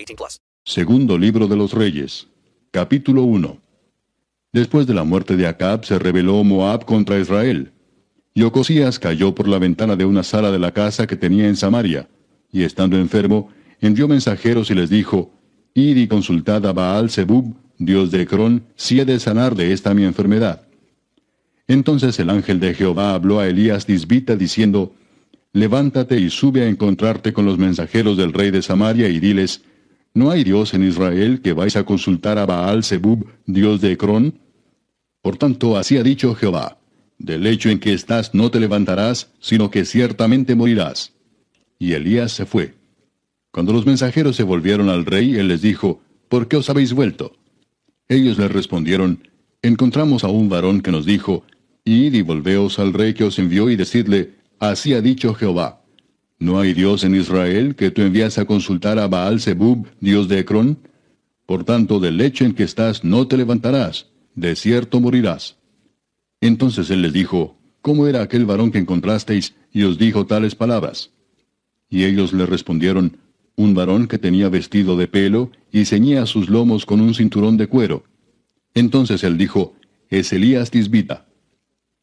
18 plus. Segundo libro de los Reyes. Capítulo 1. Después de la muerte de Acab se rebeló Moab contra Israel. Y Ocosías cayó por la ventana de una sala de la casa que tenía en Samaria, y estando enfermo, envió mensajeros y les dijo, Id y consultad a Baal Zebub, Dios de Ecrón, si he de sanar de esta mi enfermedad. Entonces el ángel de Jehová habló a Elías Disbita diciendo, Levántate y sube a encontrarte con los mensajeros del rey de Samaria y diles, ¿No hay Dios en Israel que vais a consultar a Baal Zebub, Dios de Ecrón? Por tanto, así ha dicho Jehová, del lecho en que estás no te levantarás, sino que ciertamente morirás. Y Elías se fue. Cuando los mensajeros se volvieron al rey, él les dijo, ¿Por qué os habéis vuelto? Ellos le respondieron, Encontramos a un varón que nos dijo, Id y volveos al rey que os envió y decidle, Así ha dicho Jehová. ¿No hay Dios en Israel que tú envías a consultar a Baal Zebub, Dios de Ecrón? Por tanto, del lecho en que estás no te levantarás, de cierto morirás. Entonces él les dijo, ¿Cómo era aquel varón que encontrasteis y os dijo tales palabras? Y ellos le respondieron, un varón que tenía vestido de pelo y ceñía sus lomos con un cinturón de cuero. Entonces él dijo, es Elías Tisbita.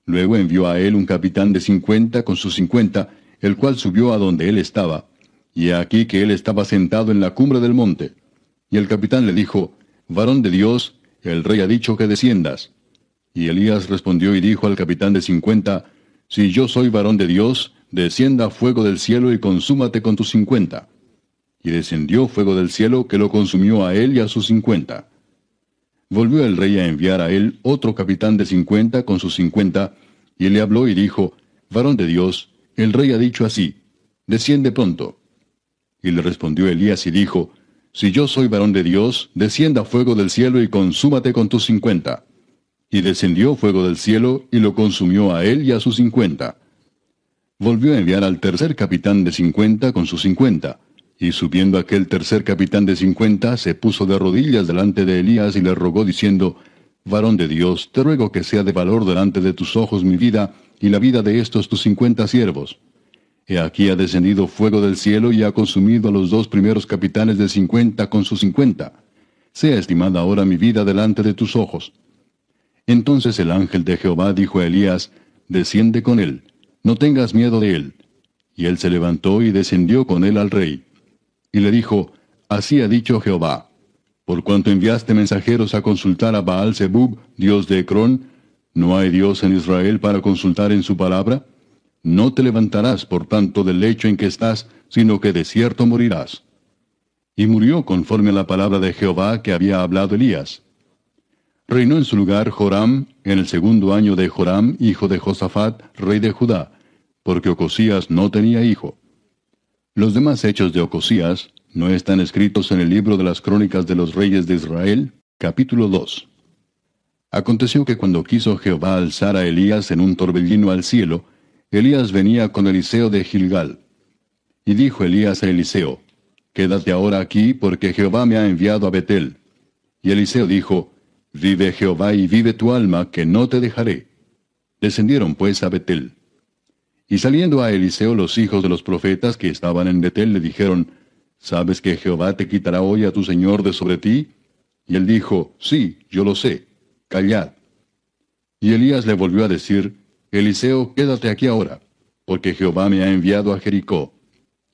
Luego envió a él un capitán de cincuenta con sus cincuenta, el cual subió a donde él estaba, y aquí que él estaba sentado en la cumbre del monte. Y el capitán le dijo, Varón de Dios, el rey ha dicho que desciendas. Y Elías respondió y dijo al capitán de cincuenta, Si yo soy varón de Dios, descienda fuego del cielo y consúmate con tus cincuenta. Y descendió fuego del cielo que lo consumió a él y a sus cincuenta. Volvió el rey a enviar a él otro capitán de cincuenta con sus cincuenta, y le habló y dijo, Varón de Dios, el rey ha dicho así, desciende pronto. Y le respondió Elías y dijo, Si yo soy varón de Dios, descienda fuego del cielo y consúmate con tus cincuenta. Y descendió fuego del cielo y lo consumió a él y a sus cincuenta. Volvió a enviar al tercer capitán de cincuenta con sus cincuenta. Y subiendo aquel tercer capitán de cincuenta, se puso de rodillas delante de Elías y le rogó diciendo, Varón de Dios, te ruego que sea de valor delante de tus ojos mi vida y la vida de estos tus cincuenta siervos. He aquí ha descendido fuego del cielo y ha consumido a los dos primeros capitanes de cincuenta con sus cincuenta. Sea estimada ahora mi vida delante de tus ojos. Entonces el ángel de Jehová dijo a Elías, Desciende con él, no tengas miedo de él. Y él se levantó y descendió con él al rey. Y le dijo, Así ha dicho Jehová, por cuanto enviaste mensajeros a consultar a Baal Zebub, dios de Ecrón, ¿no hay Dios en Israel para consultar en su palabra? No te levantarás, por tanto, del lecho en que estás, sino que de cierto morirás. Y murió conforme a la palabra de Jehová que había hablado Elías. Reinó en su lugar Joram en el segundo año de Joram, hijo de Josafat, rey de Judá, porque Ocosías no tenía hijo. Los demás hechos de Ocosías no están escritos en el libro de las crónicas de los reyes de Israel, capítulo 2. Aconteció que cuando quiso Jehová alzar a Elías en un torbellino al cielo, Elías venía con Eliseo de Gilgal. Y dijo Elías a Eliseo, Quédate ahora aquí, porque Jehová me ha enviado a Betel. Y Eliseo dijo, Vive Jehová y vive tu alma, que no te dejaré. Descendieron pues a Betel. Y saliendo a Eliseo los hijos de los profetas que estaban en Betel le dijeron, ¿Sabes que Jehová te quitará hoy a tu Señor de sobre ti? Y él dijo, Sí, yo lo sé, callad. Y Elías le volvió a decir, Eliseo, quédate aquí ahora, porque Jehová me ha enviado a Jericó.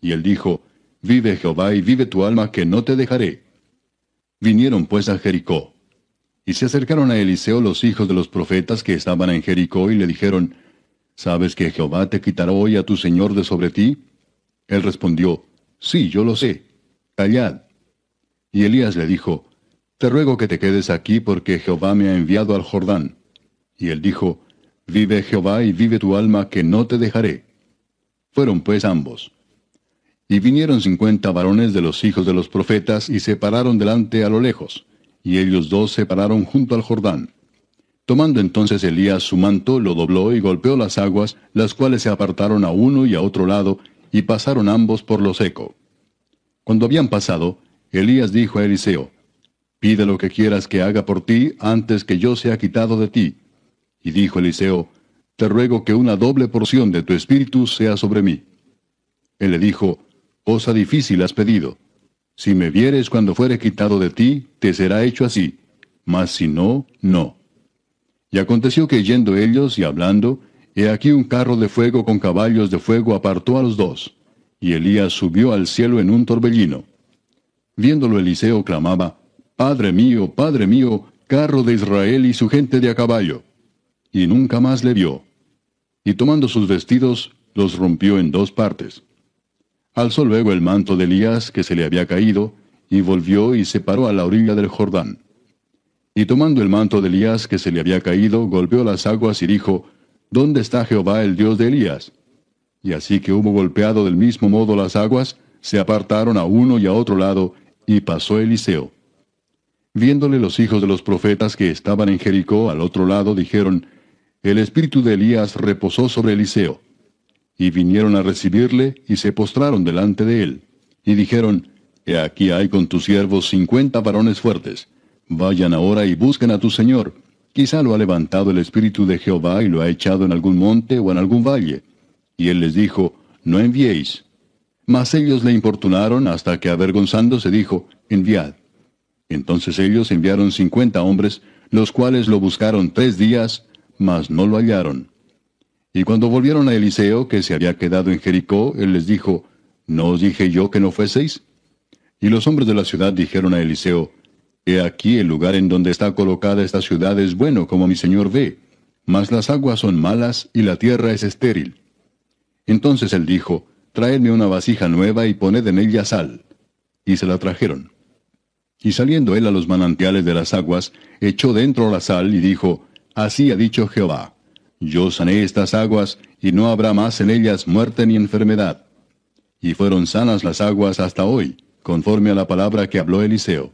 Y él dijo, Vive Jehová y vive tu alma que no te dejaré. Vinieron pues a Jericó. Y se acercaron a Eliseo los hijos de los profetas que estaban en Jericó y le dijeron, ¿Sabes que Jehová te quitará hoy a tu señor de sobre ti? Él respondió, Sí, yo lo sé. Callad. Y Elías le dijo, Te ruego que te quedes aquí porque Jehová me ha enviado al Jordán. Y él dijo, Vive Jehová y vive tu alma que no te dejaré. Fueron pues ambos. Y vinieron cincuenta varones de los hijos de los profetas y se pararon delante a lo lejos, y ellos dos se pararon junto al Jordán. Tomando entonces Elías su manto, lo dobló y golpeó las aguas, las cuales se apartaron a uno y a otro lado, y pasaron ambos por lo seco. Cuando habían pasado, Elías dijo a Eliseo, Pide lo que quieras que haga por ti antes que yo sea quitado de ti. Y dijo Eliseo, Te ruego que una doble porción de tu espíritu sea sobre mí. Él le dijo, Cosa difícil has pedido. Si me vieres cuando fuere quitado de ti, te será hecho así, mas si no, no. Y aconteció que yendo ellos y hablando, he aquí un carro de fuego con caballos de fuego apartó a los dos, y Elías subió al cielo en un torbellino. Viéndolo Eliseo clamaba, Padre mío, Padre mío, carro de Israel y su gente de a caballo. Y nunca más le vio. Y tomando sus vestidos, los rompió en dos partes. Alzó luego el manto de Elías que se le había caído, y volvió y se paró a la orilla del Jordán. Y tomando el manto de Elías que se le había caído, golpeó las aguas y dijo, ¿Dónde está Jehová el Dios de Elías? Y así que hubo golpeado del mismo modo las aguas, se apartaron a uno y a otro lado, y pasó Eliseo. Viéndole los hijos de los profetas que estaban en Jericó al otro lado, dijeron, El espíritu de Elías reposó sobre Eliseo. Y vinieron a recibirle y se postraron delante de él. Y dijeron, He aquí hay con tus siervos cincuenta varones fuertes. Vayan ahora y busquen a tu Señor. Quizá lo ha levantado el Espíritu de Jehová y lo ha echado en algún monte o en algún valle. Y él les dijo, No enviéis. Mas ellos le importunaron hasta que avergonzándose dijo, Enviad. Entonces ellos enviaron cincuenta hombres, los cuales lo buscaron tres días, mas no lo hallaron. Y cuando volvieron a Eliseo, que se había quedado en Jericó, él les dijo, ¿No os dije yo que no fueseis? Y los hombres de la ciudad dijeron a Eliseo, He aquí el lugar en donde está colocada esta ciudad es bueno, como mi señor ve, mas las aguas son malas y la tierra es estéril. Entonces él dijo, Traedme una vasija nueva y poned en ella sal. Y se la trajeron. Y saliendo él a los manantiales de las aguas, echó dentro la sal y dijo, Así ha dicho Jehová, yo sané estas aguas, y no habrá más en ellas muerte ni enfermedad. Y fueron sanas las aguas hasta hoy, conforme a la palabra que habló Eliseo.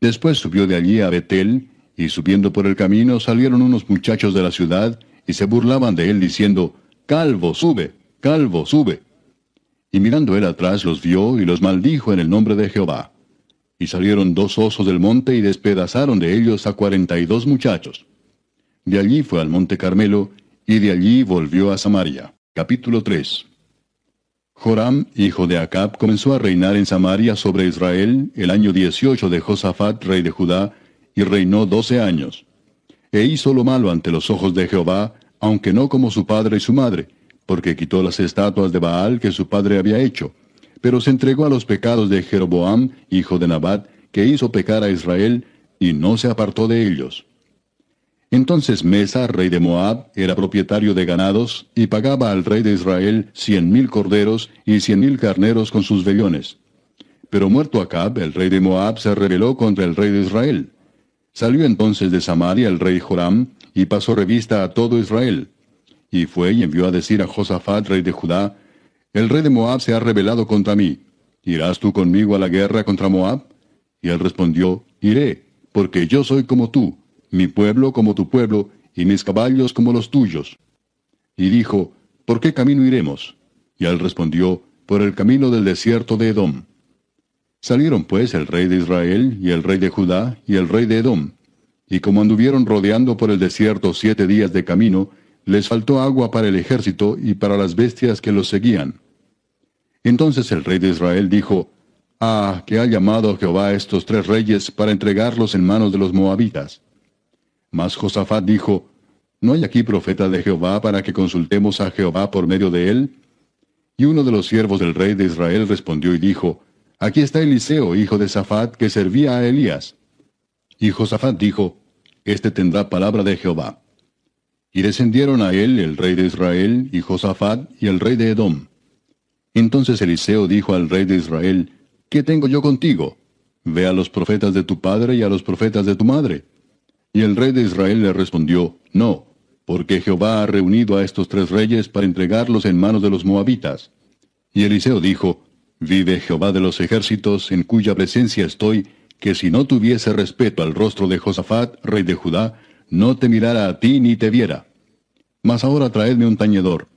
Después subió de allí a Betel, y subiendo por el camino salieron unos muchachos de la ciudad, y se burlaban de él diciendo, Calvo, sube, calvo, sube. Y mirando él atrás los vio y los maldijo en el nombre de Jehová. Y salieron dos osos del monte y despedazaron de ellos a cuarenta y dos muchachos. De allí fue al monte Carmelo, y de allí volvió a Samaria. Capítulo 3 Joram, hijo de Acab, comenzó a reinar en Samaria sobre Israel el año 18 de Josafat, rey de Judá, y reinó doce años. E hizo lo malo ante los ojos de Jehová, aunque no como su padre y su madre, porque quitó las estatuas de Baal que su padre había hecho, pero se entregó a los pecados de Jeroboam, hijo de Nabat, que hizo pecar a Israel, y no se apartó de ellos. Entonces Mesa, rey de Moab, era propietario de ganados, y pagaba al rey de Israel cien mil corderos y cien mil carneros con sus vellones. Pero muerto Acab, el rey de Moab se rebeló contra el rey de Israel. Salió entonces de Samaria el rey Joram, y pasó revista a todo Israel. Y fue y envió a decir a Josafat, rey de Judá, El rey de Moab se ha rebelado contra mí. ¿Irás tú conmigo a la guerra contra Moab? Y él respondió, Iré, porque yo soy como tú mi pueblo como tu pueblo, y mis caballos como los tuyos. Y dijo, ¿por qué camino iremos? Y él respondió, por el camino del desierto de Edom. Salieron pues el rey de Israel, y el rey de Judá, y el rey de Edom. Y como anduvieron rodeando por el desierto siete días de camino, les faltó agua para el ejército y para las bestias que los seguían. Entonces el rey de Israel dijo, Ah, que ha llamado Jehová a estos tres reyes para entregarlos en manos de los moabitas. Mas Josafat dijo, ¿No hay aquí profeta de Jehová para que consultemos a Jehová por medio de él? Y uno de los siervos del rey de Israel respondió y dijo, Aquí está Eliseo, hijo de Safat, que servía a Elías. Y Josafat dijo, Este tendrá palabra de Jehová. Y descendieron a él el rey de Israel, y Josafat, y el rey de Edom. Entonces Eliseo dijo al rey de Israel, ¿Qué tengo yo contigo? Ve a los profetas de tu padre y a los profetas de tu madre. Y el rey de Israel le respondió, No, porque Jehová ha reunido a estos tres reyes para entregarlos en manos de los moabitas. Y Eliseo dijo, Vive Jehová de los ejércitos, en cuya presencia estoy, que si no tuviese respeto al rostro de Josafat, rey de Judá, no te mirara a ti ni te viera. Mas ahora traedme un tañedor.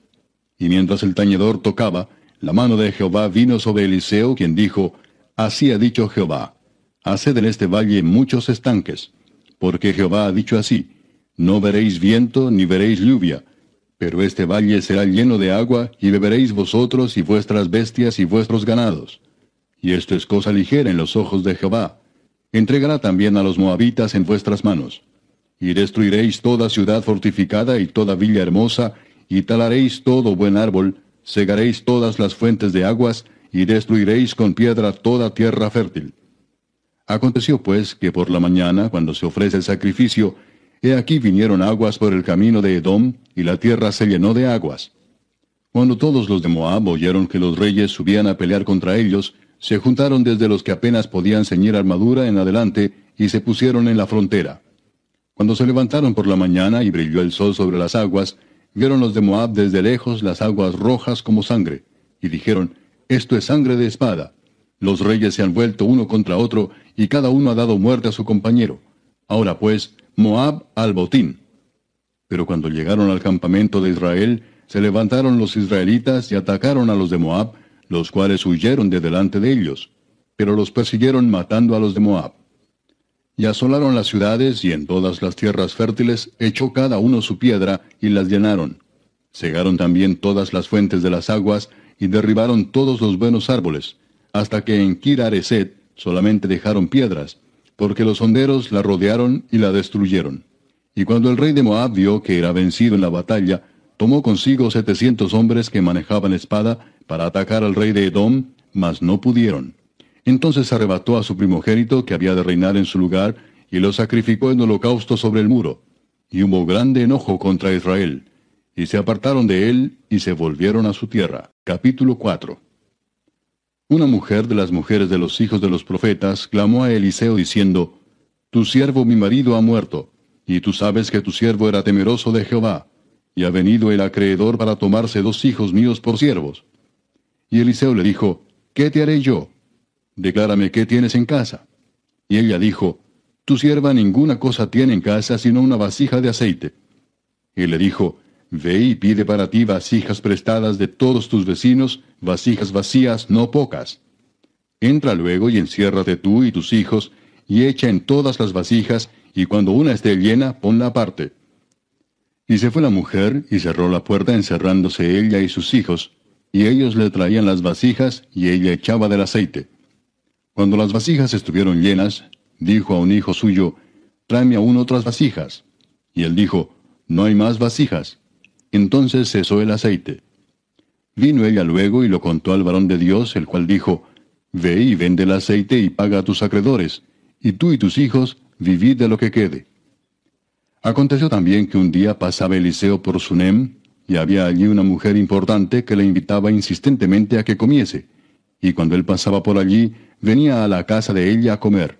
Y mientras el tañedor tocaba, la mano de Jehová vino sobre Eliseo, quien dijo, Así ha dicho Jehová, haced en este valle muchos estanques, porque Jehová ha dicho así, no veréis viento ni veréis lluvia, pero este valle será lleno de agua, y beberéis vosotros y vuestras bestias y vuestros ganados. Y esto es cosa ligera en los ojos de Jehová. Entregará también a los moabitas en vuestras manos. Y destruiréis toda ciudad fortificada y toda villa hermosa, y talaréis todo buen árbol, segaréis todas las fuentes de aguas, y destruiréis con piedra toda tierra fértil. Aconteció pues que por la mañana, cuando se ofrece el sacrificio, he aquí vinieron aguas por el camino de Edom, y la tierra se llenó de aguas. Cuando todos los de Moab oyeron que los reyes subían a pelear contra ellos, se juntaron desde los que apenas podían ceñir armadura en adelante, y se pusieron en la frontera. Cuando se levantaron por la mañana y brilló el sol sobre las aguas, vieron los de Moab desde lejos las aguas rojas como sangre, y dijeron, Esto es sangre de espada. Los reyes se han vuelto uno contra otro, y cada uno ha dado muerte a su compañero. Ahora pues, Moab al botín. Pero cuando llegaron al campamento de Israel, se levantaron los israelitas y atacaron a los de Moab, los cuales huyeron de delante de ellos, pero los persiguieron matando a los de Moab. Y asolaron las ciudades y en todas las tierras fértiles echó cada uno su piedra y las llenaron. Cegaron también todas las fuentes de las aguas y derribaron todos los buenos árboles, hasta que en Kirareset solamente dejaron piedras, porque los honderos la rodearon y la destruyeron. Y cuando el rey de Moab vio que era vencido en la batalla, tomó consigo setecientos hombres que manejaban espada para atacar al rey de Edom, mas no pudieron. Entonces arrebató a su primogénito que había de reinar en su lugar, y lo sacrificó en holocausto sobre el muro. Y hubo grande enojo contra Israel. Y se apartaron de él y se volvieron a su tierra. Capítulo 4 una mujer de las mujeres de los hijos de los profetas clamó a Eliseo diciendo, Tu siervo mi marido ha muerto, y tú sabes que tu siervo era temeroso de Jehová, y ha venido el acreedor para tomarse dos hijos míos por siervos. Y Eliseo le dijo, ¿Qué te haré yo? Declárame qué tienes en casa. Y ella dijo, Tu sierva ninguna cosa tiene en casa sino una vasija de aceite. Y le dijo, Ve y pide para ti vasijas prestadas de todos tus vecinos, vasijas vacías, no pocas. Entra luego y enciérrate tú y tus hijos, y echa en todas las vasijas, y cuando una esté llena, ponla aparte. Y se fue la mujer, y cerró la puerta encerrándose ella y sus hijos, y ellos le traían las vasijas, y ella echaba del aceite. Cuando las vasijas estuvieron llenas, dijo a un hijo suyo, Tráeme aún otras vasijas. Y él dijo, No hay más vasijas. Entonces cesó el aceite. Vino ella luego y lo contó al varón de Dios, el cual dijo, Ve y vende el aceite y paga a tus acreedores, y tú y tus hijos vivid de lo que quede. Aconteció también que un día pasaba Eliseo por Sunem, y había allí una mujer importante que le invitaba insistentemente a que comiese, y cuando él pasaba por allí, venía a la casa de ella a comer.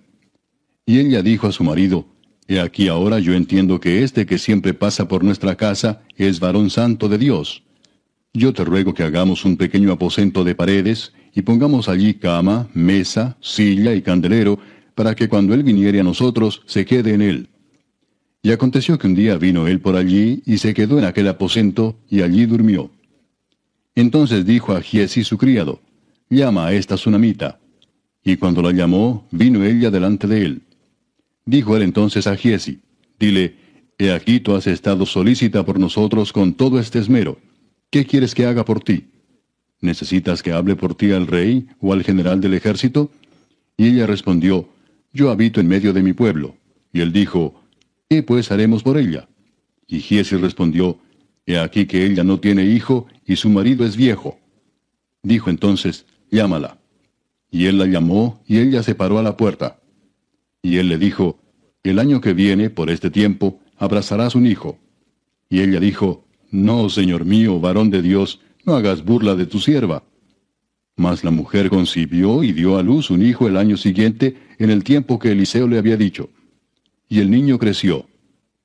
Y ella dijo a su marido, He aquí ahora yo entiendo que este que siempre pasa por nuestra casa es varón santo de Dios. Yo te ruego que hagamos un pequeño aposento de paredes, y pongamos allí cama, mesa, silla y candelero, para que cuando él viniere a nosotros se quede en él. Y aconteció que un día vino él por allí, y se quedó en aquel aposento, y allí durmió. Entonces dijo a Giesi su criado, Llama a esta tsunamita. Y cuando la llamó, vino ella delante de él. Dijo él entonces a Giesi, dile, He aquí tú has estado solícita por nosotros con todo este esmero. ¿Qué quieres que haga por ti? ¿Necesitas que hable por ti al rey o al general del ejército? Y ella respondió, Yo habito en medio de mi pueblo. Y él dijo, ¿Qué pues haremos por ella? Y Giesi respondió, He aquí que ella no tiene hijo y su marido es viejo. Dijo entonces, Llámala. Y él la llamó, y ella se paró a la puerta. Y él le dijo, El año que viene, por este tiempo, abrazarás un hijo. Y ella dijo, No, señor mío, varón de Dios, no hagas burla de tu sierva. Mas la mujer concibió y dio a luz un hijo el año siguiente, en el tiempo que Eliseo le había dicho. Y el niño creció.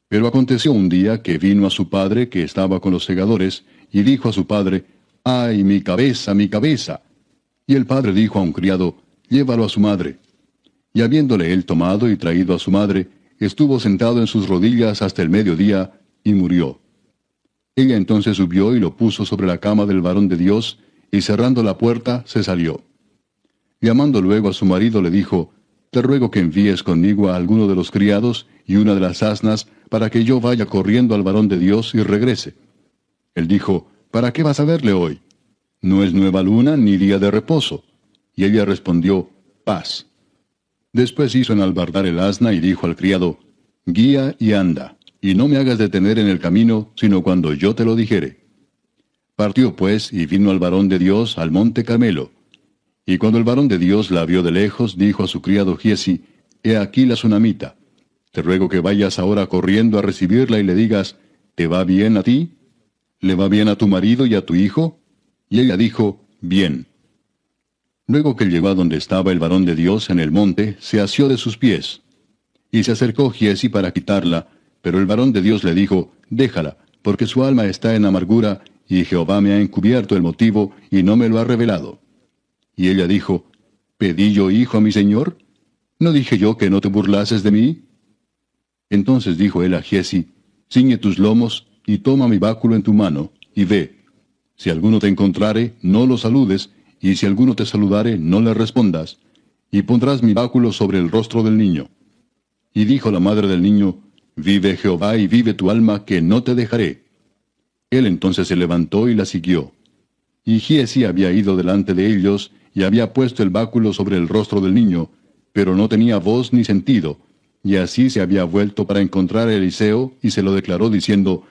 Pero aconteció un día que vino a su padre, que estaba con los segadores, y dijo a su padre, ¡Ay, mi cabeza, mi cabeza! Y el padre dijo a un criado, Llévalo a su madre. Y habiéndole él tomado y traído a su madre, estuvo sentado en sus rodillas hasta el mediodía, y murió. Ella entonces subió y lo puso sobre la cama del varón de Dios, y cerrando la puerta, se salió. Llamando luego a su marido, le dijo, Te ruego que envíes conmigo a alguno de los criados y una de las asnas, para que yo vaya corriendo al varón de Dios y regrese. Él dijo, ¿Para qué vas a verle hoy? No es nueva luna ni día de reposo. Y ella respondió, Paz. Después hizo enalbardar el asna y dijo al criado, Guía y anda, y no me hagas detener en el camino, sino cuando yo te lo dijere. Partió pues y vino al varón de Dios al monte Carmelo. Y cuando el varón de Dios la vio de lejos, dijo a su criado Giesi, He aquí la tsunamita. Te ruego que vayas ahora corriendo a recibirla y le digas, ¿te va bien a ti? ¿Le va bien a tu marido y a tu hijo? Y ella dijo, Bien. Luego que llegó a donde estaba el varón de Dios en el monte, se asió de sus pies. Y se acercó Giesi para quitarla, pero el varón de Dios le dijo, Déjala, porque su alma está en amargura, y Jehová me ha encubierto el motivo, y no me lo ha revelado. Y ella dijo, ¿Pedí yo hijo a mi señor? ¿No dije yo que no te burlases de mí? Entonces dijo él a Giesi, Ciñe tus lomos, y toma mi báculo en tu mano, y ve. Si alguno te encontrare, no lo saludes, y si alguno te saludare, no le respondas, y pondrás mi báculo sobre el rostro del niño. Y dijo la madre del niño, Vive Jehová y vive tu alma, que no te dejaré. Él entonces se levantó y la siguió. Y Giesi había ido delante de ellos, y había puesto el báculo sobre el rostro del niño, pero no tenía voz ni sentido, y así se había vuelto para encontrar a Eliseo, y se lo declaró diciendo,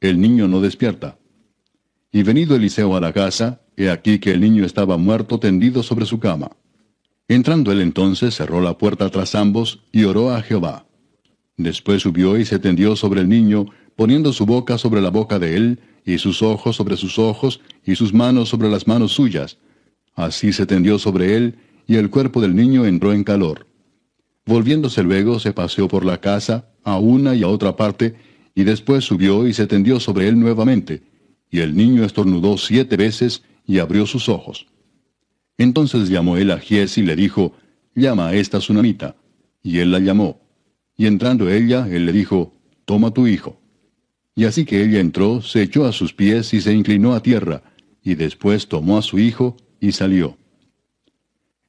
El niño no despierta. Y venido Eliseo a la casa, he aquí que el niño estaba muerto tendido sobre su cama. Entrando él entonces cerró la puerta tras ambos y oró a Jehová. Después subió y se tendió sobre el niño, poniendo su boca sobre la boca de él, y sus ojos sobre sus ojos, y sus manos sobre las manos suyas. Así se tendió sobre él, y el cuerpo del niño entró en calor. Volviéndose luego se paseó por la casa, a una y a otra parte, y después subió y se tendió sobre él nuevamente, y el niño estornudó siete veces y abrió sus ojos. Entonces llamó él a Gies y le dijo, Llama a esta tsunamita. Y él la llamó. Y entrando ella, él le dijo, Toma tu hijo. Y así que ella entró, se echó a sus pies y se inclinó a tierra, y después tomó a su hijo y salió.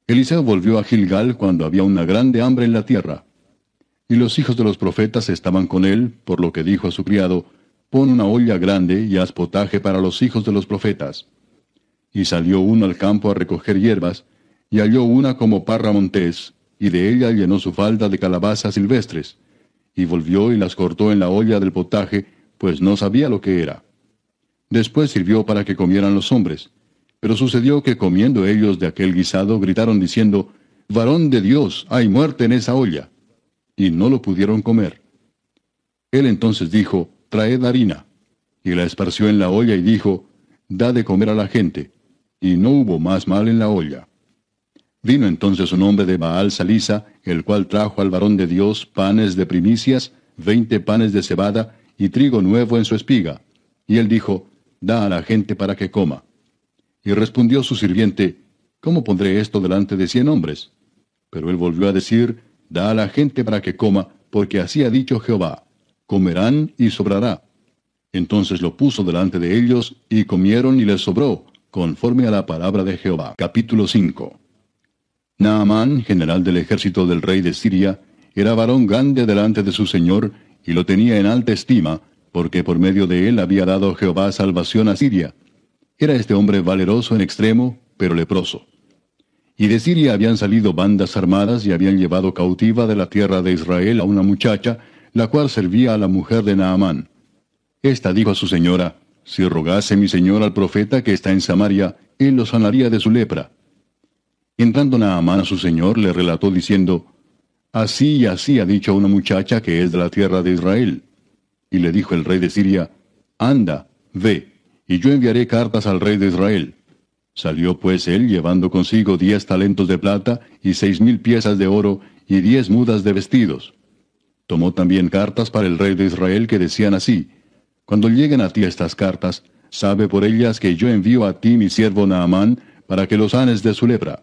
Eliseo volvió a Gilgal cuando había una grande hambre en la tierra. Y los hijos de los profetas estaban con él, por lo que dijo a su criado, pon una olla grande y haz potaje para los hijos de los profetas. Y salió uno al campo a recoger hierbas, y halló una como parra montés, y de ella llenó su falda de calabazas silvestres, y volvió y las cortó en la olla del potaje, pues no sabía lo que era. Después sirvió para que comieran los hombres. Pero sucedió que comiendo ellos de aquel guisado, gritaron diciendo, Varón de Dios, hay muerte en esa olla. Y no lo pudieron comer. Él entonces dijo, traed harina. Y la esparció en la olla y dijo, da de comer a la gente. Y no hubo más mal en la olla. Vino entonces un hombre de Baal Salisa, el cual trajo al varón de Dios panes de primicias, veinte panes de cebada y trigo nuevo en su espiga. Y él dijo, da a la gente para que coma. Y respondió su sirviente, ¿cómo pondré esto delante de cien hombres? Pero él volvió a decir, da a la gente para que coma, porque así ha dicho Jehová comerán y sobrará. Entonces lo puso delante de ellos, y comieron y les sobró, conforme a la palabra de Jehová. Capítulo 5 Naamán, general del ejército del rey de Siria, era varón grande delante de su señor, y lo tenía en alta estima, porque por medio de él había dado Jehová salvación a Siria. Era este hombre valeroso en extremo, pero leproso. Y de Siria habían salido bandas armadas y habían llevado cautiva de la tierra de Israel a una muchacha, la cual servía a la mujer de Naamán. Esta dijo a su señora, Si rogase mi señor al profeta que está en Samaria, él lo sanaría de su lepra. Entrando Naamán a su señor, le relató diciendo, Así y así ha dicho una muchacha que es de la tierra de Israel. Y le dijo el rey de Siria, Anda, ve, y yo enviaré cartas al rey de Israel. Salió pues él llevando consigo diez talentos de plata y seis mil piezas de oro y diez mudas de vestidos. Tomó también cartas para el rey de Israel que decían así, Cuando lleguen a ti estas cartas, sabe por ellas que yo envío a ti mi siervo Naamán para que los sanes de su lepra.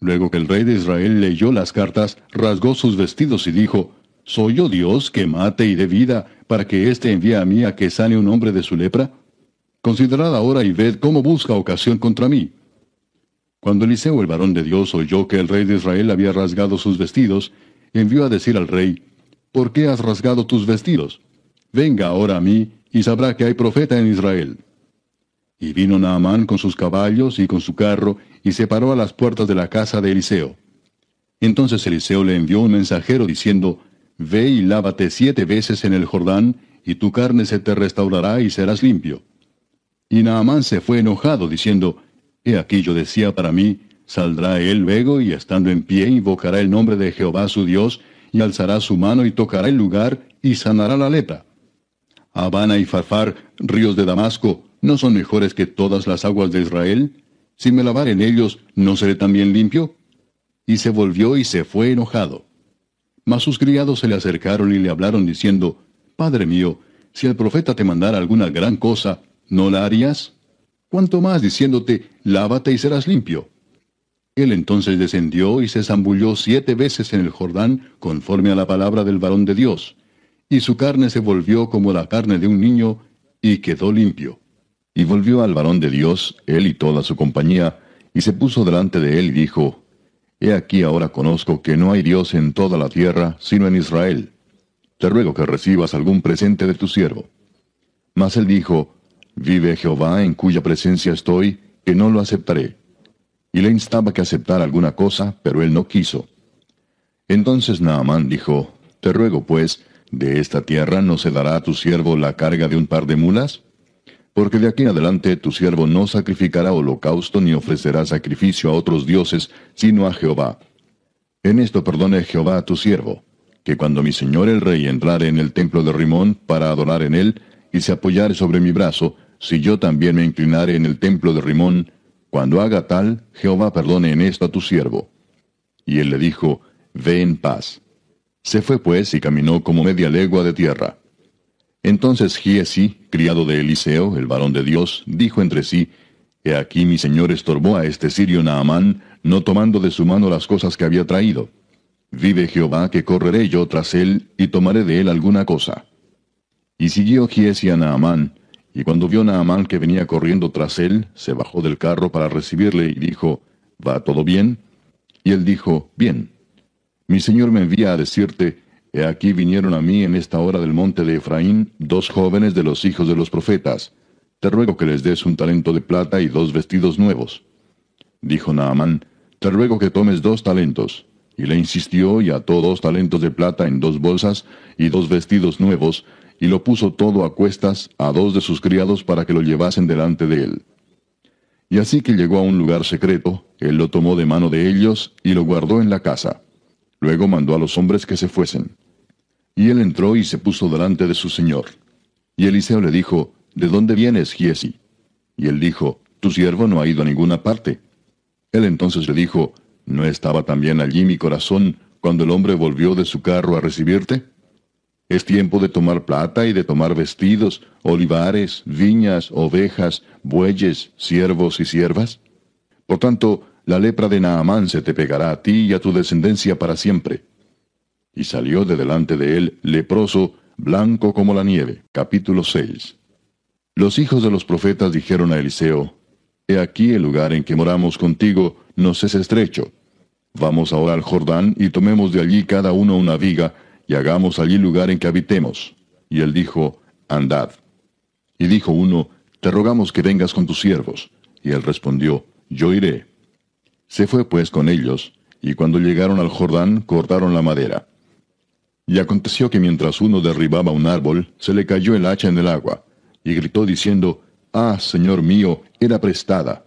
Luego que el rey de Israel leyó las cartas, rasgó sus vestidos y dijo, ¿Soy yo Dios que mate y dé vida para que éste envíe a mí a que sane un hombre de su lepra? Considerad ahora y ved cómo busca ocasión contra mí. Cuando Eliseo el varón de Dios oyó que el rey de Israel había rasgado sus vestidos, envió a decir al rey, ¿Por qué has rasgado tus vestidos? Venga ahora a mí, y sabrá que hay profeta en Israel. Y vino Naamán con sus caballos y con su carro, y se paró a las puertas de la casa de Eliseo. Entonces Eliseo le envió un mensajero diciendo, Ve y lávate siete veces en el Jordán, y tu carne se te restaurará y serás limpio. Y Naamán se fue enojado, diciendo, He aquí yo decía para mí, saldrá él luego y estando en pie invocará el nombre de Jehová su Dios, y alzará su mano y tocará el lugar y sanará la lepra. Habana y Farfar, ríos de Damasco, ¿no son mejores que todas las aguas de Israel? Si me lavar en ellos, ¿no seré también limpio? Y se volvió y se fue enojado. Mas sus criados se le acercaron y le hablaron diciendo, Padre mío, si el profeta te mandara alguna gran cosa, ¿no la harías? Cuanto más diciéndote, lávate y serás limpio. Él entonces descendió y se zambulló siete veces en el Jordán, conforme a la palabra del varón de Dios, y su carne se volvió como la carne de un niño, y quedó limpio. Y volvió al varón de Dios, él y toda su compañía, y se puso delante de él y dijo, He aquí ahora conozco que no hay Dios en toda la tierra, sino en Israel. Te ruego que recibas algún presente de tu siervo. Mas él dijo, Vive Jehová en cuya presencia estoy, que no lo aceptaré. Y le instaba que aceptara alguna cosa, pero él no quiso. Entonces Naamán dijo, Te ruego pues, ¿de esta tierra no se dará a tu siervo la carga de un par de mulas? Porque de aquí en adelante tu siervo no sacrificará holocausto ni ofrecerá sacrificio a otros dioses, sino a Jehová. En esto perdone Jehová a tu siervo, que cuando mi señor el rey entrare en el templo de Rimón para adorar en él, y se apoyare sobre mi brazo, si yo también me inclinare en el templo de Rimón, cuando haga tal, Jehová perdone en esto a tu siervo. Y él le dijo, Ve en paz. Se fue pues y caminó como media legua de tierra. Entonces Giesi, criado de Eliseo, el varón de Dios, dijo entre sí, He aquí mi señor estorbó a este sirio Naamán, no tomando de su mano las cosas que había traído. Vive Jehová que correré yo tras él y tomaré de él alguna cosa. Y siguió Giesi a Naamán, y cuando vio Naamán que venía corriendo tras él, se bajó del carro para recibirle y dijo, ¿Va todo bien? Y él dijo, Bien. Mi señor me envía a decirte, He aquí vinieron a mí en esta hora del monte de Efraín dos jóvenes de los hijos de los profetas. Te ruego que les des un talento de plata y dos vestidos nuevos. Dijo Naamán, Te ruego que tomes dos talentos. Y le insistió y ató dos talentos de plata en dos bolsas y dos vestidos nuevos, y lo puso todo a cuestas a dos de sus criados para que lo llevasen delante de él. Y así que llegó a un lugar secreto, él lo tomó de mano de ellos y lo guardó en la casa. Luego mandó a los hombres que se fuesen. Y él entró y se puso delante de su señor. Y Eliseo le dijo, ¿De dónde vienes, Giesi? Y él dijo, Tu siervo no ha ido a ninguna parte. Él entonces le dijo, ¿No estaba también allí mi corazón cuando el hombre volvió de su carro a recibirte? Es tiempo de tomar plata y de tomar vestidos, olivares, viñas, ovejas, bueyes, siervos y siervas. Por tanto, la lepra de Naamán se te pegará a ti y a tu descendencia para siempre. Y salió de delante de él leproso, blanco como la nieve. Capítulo 6. Los hijos de los profetas dijeron a Eliseo, He aquí el lugar en que moramos contigo nos es estrecho. Vamos ahora al Jordán y tomemos de allí cada uno una viga, y hagamos allí lugar en que habitemos. Y él dijo, Andad. Y dijo uno, Te rogamos que vengas con tus siervos. Y él respondió, Yo iré. Se fue pues con ellos, y cuando llegaron al Jordán cortaron la madera. Y aconteció que mientras uno derribaba un árbol, se le cayó el hacha en el agua, y gritó diciendo, Ah, Señor mío, era prestada.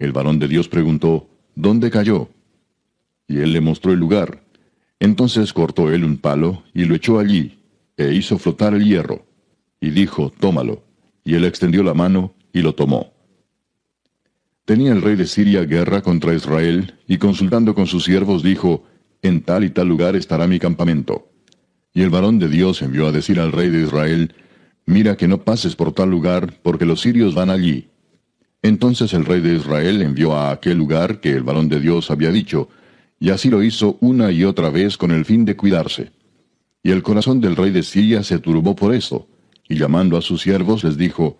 El varón de Dios preguntó, ¿Dónde cayó? Y él le mostró el lugar. Entonces cortó él un palo y lo echó allí, e hizo flotar el hierro. Y dijo, Tómalo. Y él extendió la mano y lo tomó. Tenía el rey de Siria guerra contra Israel, y consultando con sus siervos dijo, En tal y tal lugar estará mi campamento. Y el varón de Dios envió a decir al rey de Israel, Mira que no pases por tal lugar, porque los sirios van allí. Entonces el rey de Israel envió a aquel lugar que el varón de Dios había dicho, y así lo hizo una y otra vez con el fin de cuidarse. Y el corazón del rey de Siria se turbó por esto, y llamando a sus siervos les dijo,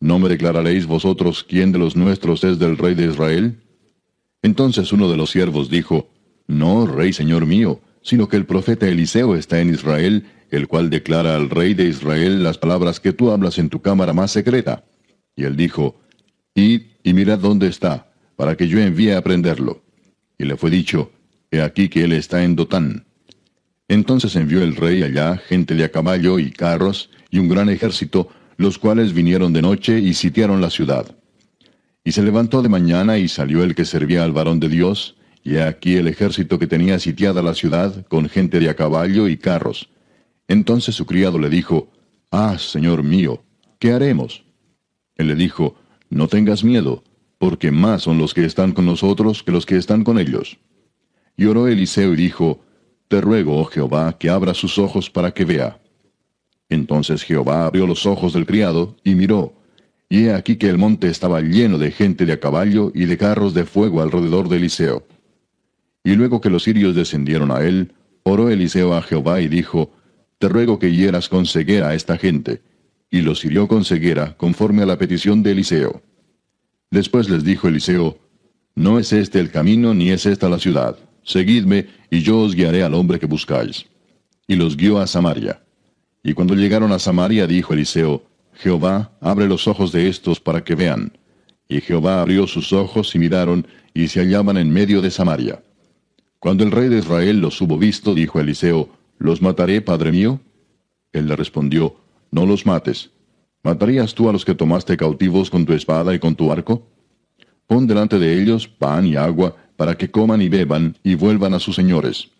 ¿No me declararéis vosotros quién de los nuestros es del rey de Israel? Entonces uno de los siervos dijo, No, rey señor mío, sino que el profeta Eliseo está en Israel, el cual declara al rey de Israel las palabras que tú hablas en tu cámara más secreta. Y él dijo, Id y mirad dónde está, para que yo envíe a prenderlo. Y le fue dicho, He aquí que él está en Dotán. Entonces envió el rey allá gente de a caballo y carros, y un gran ejército, los cuales vinieron de noche y sitiaron la ciudad. Y se levantó de mañana y salió el que servía al varón de Dios, y he aquí el ejército que tenía sitiada la ciudad, con gente de a caballo y carros. Entonces su criado le dijo, Ah, señor mío, ¿qué haremos? Él le dijo, No tengas miedo, porque más son los que están con nosotros que los que están con ellos. Y oró Eliseo y dijo, Te ruego, oh Jehová, que abra sus ojos para que vea. Entonces Jehová abrió los ojos del criado y miró, y he aquí que el monte estaba lleno de gente de a caballo y de carros de fuego alrededor de Eliseo. Y luego que los sirios descendieron a él, oró Eliseo a Jehová y dijo, Te ruego que hieras con ceguera a esta gente. Y los hirió con ceguera, conforme a la petición de Eliseo. Después les dijo Eliseo, No es este el camino ni es esta la ciudad. Seguidme, y yo os guiaré al hombre que buscáis. Y los guió a Samaria. Y cuando llegaron a Samaria dijo Eliseo, Jehová, abre los ojos de estos para que vean. Y Jehová abrió sus ojos y miraron, y se hallaban en medio de Samaria. Cuando el rey de Israel los hubo visto, dijo Eliseo, ¿Los mataré, padre mío? Él le respondió, No los mates. ¿Matarías tú a los que tomaste cautivos con tu espada y con tu arco? Pon delante de ellos pan y agua, para que coman y beban, y vuelvan a sus señores.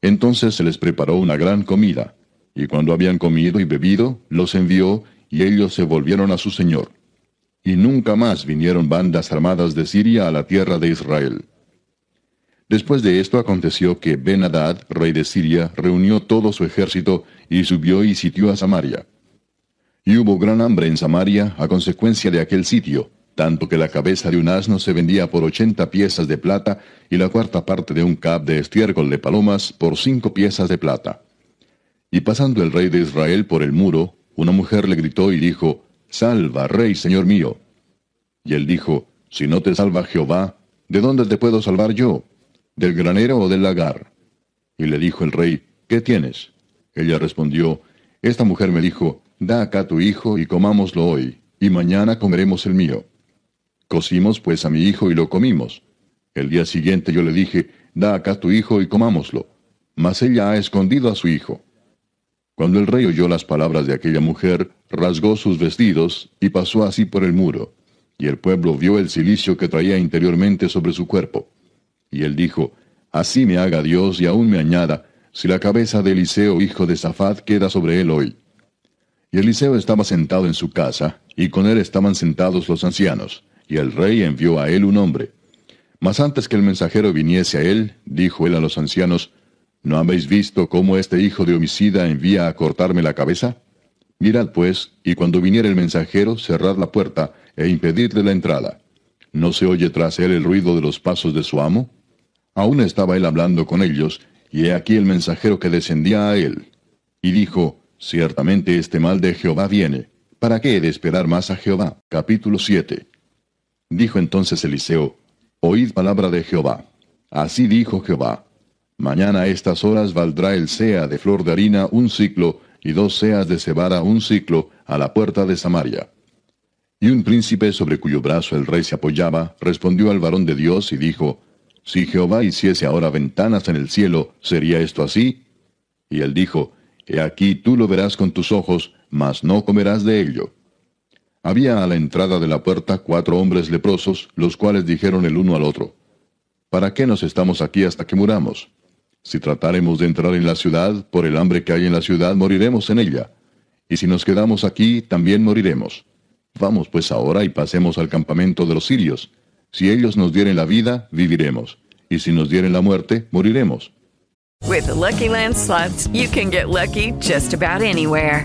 Entonces se les preparó una gran comida, y cuando habían comido y bebido, los envió, y ellos se volvieron a su señor. Y nunca más vinieron bandas armadas de Siria a la tierra de Israel. Después de esto aconteció que Ben-Hadad, rey de Siria, reunió todo su ejército y subió y sitió a Samaria. Y hubo gran hambre en Samaria a consecuencia de aquel sitio, tanto que la cabeza de un asno se vendía por ochenta piezas de plata y la cuarta parte de un cab de estiércol de palomas por cinco piezas de plata. Y pasando el rey de Israel por el muro, una mujer le gritó y dijo, Salva, rey, señor mío. Y él dijo, Si no te salva Jehová, ¿de dónde te puedo salvar yo? ¿Del granero o del lagar? Y le dijo el rey, ¿qué tienes? Ella respondió, Esta mujer me dijo, Da acá tu hijo y comámoslo hoy, y mañana comeremos el mío. Cocimos pues a mi hijo y lo comimos. El día siguiente yo le dije, Da acá tu hijo y comámoslo. Mas ella ha escondido a su hijo. Cuando el rey oyó las palabras de aquella mujer, rasgó sus vestidos y pasó así por el muro. Y el pueblo vio el cilicio que traía interiormente sobre su cuerpo. Y él dijo, Así me haga Dios y aún me añada, si la cabeza de Eliseo, hijo de Safat, queda sobre él hoy. Y Eliseo estaba sentado en su casa, y con él estaban sentados los ancianos, y el rey envió a él un hombre. Mas antes que el mensajero viniese a él, dijo él a los ancianos, ¿No habéis visto cómo este hijo de homicida envía a cortarme la cabeza? Mirad pues, y cuando viniera el mensajero, cerrad la puerta e impedidle la entrada. ¿No se oye tras él el ruido de los pasos de su amo? Aún estaba él hablando con ellos, y he aquí el mensajero que descendía a él. Y dijo, Ciertamente este mal de Jehová viene. ¿Para qué he de esperar más a Jehová? Capítulo 7. Dijo entonces Eliseo, Oíd palabra de Jehová. Así dijo Jehová, Mañana a estas horas valdrá el sea de flor de harina un ciclo, y dos seas de cebada un ciclo, a la puerta de Samaria. Y un príncipe sobre cuyo brazo el rey se apoyaba, respondió al varón de Dios y dijo, Si Jehová hiciese ahora ventanas en el cielo, ¿sería esto así? Y él dijo, He aquí tú lo verás con tus ojos, mas no comerás de ello. Había a la entrada de la puerta cuatro hombres leprosos, los cuales dijeron el uno al otro, ¿Para qué nos estamos aquí hasta que muramos? Si tratáremos de entrar en la ciudad, por el hambre que hay en la ciudad, moriremos en ella. Y si nos quedamos aquí, también moriremos. Vamos pues ahora y pasemos al campamento de los sirios. Si ellos nos dieren la vida, viviremos. Y si nos dieren la muerte, moriremos. With the Lucky Land slots, you can get lucky just about anywhere.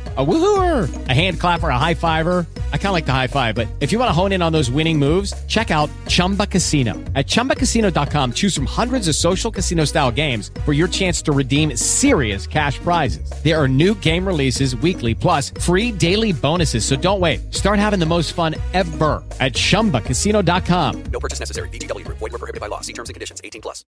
A woohooer, a hand clapper, a high fiver. I kind of like the high five, but if you want to hone in on those winning moves, check out Chumba Casino. At chumbacasino.com, choose from hundreds of social casino style games for your chance to redeem serious cash prizes. There are new game releases weekly, plus free daily bonuses. So don't wait. Start having the most fun ever at chumbacasino.com. No purchase necessary. VGW Group. Void were prohibited by law. See terms and conditions. 18 plus.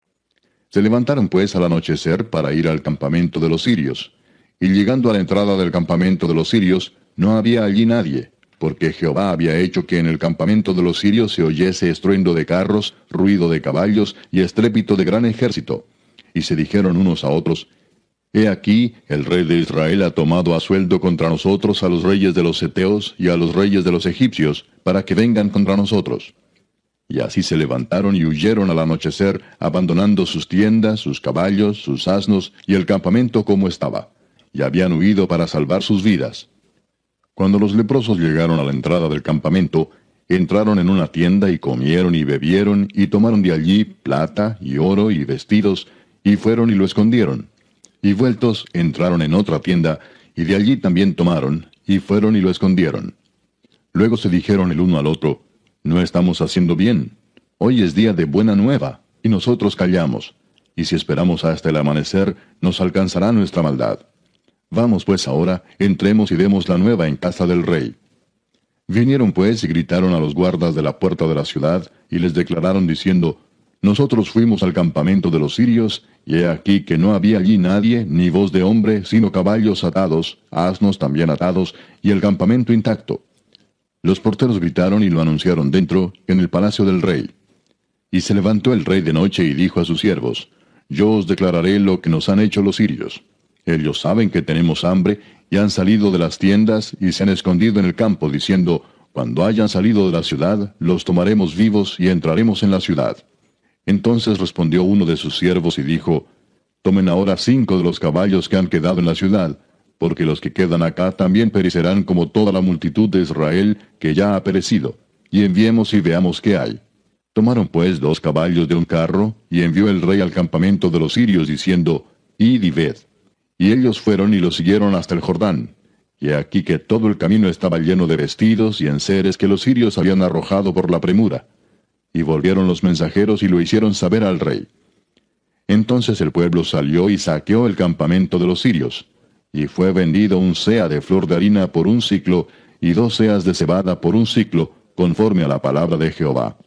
Se levantaron pues al anochecer para ir al campamento de los sirios. Y llegando a la entrada del campamento de los sirios, no había allí nadie, porque Jehová había hecho que en el campamento de los sirios se oyese estruendo de carros, ruido de caballos y estrépito de gran ejército. Y se dijeron unos a otros, He aquí, el rey de Israel ha tomado a sueldo contra nosotros a los reyes de los Eteos y a los reyes de los egipcios, para que vengan contra nosotros. Y así se levantaron y huyeron al anochecer, abandonando sus tiendas, sus caballos, sus asnos y el campamento como estaba. Y habían huido para salvar sus vidas. Cuando los leprosos llegaron a la entrada del campamento, entraron en una tienda y comieron y bebieron y tomaron de allí plata y oro y vestidos, y fueron y lo escondieron. Y vueltos entraron en otra tienda, y de allí también tomaron, y fueron y lo escondieron. Luego se dijeron el uno al otro, No estamos haciendo bien. Hoy es día de buena nueva, y nosotros callamos, y si esperamos hasta el amanecer, nos alcanzará nuestra maldad. Vamos pues ahora, entremos y demos la nueva en casa del rey. Vinieron pues y gritaron a los guardas de la puerta de la ciudad, y les declararon diciendo, Nosotros fuimos al campamento de los sirios, y he aquí que no había allí nadie, ni voz de hombre, sino caballos atados, asnos también atados, y el campamento intacto. Los porteros gritaron y lo anunciaron dentro, en el palacio del rey. Y se levantó el rey de noche y dijo a sus siervos, Yo os declararé lo que nos han hecho los sirios. Ellos saben que tenemos hambre y han salido de las tiendas y se han escondido en el campo, diciendo, Cuando hayan salido de la ciudad, los tomaremos vivos y entraremos en la ciudad. Entonces respondió uno de sus siervos y dijo, Tomen ahora cinco de los caballos que han quedado en la ciudad, porque los que quedan acá también perecerán como toda la multitud de Israel que ya ha perecido, y enviemos y veamos qué hay. Tomaron pues dos caballos de un carro, y envió el rey al campamento de los sirios, diciendo, Id y ved. Y ellos fueron y lo siguieron hasta el Jordán. Y aquí que todo el camino estaba lleno de vestidos y enseres que los sirios habían arrojado por la premura. Y volvieron los mensajeros y lo hicieron saber al rey. Entonces el pueblo salió y saqueó el campamento de los sirios, y fue vendido un sea de flor de harina por un ciclo, y dos seas de cebada por un ciclo, conforme a la palabra de Jehová.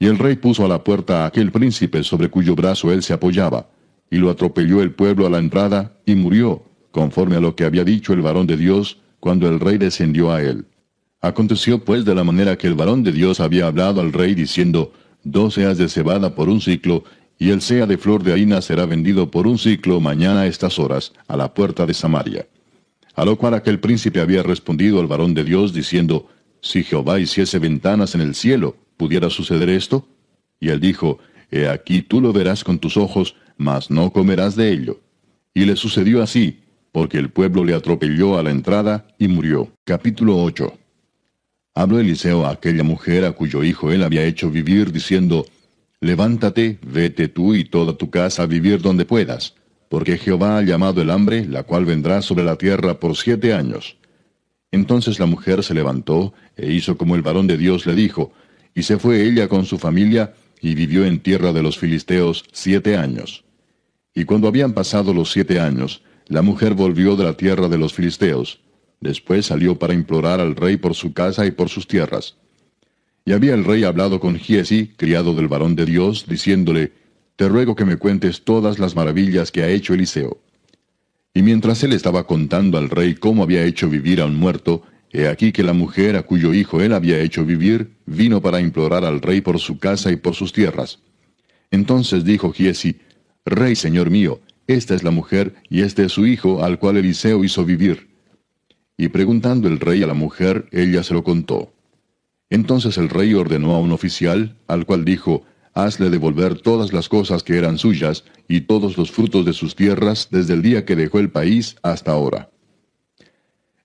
Y el rey puso a la puerta a aquel príncipe sobre cuyo brazo él se apoyaba, y lo atropelló el pueblo a la entrada, y murió, conforme a lo que había dicho el varón de Dios, cuando el rey descendió a él. Aconteció pues de la manera que el varón de Dios había hablado al rey, diciendo, Dos seas de cebada por un ciclo, y el sea de flor de harina será vendido por un ciclo mañana a estas horas, a la puerta de Samaria. A lo cual aquel príncipe había respondido al varón de Dios, diciendo, Si Jehová hiciese ventanas en el cielo, ¿pudiera suceder esto? Y él dijo, He aquí tú lo verás con tus ojos, mas no comerás de ello. Y le sucedió así, porque el pueblo le atropelló a la entrada y murió. Capítulo 8. Habló Eliseo a aquella mujer a cuyo hijo él había hecho vivir, diciendo, Levántate, vete tú y toda tu casa a vivir donde puedas, porque Jehová ha llamado el hambre, la cual vendrá sobre la tierra por siete años. Entonces la mujer se levantó e hizo como el varón de Dios le dijo, y se fue ella con su familia, y vivió en tierra de los filisteos siete años. Y cuando habían pasado los siete años, la mujer volvió de la tierra de los filisteos. Después salió para implorar al rey por su casa y por sus tierras. Y había el rey hablado con Giesi, criado del varón de Dios, diciéndole, Te ruego que me cuentes todas las maravillas que ha hecho Eliseo. Y mientras él estaba contando al rey cómo había hecho vivir a un muerto, he aquí que la mujer a cuyo hijo él había hecho vivir, vino para implorar al rey por su casa y por sus tierras. Entonces dijo Giesi, Rey, señor mío, esta es la mujer y este es su hijo al cual Eliseo hizo vivir. Y preguntando el rey a la mujer, ella se lo contó. Entonces el rey ordenó a un oficial, al cual dijo, Hazle devolver todas las cosas que eran suyas y todos los frutos de sus tierras desde el día que dejó el país hasta ahora.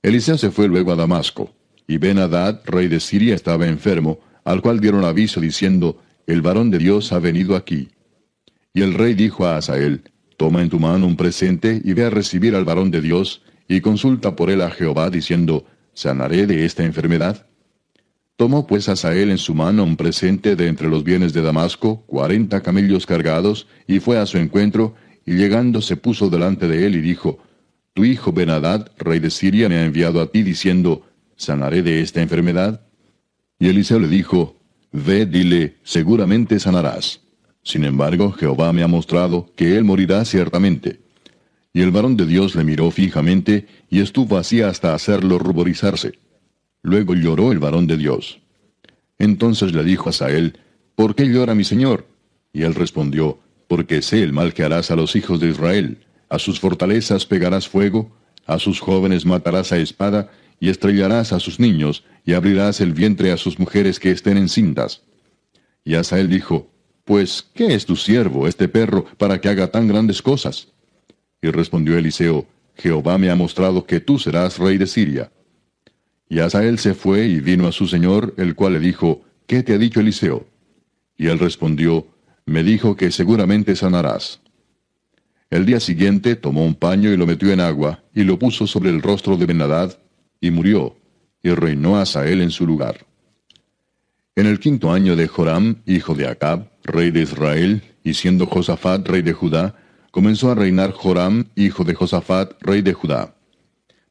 Eliseo se fue luego a Damasco, y Ben Hadad, rey de Siria, estaba enfermo, al cual dieron aviso diciendo, El varón de Dios ha venido aquí. Y el rey dijo a Asael, Toma en tu mano un presente y ve a recibir al varón de Dios, y consulta por él a Jehová, diciendo, ¿sanaré de esta enfermedad? Tomó pues Asael en su mano un presente de entre los bienes de Damasco, cuarenta camellos cargados, y fue a su encuentro, y llegando se puso delante de él y dijo, Tu hijo Benadad, rey de Siria, me ha enviado a ti diciendo, ¿sanaré de esta enfermedad? Y Eliseo le dijo, Ve, dile, seguramente sanarás. Sin embargo, Jehová me ha mostrado que él morirá ciertamente. Y el varón de Dios le miró fijamente, y estuvo así hasta hacerlo ruborizarse. Luego lloró el varón de Dios. Entonces le dijo a Sael, ¿Por qué llora mi señor? Y él respondió, Porque sé el mal que harás a los hijos de Israel. A sus fortalezas pegarás fuego, a sus jóvenes matarás a espada, y estrellarás a sus niños, y abrirás el vientre a sus mujeres que estén encintas. Y Asael dijo, Pues, ¿qué es tu siervo, este perro, para que haga tan grandes cosas? Y respondió Eliseo, Jehová me ha mostrado que tú serás rey de Siria. Y Asael se fue y vino a su señor, el cual le dijo, ¿Qué te ha dicho Eliseo? Y él respondió, Me dijo que seguramente sanarás. El día siguiente tomó un paño y lo metió en agua, y lo puso sobre el rostro de Benadad, y murió, y reinó Asael en su lugar. En el quinto año de Joram, hijo de Acab, rey de Israel, y siendo Josafat rey de Judá, comenzó a reinar Joram, hijo de Josafat, rey de Judá.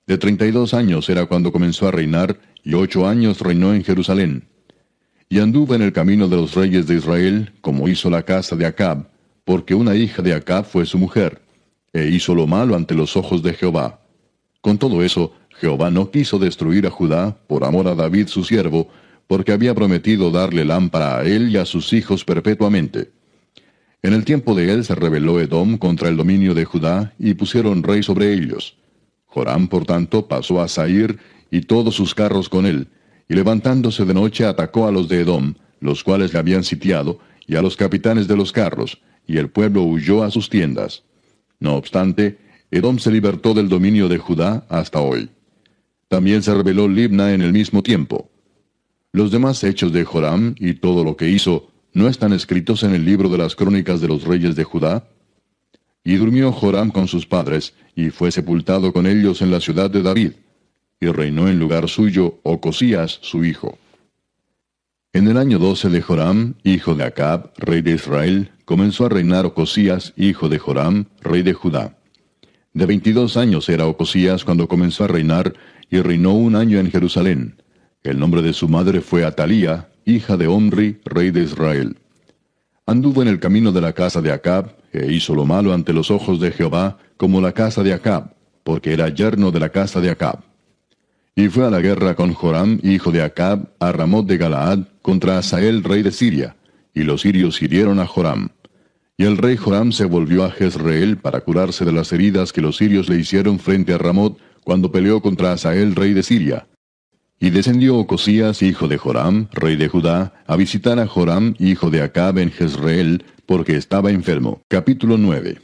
De treinta y dos años era cuando comenzó a reinar, y ocho años reinó en Jerusalén. Y anduvo en el camino de los reyes de Israel, como hizo la casa de Acab, porque una hija de Acab fue su mujer, e hizo lo malo ante los ojos de Jehová. Con todo eso, Jehová no quiso destruir a Judá por amor a David su siervo, porque había prometido darle lámpara a él y a sus hijos perpetuamente. En el tiempo de él se rebeló Edom contra el dominio de Judá, y pusieron rey sobre ellos. Joram, por tanto, pasó a Sair y todos sus carros con él, y levantándose de noche atacó a los de Edom, los cuales le habían sitiado, y a los capitanes de los carros, y el pueblo huyó a sus tiendas. No obstante, Edom se libertó del dominio de Judá hasta hoy. También se rebeló Libna en el mismo tiempo. Los demás hechos de Joram y todo lo que hizo, ¿no están escritos en el libro de las crónicas de los reyes de Judá? Y durmió Joram con sus padres, y fue sepultado con ellos en la ciudad de David, y reinó en lugar suyo Ocosías su hijo. En el año doce de Joram, hijo de Acab, rey de Israel, comenzó a reinar Ocosías, hijo de Joram, rey de Judá. De veintidós años era Ocosías cuando comenzó a reinar, y reinó un año en Jerusalén. El nombre de su madre fue Atalía, hija de Omri, rey de Israel. Anduvo en el camino de la casa de Acab, e hizo lo malo ante los ojos de Jehová, como la casa de Acab, porque era yerno de la casa de Acab. Y fue a la guerra con Joram, hijo de Acab, a Ramot de Galaad, contra Asael, rey de Siria, y los sirios hirieron a Joram. Y el rey Joram se volvió a Jezreel para curarse de las heridas que los sirios le hicieron frente a Ramot cuando peleó contra Asael, rey de Siria. Y descendió Ocosías, hijo de Joram, rey de Judá, a visitar a Joram, hijo de Acab, en Jezreel, porque estaba enfermo. Capítulo 9.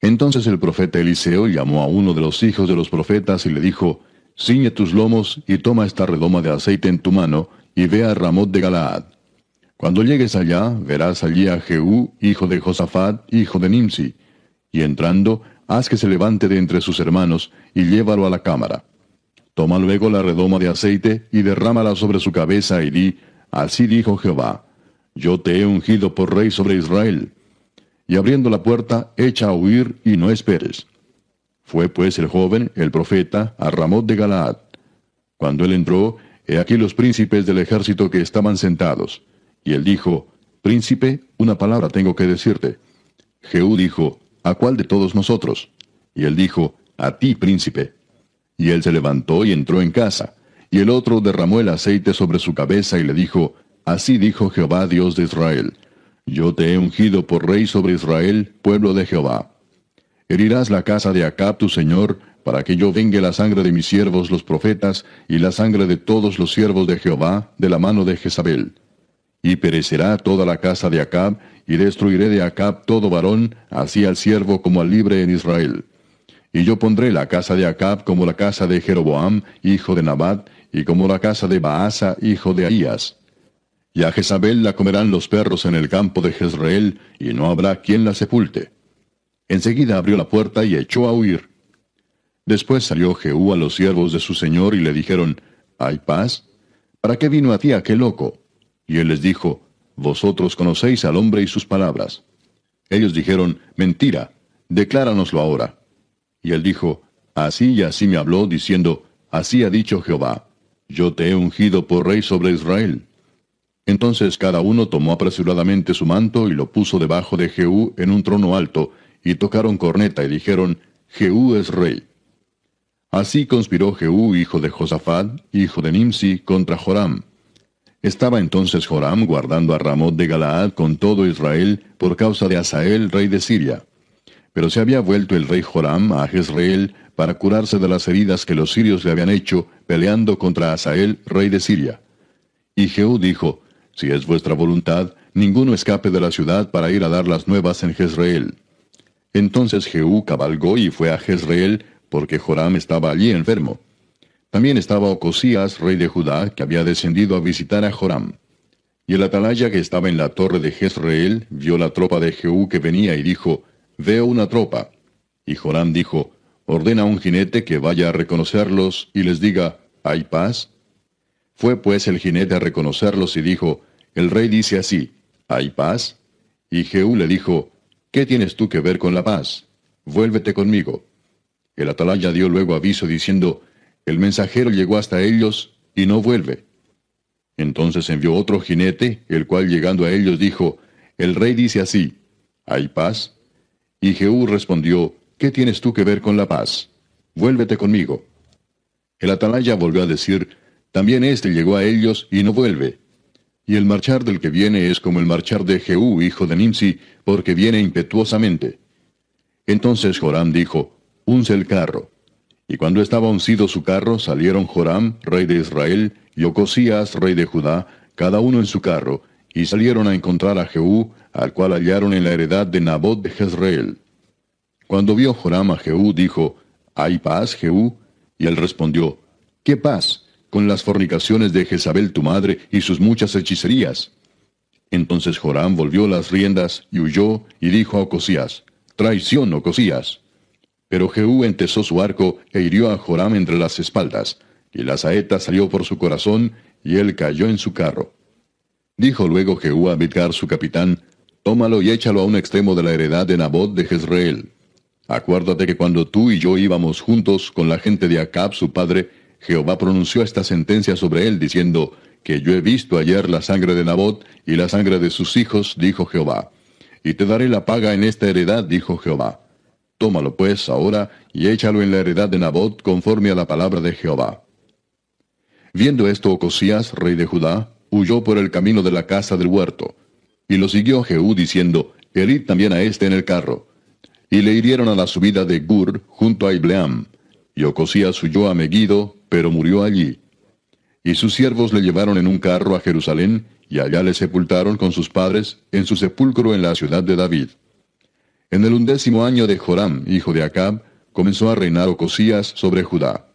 Entonces el profeta Eliseo llamó a uno de los hijos de los profetas y le dijo, Ciñe tus lomos y toma esta redoma de aceite en tu mano, y ve a Ramot de Galaad. Cuando llegues allá, verás allí a Jehú, hijo de Josafat, hijo de Nimsi, y entrando, haz que se levante de entre sus hermanos, y llévalo a la cámara. Toma luego la redoma de aceite, y derrámala sobre su cabeza, y di, Así dijo Jehová, Yo te he ungido por rey sobre Israel. Y abriendo la puerta, echa a huir, y no esperes. Fue pues el joven, el profeta, a Ramot de Galaad. Cuando él entró, he aquí los príncipes del ejército que estaban sentados. Y él dijo, Príncipe, una palabra tengo que decirte. Jehú dijo, ¿A cuál de todos nosotros? Y él dijo, A ti, príncipe. Y él se levantó y entró en casa. Y el otro derramó el aceite sobre su cabeza y le dijo, Así dijo Jehová Dios de Israel, Yo te he ungido por rey sobre Israel, pueblo de Jehová. Herirás la casa de Acab tu señor, para que yo vengue la sangre de mis siervos los profetas, y la sangre de todos los siervos de Jehová, de la mano de Jezabel. Y perecerá toda la casa de Acab, y destruiré de Acab todo varón, así al siervo como al libre en Israel. Y yo pondré la casa de Acab como la casa de Jeroboam, hijo de Nabat, y como la casa de Baasa, hijo de Ahías. Y a Jezabel la comerán los perros en el campo de Jezreel, y no habrá quien la sepulte. Enseguida abrió la puerta y echó a huir. Después salió Jehú a los siervos de su señor y le dijeron, ¿Hay paz? ¿Para qué vino a ti aquel loco? Y él les dijo, Vosotros conocéis al hombre y sus palabras. Ellos dijeron, Mentira, decláranoslo ahora. Y él dijo, Así y así me habló, diciendo, Así ha dicho Jehová, Yo te he ungido por rey sobre Israel. Entonces cada uno tomó apresuradamente su manto y lo puso debajo de Jehú en un trono alto, y tocaron corneta y dijeron, Jehú es rey. Así conspiró Jehú, hijo de Josafat, hijo de Nimsi, contra Joram. Estaba entonces Joram guardando a Ramot de Galaad con todo Israel por causa de Asael, rey de Siria. Pero se había vuelto el rey Joram a Jezreel para curarse de las heridas que los sirios le habían hecho peleando contra Asael, rey de Siria. Y Jehú dijo, Si es vuestra voluntad, ninguno escape de la ciudad para ir a dar las nuevas en Jezreel. Entonces Jehú cabalgó y fue a Jezreel, porque Joram estaba allí enfermo. También estaba Ocosías, rey de Judá, que había descendido a visitar a Joram. Y el atalaya que estaba en la torre de Jezreel vio la tropa de Jehú que venía y dijo, Veo una tropa. Y Joram dijo, Ordena a un jinete que vaya a reconocerlos y les diga, ¿hay paz? Fue pues el jinete a reconocerlos y dijo, El rey dice así, ¿hay paz? Y Jehú le dijo, ¿Qué tienes tú que ver con la paz? Vuélvete conmigo. El atalaya dio luego aviso diciendo, El mensajero llegó hasta ellos y no vuelve. Entonces envió otro jinete, el cual llegando a ellos dijo, El rey dice así, ¿hay paz? Y Jehú respondió, ¿qué tienes tú que ver con la paz? Vuélvete conmigo. El atalaya volvió a decir, También éste llegó a ellos y no vuelve. Y el marchar del que viene es como el marchar de Jehú, hijo de Nimsi, porque viene impetuosamente. Entonces Joram dijo, Unce el carro. Y cuando estaba uncido su carro, salieron Joram, rey de Israel, y Ocosías, rey de Judá, cada uno en su carro, y salieron a encontrar a Jehú, al cual hallaron en la heredad de Nabot de Jezreel. Cuando vio Joram a Jehú, dijo, ¿Hay paz, Jehú? Y él respondió, ¿Qué paz? con las fornicaciones de Jezabel tu madre y sus muchas hechicerías. Entonces Joram volvió las riendas y huyó y dijo a Ocosías, Traición, Ocosías. Pero Jehú entesó su arco e hirió a Joram entre las espaldas, y la saeta salió por su corazón, y él cayó en su carro. Dijo luego Jehú a Bidgar su capitán, Tómalo y échalo a un extremo de la heredad de Nabot de Jezreel. Acuérdate que cuando tú y yo íbamos juntos con la gente de Acab su padre, Jehová pronunció esta sentencia sobre él, diciendo, que yo he visto ayer la sangre de Nabot y la sangre de sus hijos, dijo Jehová. Y te daré la paga en esta heredad, dijo Jehová. Tómalo pues ahora y échalo en la heredad de Nabot conforme a la palabra de Jehová. Viendo esto Ocosías, rey de Judá, huyó por el camino de la casa del huerto. Y lo siguió Jehú diciendo, Herid también a este en el carro. Y le hirieron a la subida de Gur junto a Ibleam. Y Ocosías huyó a Megiddo, pero murió allí. Y sus siervos le llevaron en un carro a Jerusalén, y allá le sepultaron con sus padres en su sepulcro en la ciudad de David. En el undécimo año de Joram, hijo de Acab, comenzó a reinar Ocosías sobre Judá.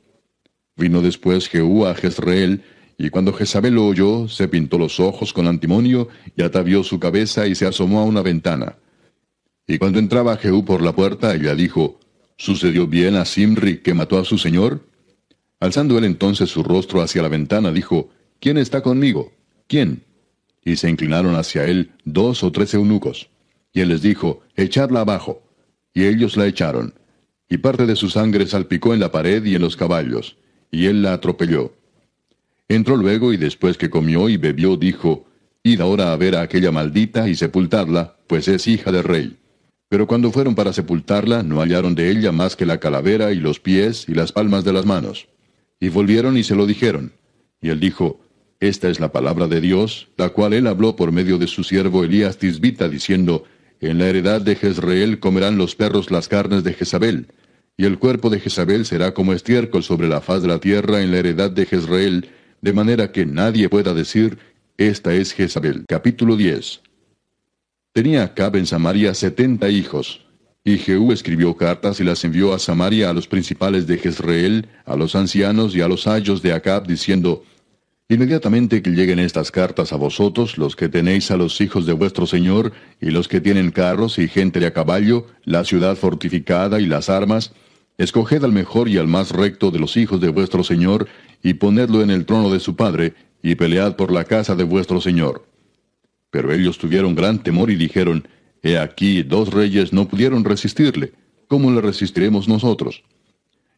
Vino después Jehú a Jezreel, y cuando Jezabel lo oyó, se pintó los ojos con antimonio, y atavió su cabeza y se asomó a una ventana. Y cuando entraba Jehú por la puerta, ella dijo, ¿Sucedió bien a Simri que mató a su señor? Alzando él entonces su rostro hacia la ventana, dijo, ¿Quién está conmigo? ¿Quién? Y se inclinaron hacia él dos o tres eunucos. Y él les dijo, Echadla abajo. Y ellos la echaron. y parte de su sangre salpicó en la pared y en los caballos, y él la atropelló. Entró luego y después que comió y bebió dijo, Id ahora a ver a aquella maldita y sepultadla, pues es hija del rey. Pero cuando fueron para sepultarla, no hallaron de ella más que la calavera y los pies y las palmas de las manos. Y volvieron y se lo dijeron. Y él dijo, Esta es la palabra de Dios, la cual él habló por medio de su siervo Elías Tisbita, diciendo, En la heredad de Jezreel comerán los perros las carnes de Jezabel, y el cuerpo de Jezabel será como estiércol sobre la faz de la tierra en la heredad de Jezreel, de manera que nadie pueda decir, Esta es Jezabel. Capítulo 10 Tenía Acab en Samaria setenta hijos. Y Jehú escribió cartas y las envió a Samaria a los principales de Jezreel, a los ancianos y a los ayos de Acab, diciendo, Inmediatamente que lleguen estas cartas a vosotros, los que tenéis a los hijos de vuestro Señor, y los que tienen carros y gente de a caballo, la ciudad fortificada y las armas, escoged al mejor y al más recto de los hijos de vuestro Señor, y ponedlo en el trono de su padre, y pelead por la casa de vuestro Señor. Pero ellos tuvieron gran temor y dijeron, He aquí, dos reyes no pudieron resistirle, ¿cómo le resistiremos nosotros?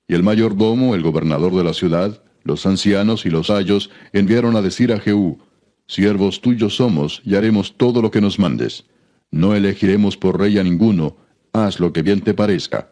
Y el mayordomo, el gobernador de la ciudad, los ancianos y los ayos enviaron a decir a Jehú, Siervos tuyos somos, y haremos todo lo que nos mandes. No elegiremos por rey a ninguno, haz lo que bien te parezca.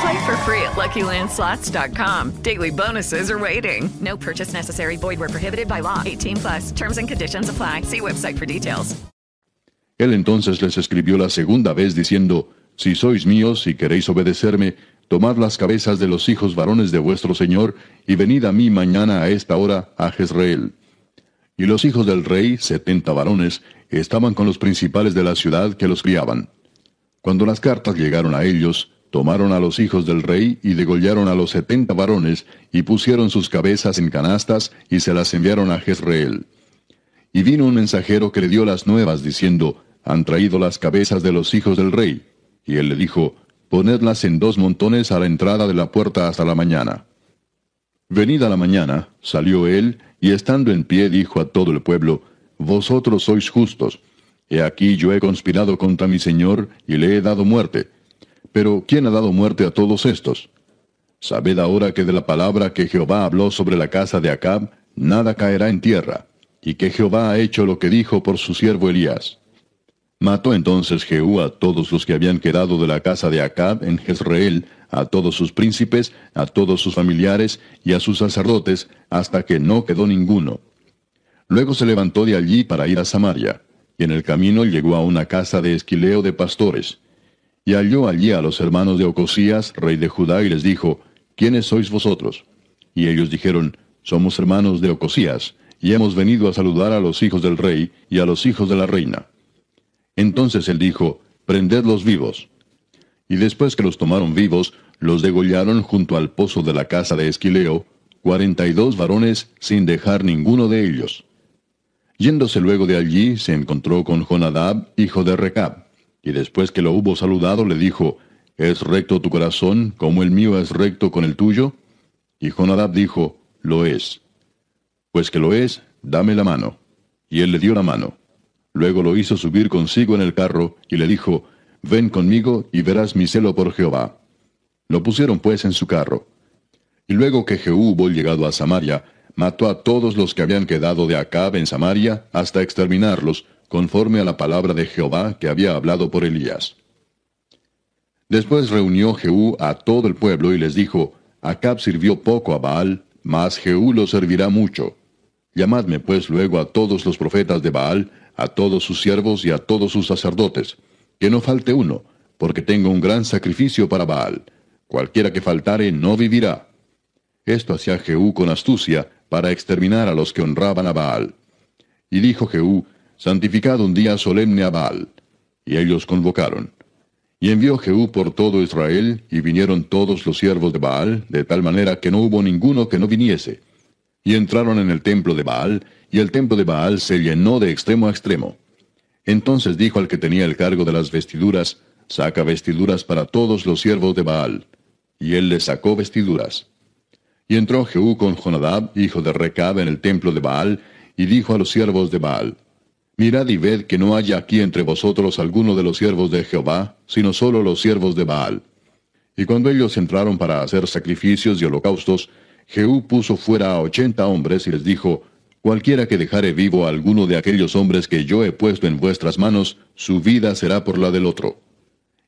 Play for free at LuckyLandSlots.com. Daily bonuses are waiting. No purchase necessary. Void where prohibited by law. 18 plus. Terms and conditions apply. See website for details. Él entonces les escribió la segunda vez diciendo, Si sois míos y queréis obedecerme, tomad las cabezas de los hijos varones de vuestro Señor, y venid a mí mañana a esta hora a Jezreel. Y los hijos del rey, setenta varones, estaban con los principales de la ciudad que los criaban. Cuando las cartas llegaron a ellos, tomaron a los hijos del rey y degollaron a los setenta varones, y pusieron sus cabezas en canastas, y se las enviaron a Jezreel. Y vino un mensajero que le dio las nuevas, diciendo, Han traído las cabezas de los hijos del rey. Y él le dijo, Ponedlas en dos montones a la entrada de la puerta hasta la mañana. Venida la mañana, salió él, y estando en pie dijo a todo el pueblo, Vosotros sois justos. He aquí yo he conspirado contra mi señor, y le he dado muerte. Pero ¿quién ha dado muerte a todos estos? Sabed ahora que de la palabra que Jehová habló sobre la casa de Acab, nada caerá en tierra, y que Jehová ha hecho lo que dijo por su siervo Elías. Mató entonces Jehú a todos los que habían quedado de la casa de Acab en Jezreel, a todos sus príncipes, a todos sus familiares y a sus sacerdotes, hasta que no quedó ninguno. Luego se levantó de allí para ir a Samaria, y en el camino llegó a una casa de esquileo de pastores. Y halló allí a los hermanos de Ocosías, rey de Judá, y les dijo, ¿Quiénes sois vosotros? Y ellos dijeron, Somos hermanos de Ocosías, y hemos venido a saludar a los hijos del rey y a los hijos de la reina. Entonces él dijo, Prendedlos vivos. Y después que los tomaron vivos, los degollaron junto al pozo de la casa de Esquileo, cuarenta y dos varones sin dejar ninguno de ellos. Yéndose luego de allí, se encontró con Jonadab, hijo de Recab, y después que lo hubo saludado, le dijo, ¿Es recto tu corazón como el mío es recto con el tuyo? Y Jonadab dijo, Lo es. Pues que lo es, dame la mano. Y él le dio la mano. Luego lo hizo subir consigo en el carro, y le dijo, Ven conmigo y verás mi celo por Jehová. Lo pusieron pues en su carro. Y luego que Jehú hubo llegado a Samaria, mató a todos los que habían quedado de Acab en Samaria, hasta exterminarlos, conforme a la palabra de Jehová que había hablado por Elías. Después reunió Jehú a todo el pueblo y les dijo, Acab sirvió poco a Baal, mas Jehú lo servirá mucho. Llamadme pues luego a todos los profetas de Baal, a todos sus siervos y a todos sus sacerdotes, que no falte uno, porque tengo un gran sacrificio para Baal. Cualquiera que faltare no vivirá. Esto hacía Jehú con astucia para exterminar a los que honraban a Baal. Y dijo Jehú, santificad un día solemne a Baal. Y ellos convocaron. Y envió Jehú por todo Israel, y vinieron todos los siervos de Baal, de tal manera que no hubo ninguno que no viniese. Y entraron en el templo de Baal, y el templo de Baal se llenó de extremo a extremo. Entonces dijo al que tenía el cargo de las vestiduras, Saca vestiduras para todos los siervos de Baal. Y él le sacó vestiduras. Y entró Jehú con Jonadab, hijo de Recab, en el templo de Baal, y dijo a los siervos de Baal, Mirad y ved que no haya aquí entre vosotros alguno de los siervos de Jehová, sino solo los siervos de Baal. Y cuando ellos entraron para hacer sacrificios y holocaustos, Jehú puso fuera a ochenta hombres y les dijo, Cualquiera que dejare vivo a alguno de aquellos hombres que yo he puesto en vuestras manos, su vida será por la del otro.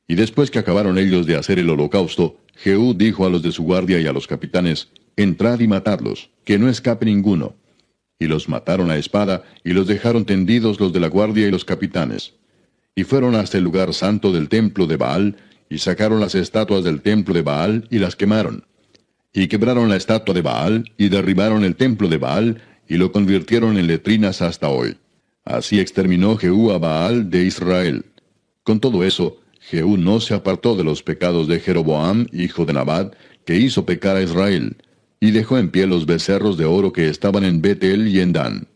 Y después que acabaron ellos de hacer el holocausto, Jehú dijo a los de su guardia y a los capitanes, Entrad y matadlos, que no escape ninguno. Y los mataron a espada, y los dejaron tendidos los de la guardia y los capitanes. Y fueron hasta el lugar santo del templo de Baal, y sacaron las estatuas del templo de Baal, y las quemaron. Y quebraron la estatua de Baal, y derribaron el templo de Baal, y lo convirtieron en letrinas hasta hoy. Así exterminó Jehú a Baal de Israel. Con todo eso, Jehú no se apartó de los pecados de Jeroboam, hijo de Nabat, que hizo pecar a Israel, y dejó en pie los becerros de oro que estaban en Betel y en Dan.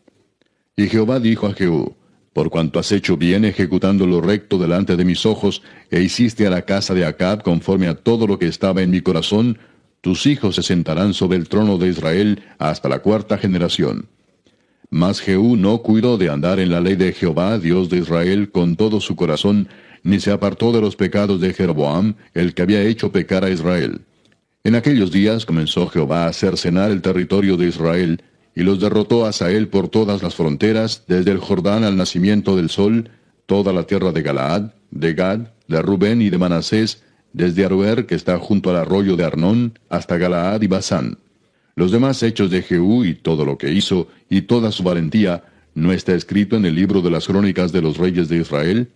Y Jehová dijo a Jehú, Por cuanto has hecho bien ejecutando lo recto delante de mis ojos, e hiciste a la casa de Acab conforme a todo lo que estaba en mi corazón, tus hijos se sentarán sobre el trono de Israel hasta la cuarta generación. Mas Jehú no cuidó de andar en la ley de Jehová, Dios de Israel, con todo su corazón, ni se apartó de los pecados de Jeroboam, el que había hecho pecar a Israel. En aquellos días comenzó Jehová a cercenar el territorio de Israel, y los derrotó a Sael por todas las fronteras, desde el Jordán al nacimiento del sol, toda la tierra de Galaad, de Gad, de Rubén y de Manasés, desde Aruer, que está junto al arroyo de Arnón, hasta Galaad y Basán. Los demás hechos de Jehú y todo lo que hizo, y toda su valentía, ¿no está escrito en el libro de las crónicas de los reyes de Israel?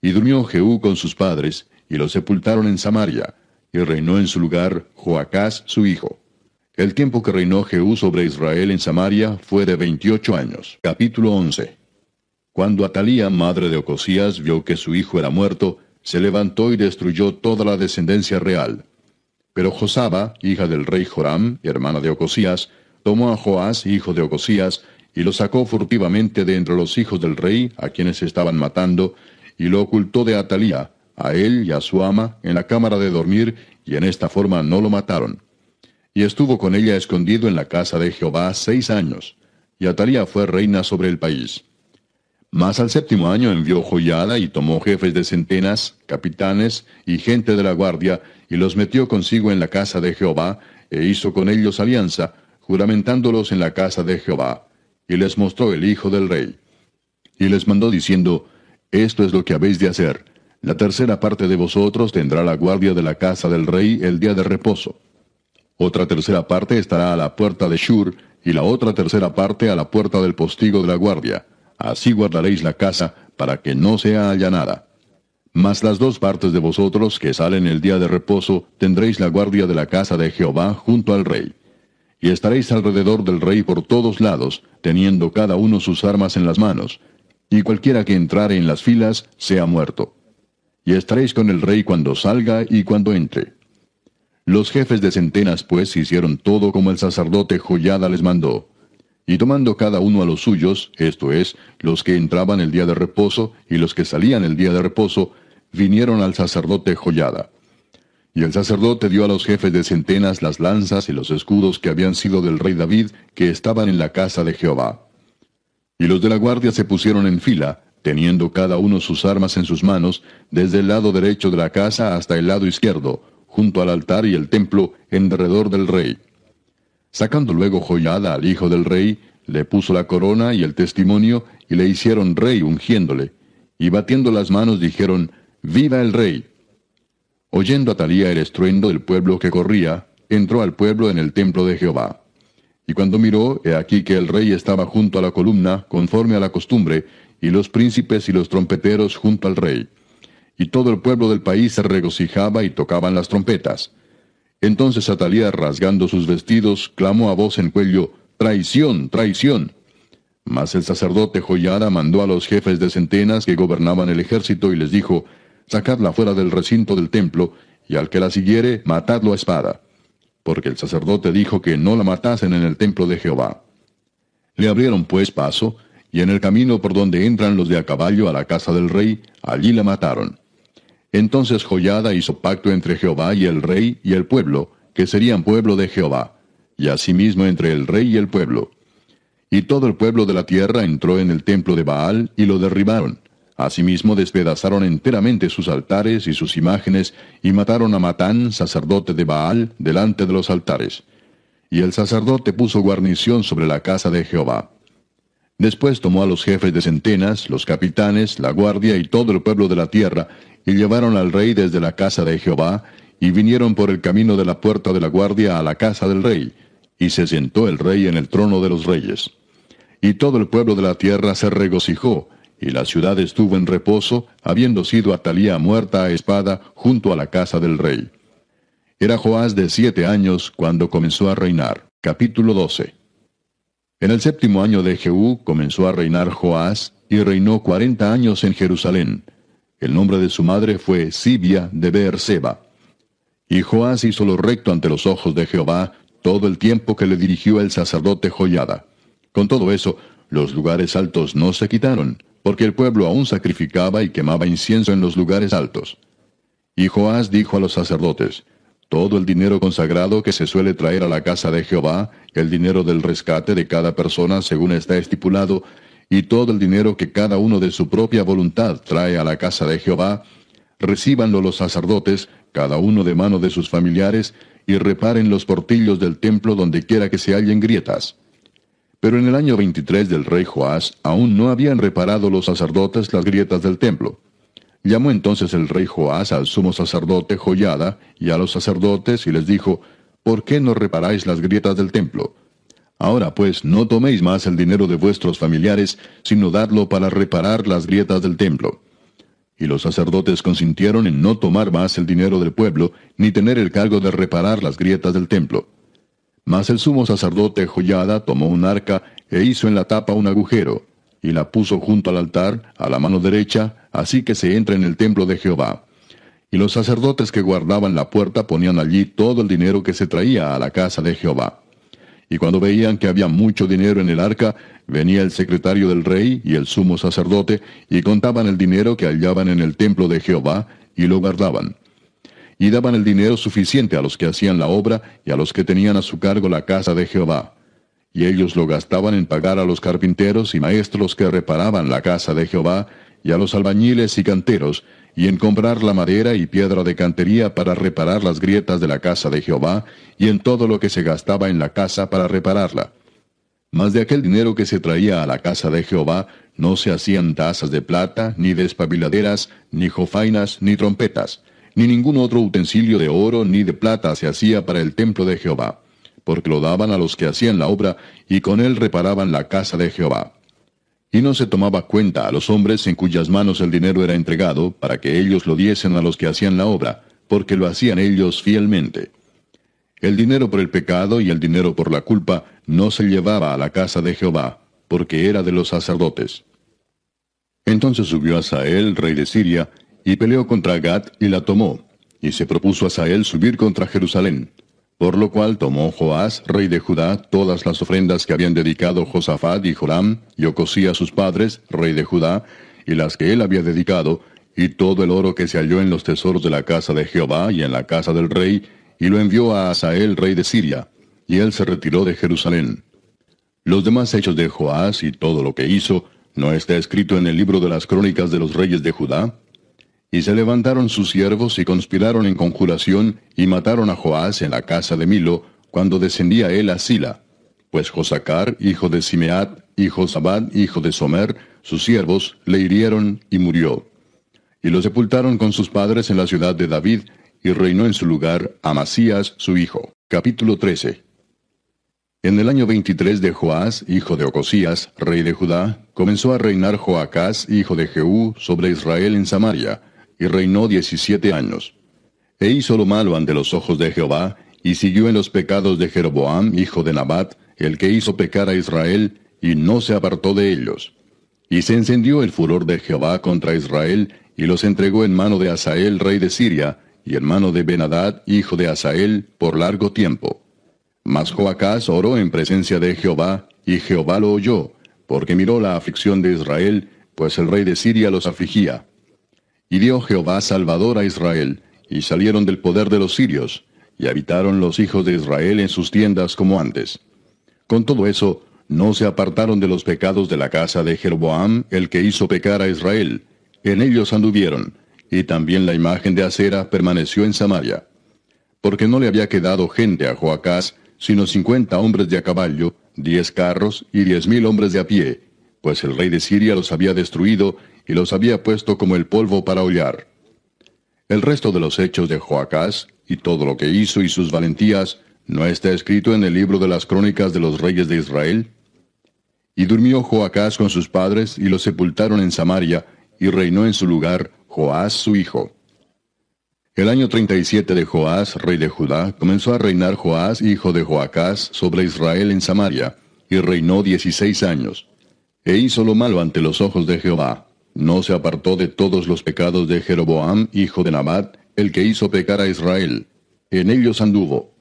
Y durmió Jehú con sus padres, y lo sepultaron en Samaria, y reinó en su lugar Joacás su hijo. El tiempo que reinó Jehú sobre Israel en Samaria fue de veintiocho años. Capítulo 11. Cuando Atalía, madre de Ocosías, vio que su hijo era muerto, se levantó y destruyó toda la descendencia real. Pero Josaba, hija del rey Joram, hermana de Ocosías, tomó a Joás, hijo de Ocosías, y lo sacó furtivamente de entre los hijos del rey, a quienes estaban matando, y lo ocultó de Atalía, a él y a su ama, en la cámara de dormir, y en esta forma no lo mataron. Y estuvo con ella escondido en la casa de Jehová seis años, y Atalía fue reina sobre el país. Mas al séptimo año envió Joyada y tomó jefes de centenas, capitanes y gente de la guardia, y los metió consigo en la casa de Jehová, e hizo con ellos alianza, juramentándolos en la casa de Jehová, y les mostró el hijo del rey. Y les mandó diciendo, esto es lo que habéis de hacer. La tercera parte de vosotros tendrá la guardia de la casa del rey el día de reposo. Otra tercera parte estará a la puerta de Shur, y la otra tercera parte a la puerta del postigo de la guardia. Así guardaréis la casa, para que no sea allanada. Mas las dos partes de vosotros que salen el día de reposo tendréis la guardia de la casa de Jehová junto al rey. Y estaréis alrededor del rey por todos lados, teniendo cada uno sus armas en las manos, y cualquiera que entrare en las filas sea muerto. Y estaréis con el rey cuando salga y cuando entre. Los jefes de centenas, pues, hicieron todo como el sacerdote Joyada les mandó. Y tomando cada uno a los suyos, esto es, los que entraban el día de reposo y los que salían el día de reposo, vinieron al sacerdote Joyada. Y el sacerdote dio a los jefes de centenas las lanzas y los escudos que habían sido del rey David, que estaban en la casa de Jehová. Y los de la guardia se pusieron en fila, teniendo cada uno sus armas en sus manos, desde el lado derecho de la casa hasta el lado izquierdo, junto al altar y el templo, en derredor del rey. Sacando luego Joyada al hijo del rey, le puso la corona y el testimonio, y le hicieron rey ungiéndole. Y batiendo las manos dijeron, Viva el rey. Oyendo Atalía el estruendo del pueblo que corría, entró al pueblo en el templo de Jehová. Y cuando miró, he aquí que el rey estaba junto a la columna, conforme a la costumbre, y los príncipes y los trompeteros junto al rey. Y todo el pueblo del país se regocijaba y tocaban las trompetas. Entonces Atalía, rasgando sus vestidos, clamó a voz en cuello, Traición, traición. Mas el sacerdote Joyada mandó a los jefes de centenas que gobernaban el ejército y les dijo, Sacadla fuera del recinto del templo, y al que la siguiere, matadlo a espada. Porque el sacerdote dijo que no la matasen en el templo de Jehová. Le abrieron pues paso, y en el camino por donde entran los de a caballo a la casa del rey, allí la mataron. Entonces Joyada hizo pacto entre Jehová y el rey y el pueblo, que serían pueblo de Jehová, y asimismo entre el rey y el pueblo. Y todo el pueblo de la tierra entró en el templo de Baal y lo derribaron. Asimismo despedazaron enteramente sus altares y sus imágenes, y mataron a Matán, sacerdote de Baal, delante de los altares. Y el sacerdote puso guarnición sobre la casa de Jehová. Después tomó a los jefes de centenas, los capitanes, la guardia y todo el pueblo de la tierra, y llevaron al rey desde la casa de Jehová, y vinieron por el camino de la puerta de la guardia a la casa del rey, y se sentó el rey en el trono de los reyes. Y todo el pueblo de la tierra se regocijó, y la ciudad estuvo en reposo, habiendo sido Atalía muerta a espada junto a la casa del rey. Era Joás de siete años cuando comenzó a reinar. Capítulo 12. En el séptimo año de Jehú comenzó a reinar Joás, y reinó cuarenta años en Jerusalén. El nombre de su madre fue Sibia de Beerseba. Y Joás hizo lo recto ante los ojos de Jehová todo el tiempo que le dirigió el sacerdote Joyada. Con todo eso, los lugares altos no se quitaron, porque el pueblo aún sacrificaba y quemaba incienso en los lugares altos. Y Joás dijo a los sacerdotes, todo el dinero consagrado que se suele traer a la casa de Jehová, el dinero del rescate de cada persona según está estipulado, y todo el dinero que cada uno de su propia voluntad trae a la casa de Jehová, recíbanlo los sacerdotes, cada uno de mano de sus familiares, y reparen los portillos del templo donde quiera que se hallen grietas. Pero en el año 23 del rey Joás aún no habían reparado los sacerdotes las grietas del templo. Llamó entonces el rey Joás al sumo sacerdote Joyada y a los sacerdotes y les dijo, ¿Por qué no reparáis las grietas del templo? Ahora pues no toméis más el dinero de vuestros familiares, sino dadlo para reparar las grietas del templo. Y los sacerdotes consintieron en no tomar más el dinero del pueblo, ni tener el cargo de reparar las grietas del templo. Mas el sumo sacerdote Joyada tomó un arca e hizo en la tapa un agujero, y la puso junto al altar, a la mano derecha, así que se entra en el templo de Jehová. Y los sacerdotes que guardaban la puerta ponían allí todo el dinero que se traía a la casa de Jehová. Y cuando veían que había mucho dinero en el arca, venía el secretario del rey y el sumo sacerdote, y contaban el dinero que hallaban en el templo de Jehová, y lo guardaban y daban el dinero suficiente a los que hacían la obra y a los que tenían a su cargo la casa de Jehová. Y ellos lo gastaban en pagar a los carpinteros y maestros que reparaban la casa de Jehová, y a los albañiles y canteros, y en comprar la madera y piedra de cantería para reparar las grietas de la casa de Jehová, y en todo lo que se gastaba en la casa para repararla. Mas de aquel dinero que se traía a la casa de Jehová, no se hacían tazas de plata, ni despabiladeras, ni jofainas, ni trompetas, ni ningún otro utensilio de oro ni de plata se hacía para el templo de Jehová, porque lo daban a los que hacían la obra, y con él reparaban la casa de Jehová. Y no se tomaba cuenta a los hombres en cuyas manos el dinero era entregado, para que ellos lo diesen a los que hacían la obra, porque lo hacían ellos fielmente. El dinero por el pecado y el dinero por la culpa no se llevaba a la casa de Jehová, porque era de los sacerdotes. Entonces subió Asael, rey de Siria, y peleó contra Gat y la tomó, y se propuso a Sael subir contra Jerusalén. Por lo cual tomó Joás, rey de Judá, todas las ofrendas que habían dedicado Josafat y Joram, y Ocosía sus padres, rey de Judá, y las que él había dedicado, y todo el oro que se halló en los tesoros de la casa de Jehová y en la casa del rey, y lo envió a Asael, rey de Siria, y él se retiró de Jerusalén. Los demás hechos de Joás y todo lo que hizo, ¿no está escrito en el libro de las crónicas de los reyes de Judá? Y se levantaron sus siervos y conspiraron en conjuración y mataron a Joás en la casa de Milo, cuando descendía él a Sila. Pues Josacar, hijo de Simeat, y Josabad, hijo de Somer, sus siervos, le hirieron y murió. Y lo sepultaron con sus padres en la ciudad de David, y reinó en su lugar Amasías su hijo. Capítulo 13. En el año 23 de Joás, hijo de Ocosías, rey de Judá, comenzó a reinar Joacás, hijo de Jehú, sobre Israel en Samaria, y reinó diecisiete años. E hizo lo malo ante los ojos de Jehová, y siguió en los pecados de Jeroboam, hijo de Nabat, el que hizo pecar a Israel, y no se apartó de ellos. Y se encendió el furor de Jehová contra Israel, y los entregó en mano de Asael, rey de Siria, y en mano de Benadad, hijo de Asael, por largo tiempo. Mas Joacás oró en presencia de Jehová, y Jehová lo oyó, porque miró la aflicción de Israel, pues el rey de Siria los afligía. Y dio Jehová salvador a Israel, y salieron del poder de los sirios, y habitaron los hijos de Israel en sus tiendas como antes. Con todo eso, no se apartaron de los pecados de la casa de Jeroboam, el que hizo pecar a Israel. En ellos anduvieron, y también la imagen de acera permaneció en Samaria. Porque no le había quedado gente a Joacás, sino cincuenta hombres de a caballo, diez carros y diez mil hombres de a pie, pues el rey de Siria los había destruido y los había puesto como el polvo para hollar. El resto de los hechos de Joacás, y todo lo que hizo y sus valentías, ¿no está escrito en el libro de las crónicas de los reyes de Israel? Y durmió Joacás con sus padres, y los sepultaron en Samaria, y reinó en su lugar Joás su hijo. El año 37 de Joás, rey de Judá, comenzó a reinar Joás, hijo de Joacás, sobre Israel en Samaria, y reinó dieciséis años. E hizo lo malo ante los ojos de Jehová. No se apartó de todos los pecados de Jeroboam, hijo de Nabat, el que hizo pecar a Israel. En ellos anduvo.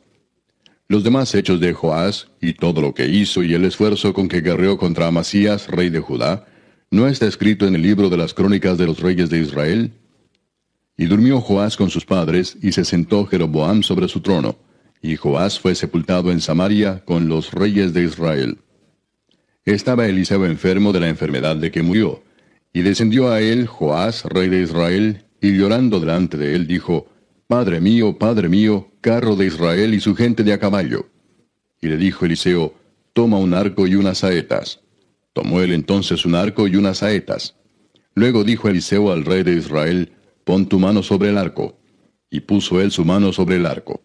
Los demás hechos de Joás, y todo lo que hizo y el esfuerzo con que guerreó contra Amasías, rey de Judá, ¿no está escrito en el libro de las crónicas de los reyes de Israel? Y durmió Joás con sus padres, y se sentó Jeroboam sobre su trono, y Joás fue sepultado en Samaria con los reyes de Israel. Estaba Eliseo enfermo de la enfermedad de que murió, y descendió a él Joás, rey de Israel, y llorando delante de él dijo, Padre mío, Padre mío, carro de Israel y su gente de a caballo. Y le dijo Eliseo, Toma un arco y unas saetas. Tomó él entonces un arco y unas saetas. Luego dijo Eliseo al rey de Israel, pon tu mano sobre el arco. Y puso él su mano sobre el arco.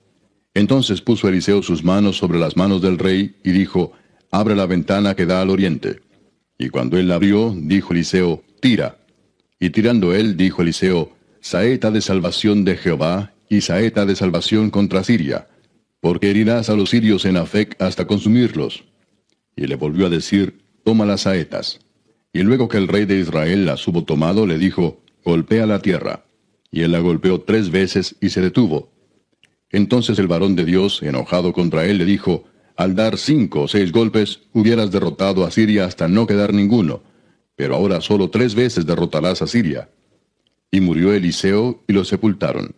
Entonces puso Eliseo sus manos sobre las manos del rey, y dijo, Abre la ventana que da al oriente. Y cuando él la abrió, dijo Eliseo, Tira. Y tirando él, dijo Eliseo, Saeta de salvación de Jehová, y saeta de salvación contra Siria, porque herirás a los sirios en Afec hasta consumirlos. Y le volvió a decir, Toma las saetas. Y luego que el rey de Israel las hubo tomado, le dijo, Golpea la tierra y él la golpeó tres veces y se detuvo. Entonces el varón de Dios, enojado contra él, le dijo, Al dar cinco o seis golpes, hubieras derrotado a Siria hasta no quedar ninguno, pero ahora solo tres veces derrotarás a Siria. Y murió Eliseo y lo sepultaron.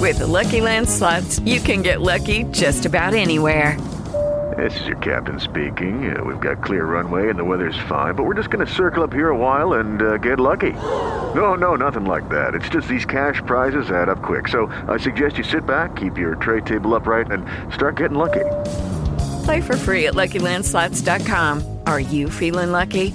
With the Lucky Land slots, you can get lucky just about anywhere. This is your captain speaking. Uh, we've got clear runway and the weather's fine, but we're just going to circle up here a while and uh, get lucky. No, no, nothing like that. It's just these cash prizes add up quick. So I suggest you sit back, keep your tray table upright, and start getting lucky. Play for free at LuckyLandSlots.com. Are you feeling lucky?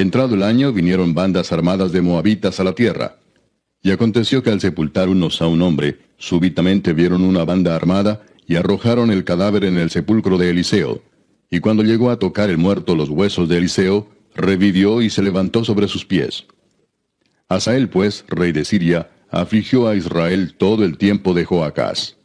Entrado el año vinieron bandas armadas de moabitas a la tierra. Y aconteció que al sepultar unos a un hombre, súbitamente vieron una banda armada y arrojaron el cadáver en el sepulcro de Eliseo. Y cuando llegó a tocar el muerto los huesos de Eliseo, revivió y se levantó sobre sus pies. Asael, pues, rey de Siria, afligió a Israel todo el tiempo de Joacás.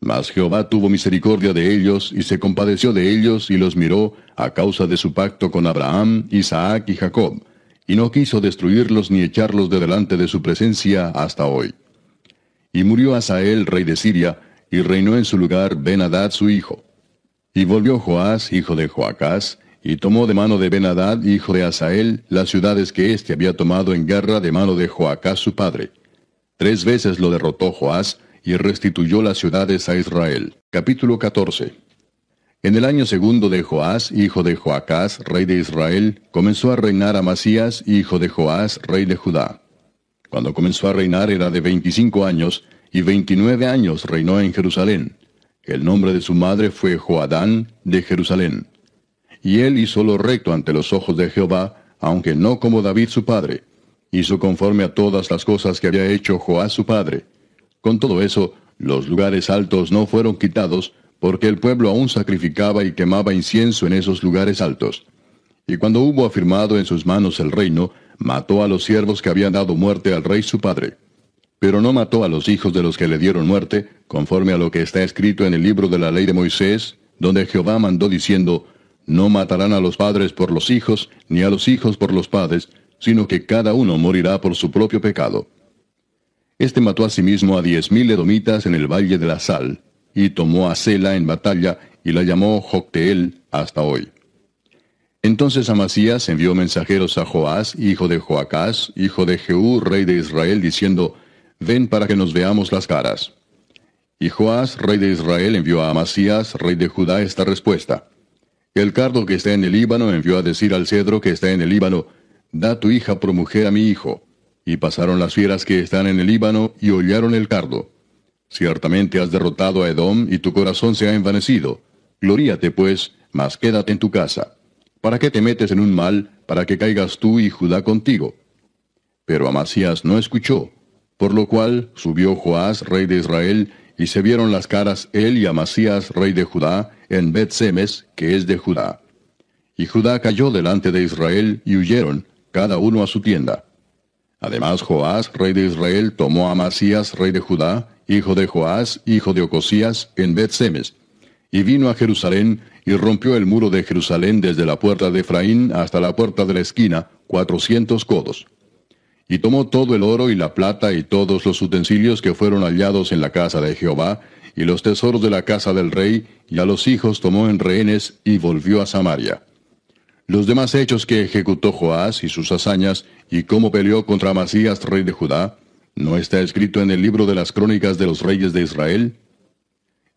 Mas Jehová tuvo misericordia de ellos y se compadeció de ellos y los miró a causa de su pacto con Abraham, Isaac y Jacob, y no quiso destruirlos ni echarlos de delante de su presencia hasta hoy. Y murió Asael, rey de Siria, y reinó en su lugar Ben-Hadad su hijo. Y volvió Joás, hijo de Joacás, y tomó de mano de Benadad, hijo de Asael, las ciudades que éste había tomado en guerra de mano de Joacás su padre. Tres veces lo derrotó Joás, y restituyó las ciudades a Israel. Capítulo 14 En el año segundo de Joás, hijo de Joacás, rey de Israel, comenzó a reinar Amasías, hijo de Joás, rey de Judá. Cuando comenzó a reinar era de veinticinco años, y veintinueve años reinó en Jerusalén. El nombre de su madre fue Joadán de Jerusalén. Y él hizo lo recto ante los ojos de Jehová, aunque no como David su padre. Hizo conforme a todas las cosas que había hecho Joás su padre. Con todo eso, los lugares altos no fueron quitados, porque el pueblo aún sacrificaba y quemaba incienso en esos lugares altos. Y cuando hubo afirmado en sus manos el reino, mató a los siervos que habían dado muerte al rey su padre. Pero no mató a los hijos de los que le dieron muerte, conforme a lo que está escrito en el libro de la ley de Moisés, donde Jehová mandó diciendo, No matarán a los padres por los hijos, ni a los hijos por los padres, sino que cada uno morirá por su propio pecado. Este mató asimismo a diez mil edomitas en el valle de la Sal, y tomó a Sela en batalla, y la llamó Jocteel hasta hoy. Entonces Amasías envió mensajeros a Joás, hijo de Joacás, hijo de Jehú, rey de Israel, diciendo, Ven para que nos veamos las caras. Y Joás, rey de Israel, envió a Amasías, rey de Judá, esta respuesta. El cardo que está en el Líbano envió a decir al cedro que está en el Líbano, Da tu hija por mujer a mi hijo. Y pasaron las fieras que están en el Líbano y hollaron el cardo. Ciertamente has derrotado a Edom y tu corazón se ha envanecido. Gloríate pues, mas quédate en tu casa. ¿Para qué te metes en un mal, para que caigas tú y Judá contigo? Pero Amasías no escuchó, por lo cual subió Joás, rey de Israel, y se vieron las caras él y Amasías, rey de Judá, en Bet-Semes, que es de Judá. Y Judá cayó delante de Israel y huyeron, cada uno a su tienda. Además, Joás, rey de Israel, tomó a Amasías, rey de Judá, hijo de Joás, hijo de Ocosías, en Bet-Semes, y vino a Jerusalén, y rompió el muro de Jerusalén desde la puerta de Efraín hasta la puerta de la esquina, cuatrocientos codos. Y tomó todo el oro y la plata y todos los utensilios que fueron hallados en la casa de Jehová, y los tesoros de la casa del rey, y a los hijos tomó en rehenes, y volvió a Samaria. Los demás hechos que ejecutó Joás y sus hazañas, y cómo peleó contra Amasías, rey de Judá, ¿no está escrito en el libro de las crónicas de los reyes de Israel?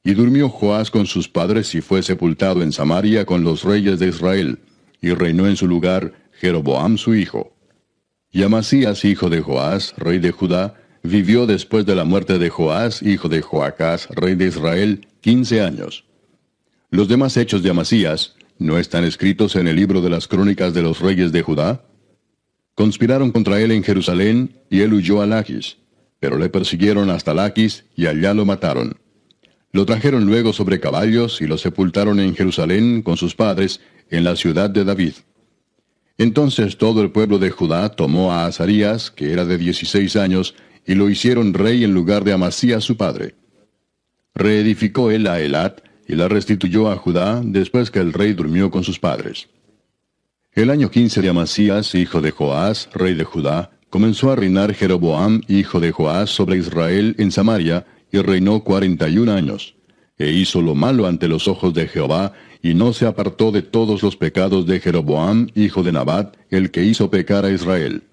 Y durmió Joás con sus padres y fue sepultado en Samaria con los reyes de Israel, y reinó en su lugar Jeroboam su hijo. Y Amasías, hijo de Joás, rey de Judá, vivió después de la muerte de Joás, hijo de Joacás, rey de Israel, quince años. Los demás hechos de Amasías, ¿No están escritos en el libro de las crónicas de los reyes de Judá? Conspiraron contra él en Jerusalén, y él huyó a Laquis, pero le persiguieron hasta Laquis, y allá lo mataron. Lo trajeron luego sobre caballos, y lo sepultaron en Jerusalén con sus padres, en la ciudad de David. Entonces todo el pueblo de Judá tomó a Azarías, que era de dieciséis años, y lo hicieron rey en lugar de Amasías su padre. Reedificó él a Elat, y la restituyó a Judá después que el rey durmió con sus padres. El año quince de Amasías, hijo de Joás, rey de Judá, comenzó a reinar Jeroboam, hijo de Joás, sobre Israel en Samaria, y reinó cuarenta y un años. E hizo lo malo ante los ojos de Jehová, y no se apartó de todos los pecados de Jeroboam, hijo de Nabat, el que hizo pecar a Israel.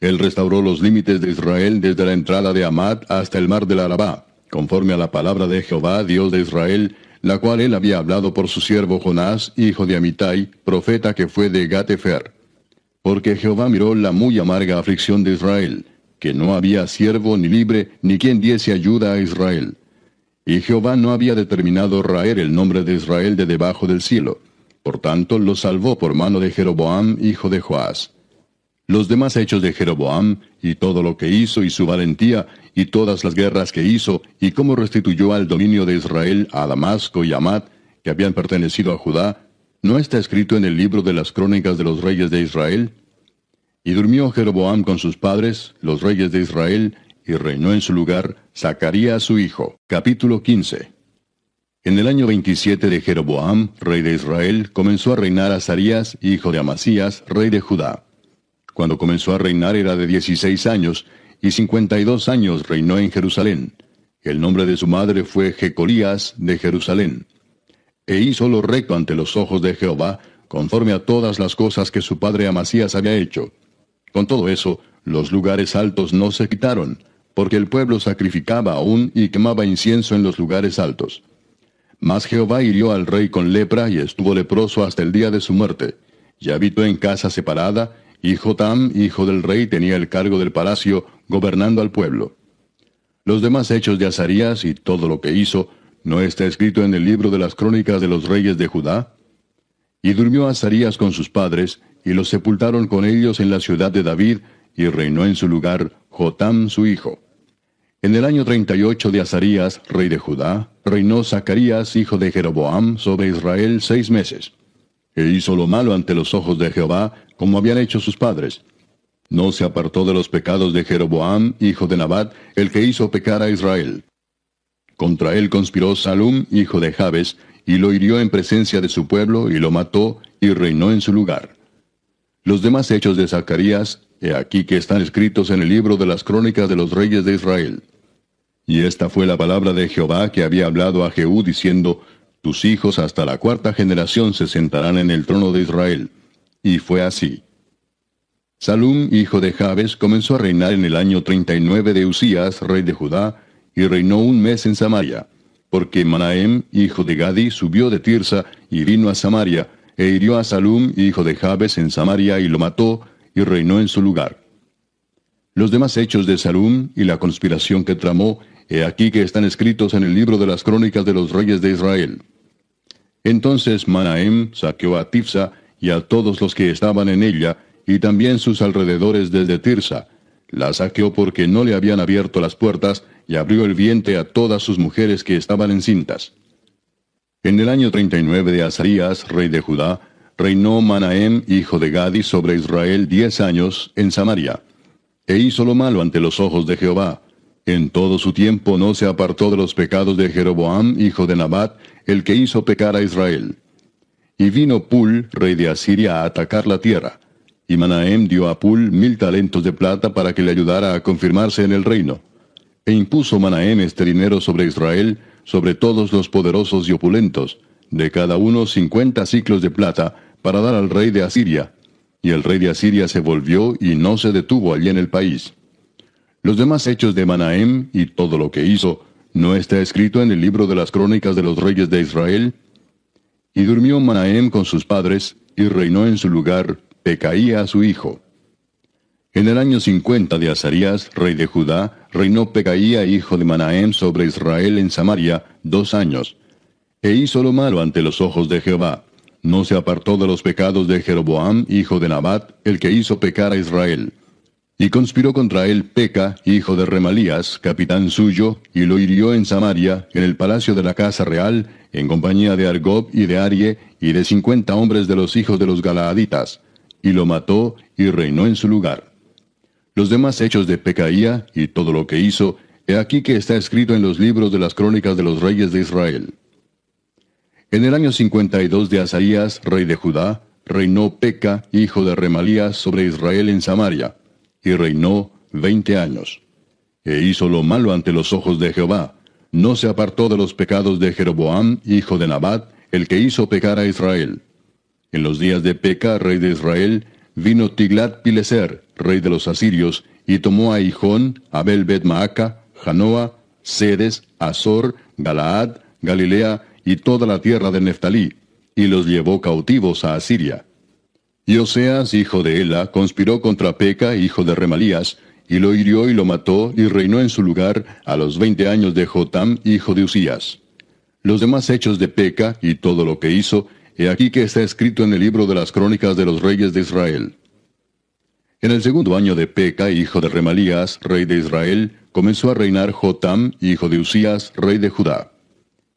Él restauró los límites de Israel desde la entrada de Amad hasta el mar del Arabá, conforme a la palabra de Jehová, Dios de Israel, la cual él había hablado por su siervo Jonás, hijo de Amitai, profeta que fue de Gatefer. Porque Jehová miró la muy amarga aflicción de Israel, que no había siervo ni libre, ni quien diese ayuda a Israel. Y Jehová no había determinado raer el nombre de Israel de debajo del cielo. Por tanto, lo salvó por mano de Jeroboam, hijo de Joás. Los demás hechos de Jeroboam, y todo lo que hizo, y su valentía, y todas las guerras que hizo, y cómo restituyó al dominio de Israel a Damasco y Amat, que habían pertenecido a Judá, ¿no está escrito en el libro de las crónicas de los reyes de Israel? Y durmió Jeroboam con sus padres, los reyes de Israel, y reinó en su lugar Zacarías su hijo. Capítulo 15. En el año 27 de Jeroboam, rey de Israel, comenzó a reinar Azarías, hijo de Amasías, rey de Judá. Cuando comenzó a reinar era de dieciséis años, y cincuenta y dos años reinó en Jerusalén. El nombre de su madre fue Jecolías de Jerusalén. E hizo lo recto ante los ojos de Jehová, conforme a todas las cosas que su padre Amasías había hecho. Con todo eso, los lugares altos no se quitaron, porque el pueblo sacrificaba aún y quemaba incienso en los lugares altos. Mas Jehová hirió al rey con lepra y estuvo leproso hasta el día de su muerte, y habitó en casa separada, y Jotam, hijo del rey, tenía el cargo del palacio, gobernando al pueblo. Los demás hechos de Azarías y todo lo que hizo, ¿no está escrito en el libro de las crónicas de los reyes de Judá? Y durmió Azarías con sus padres, y los sepultaron con ellos en la ciudad de David, y reinó en su lugar Jotam su hijo. En el año 38 de Azarías, rey de Judá, reinó Zacarías, hijo de Jeroboam, sobre Israel seis meses. E hizo lo malo ante los ojos de Jehová, como habían hecho sus padres. No se apartó de los pecados de Jeroboam, hijo de Nabat, el que hizo pecar a Israel. Contra él conspiró Salum, hijo de Jabes, y lo hirió en presencia de su pueblo, y lo mató, y reinó en su lugar. Los demás hechos de Zacarías, he aquí que están escritos en el libro de las crónicas de los reyes de Israel. Y esta fue la palabra de Jehová que había hablado a Jehú diciendo, Tus hijos hasta la cuarta generación se sentarán en el trono de Israel. Y fue así. Salum, hijo de Jabes, comenzó a reinar en el año 39 de Usías, rey de Judá, y reinó un mes en Samaria, porque Manahem, hijo de Gadi, subió de Tirsa y vino a Samaria, e hirió a Salum, hijo de Jabes, en Samaria, y lo mató, y reinó en su lugar. Los demás hechos de Salum y la conspiración que tramó He aquí que están escritos en el libro de las crónicas de los reyes de Israel. Entonces Manahem saqueó a Tifsa y a todos los que estaban en ella, y también sus alrededores desde Tirsa. La saqueó porque no le habían abierto las puertas, y abrió el vientre a todas sus mujeres que estaban encintas. En el año 39 de Azarías, rey de Judá, reinó Manahem, hijo de Gadi, sobre Israel diez años, en Samaria. E hizo lo malo ante los ojos de Jehová, en todo su tiempo no se apartó de los pecados de Jeroboam, hijo de Nabat, el que hizo pecar a Israel. Y vino Pul, rey de Asiria, a atacar la tierra. Y Manahem dio a Pul mil talentos de plata para que le ayudara a confirmarse en el reino. E impuso Manahem este dinero sobre Israel, sobre todos los poderosos y opulentos, de cada uno cincuenta ciclos de plata, para dar al rey de Asiria. Y el rey de Asiria se volvió y no se detuvo allí en el país. Los demás hechos de Manahem y todo lo que hizo, ¿no está escrito en el libro de las crónicas de los reyes de Israel? Y durmió Manahem con sus padres, y reinó en su lugar Pecaía su hijo. En el año cincuenta de Azarías, rey de Judá, reinó Pecaía hijo de Manahem sobre Israel en Samaria dos años. E hizo lo malo ante los ojos de Jehová. No se apartó de los pecados de Jeroboam, hijo de Nabat, el que hizo pecar a Israel. Y conspiró contra él Peca, hijo de Remalías, capitán suyo, y lo hirió en Samaria, en el palacio de la casa real, en compañía de Argob y de Arie, y de cincuenta hombres de los hijos de los Galaaditas, y lo mató y reinó en su lugar. Los demás hechos de Pecaía y todo lo que hizo, he aquí que está escrito en los libros de las crónicas de los reyes de Israel. En el año cincuenta y dos de Azarías, rey de Judá, reinó Peca, hijo de Remalías, sobre Israel en Samaria y reinó veinte años. E hizo lo malo ante los ojos de Jehová. No se apartó de los pecados de Jeroboam, hijo de Nabat, el que hizo pecar a Israel. En los días de Peca, rey de Israel, vino Tiglat Pileser, rey de los asirios, y tomó a Hijón, Abel Bet Maaca, Janoa, Sedes, Azor, Galaad, Galilea y toda la tierra de Neftalí, y los llevó cautivos a Asiria. Y Oseas, hijo de Ela, conspiró contra Peca, hijo de Remalías, y lo hirió y lo mató, y reinó en su lugar a los veinte años de Jotam, hijo de Usías. Los demás hechos de Peca y todo lo que hizo, he aquí que está escrito en el libro de las crónicas de los reyes de Israel. En el segundo año de Peca, hijo de Remalías, rey de Israel, comenzó a reinar Jotam, hijo de Usías, rey de Judá.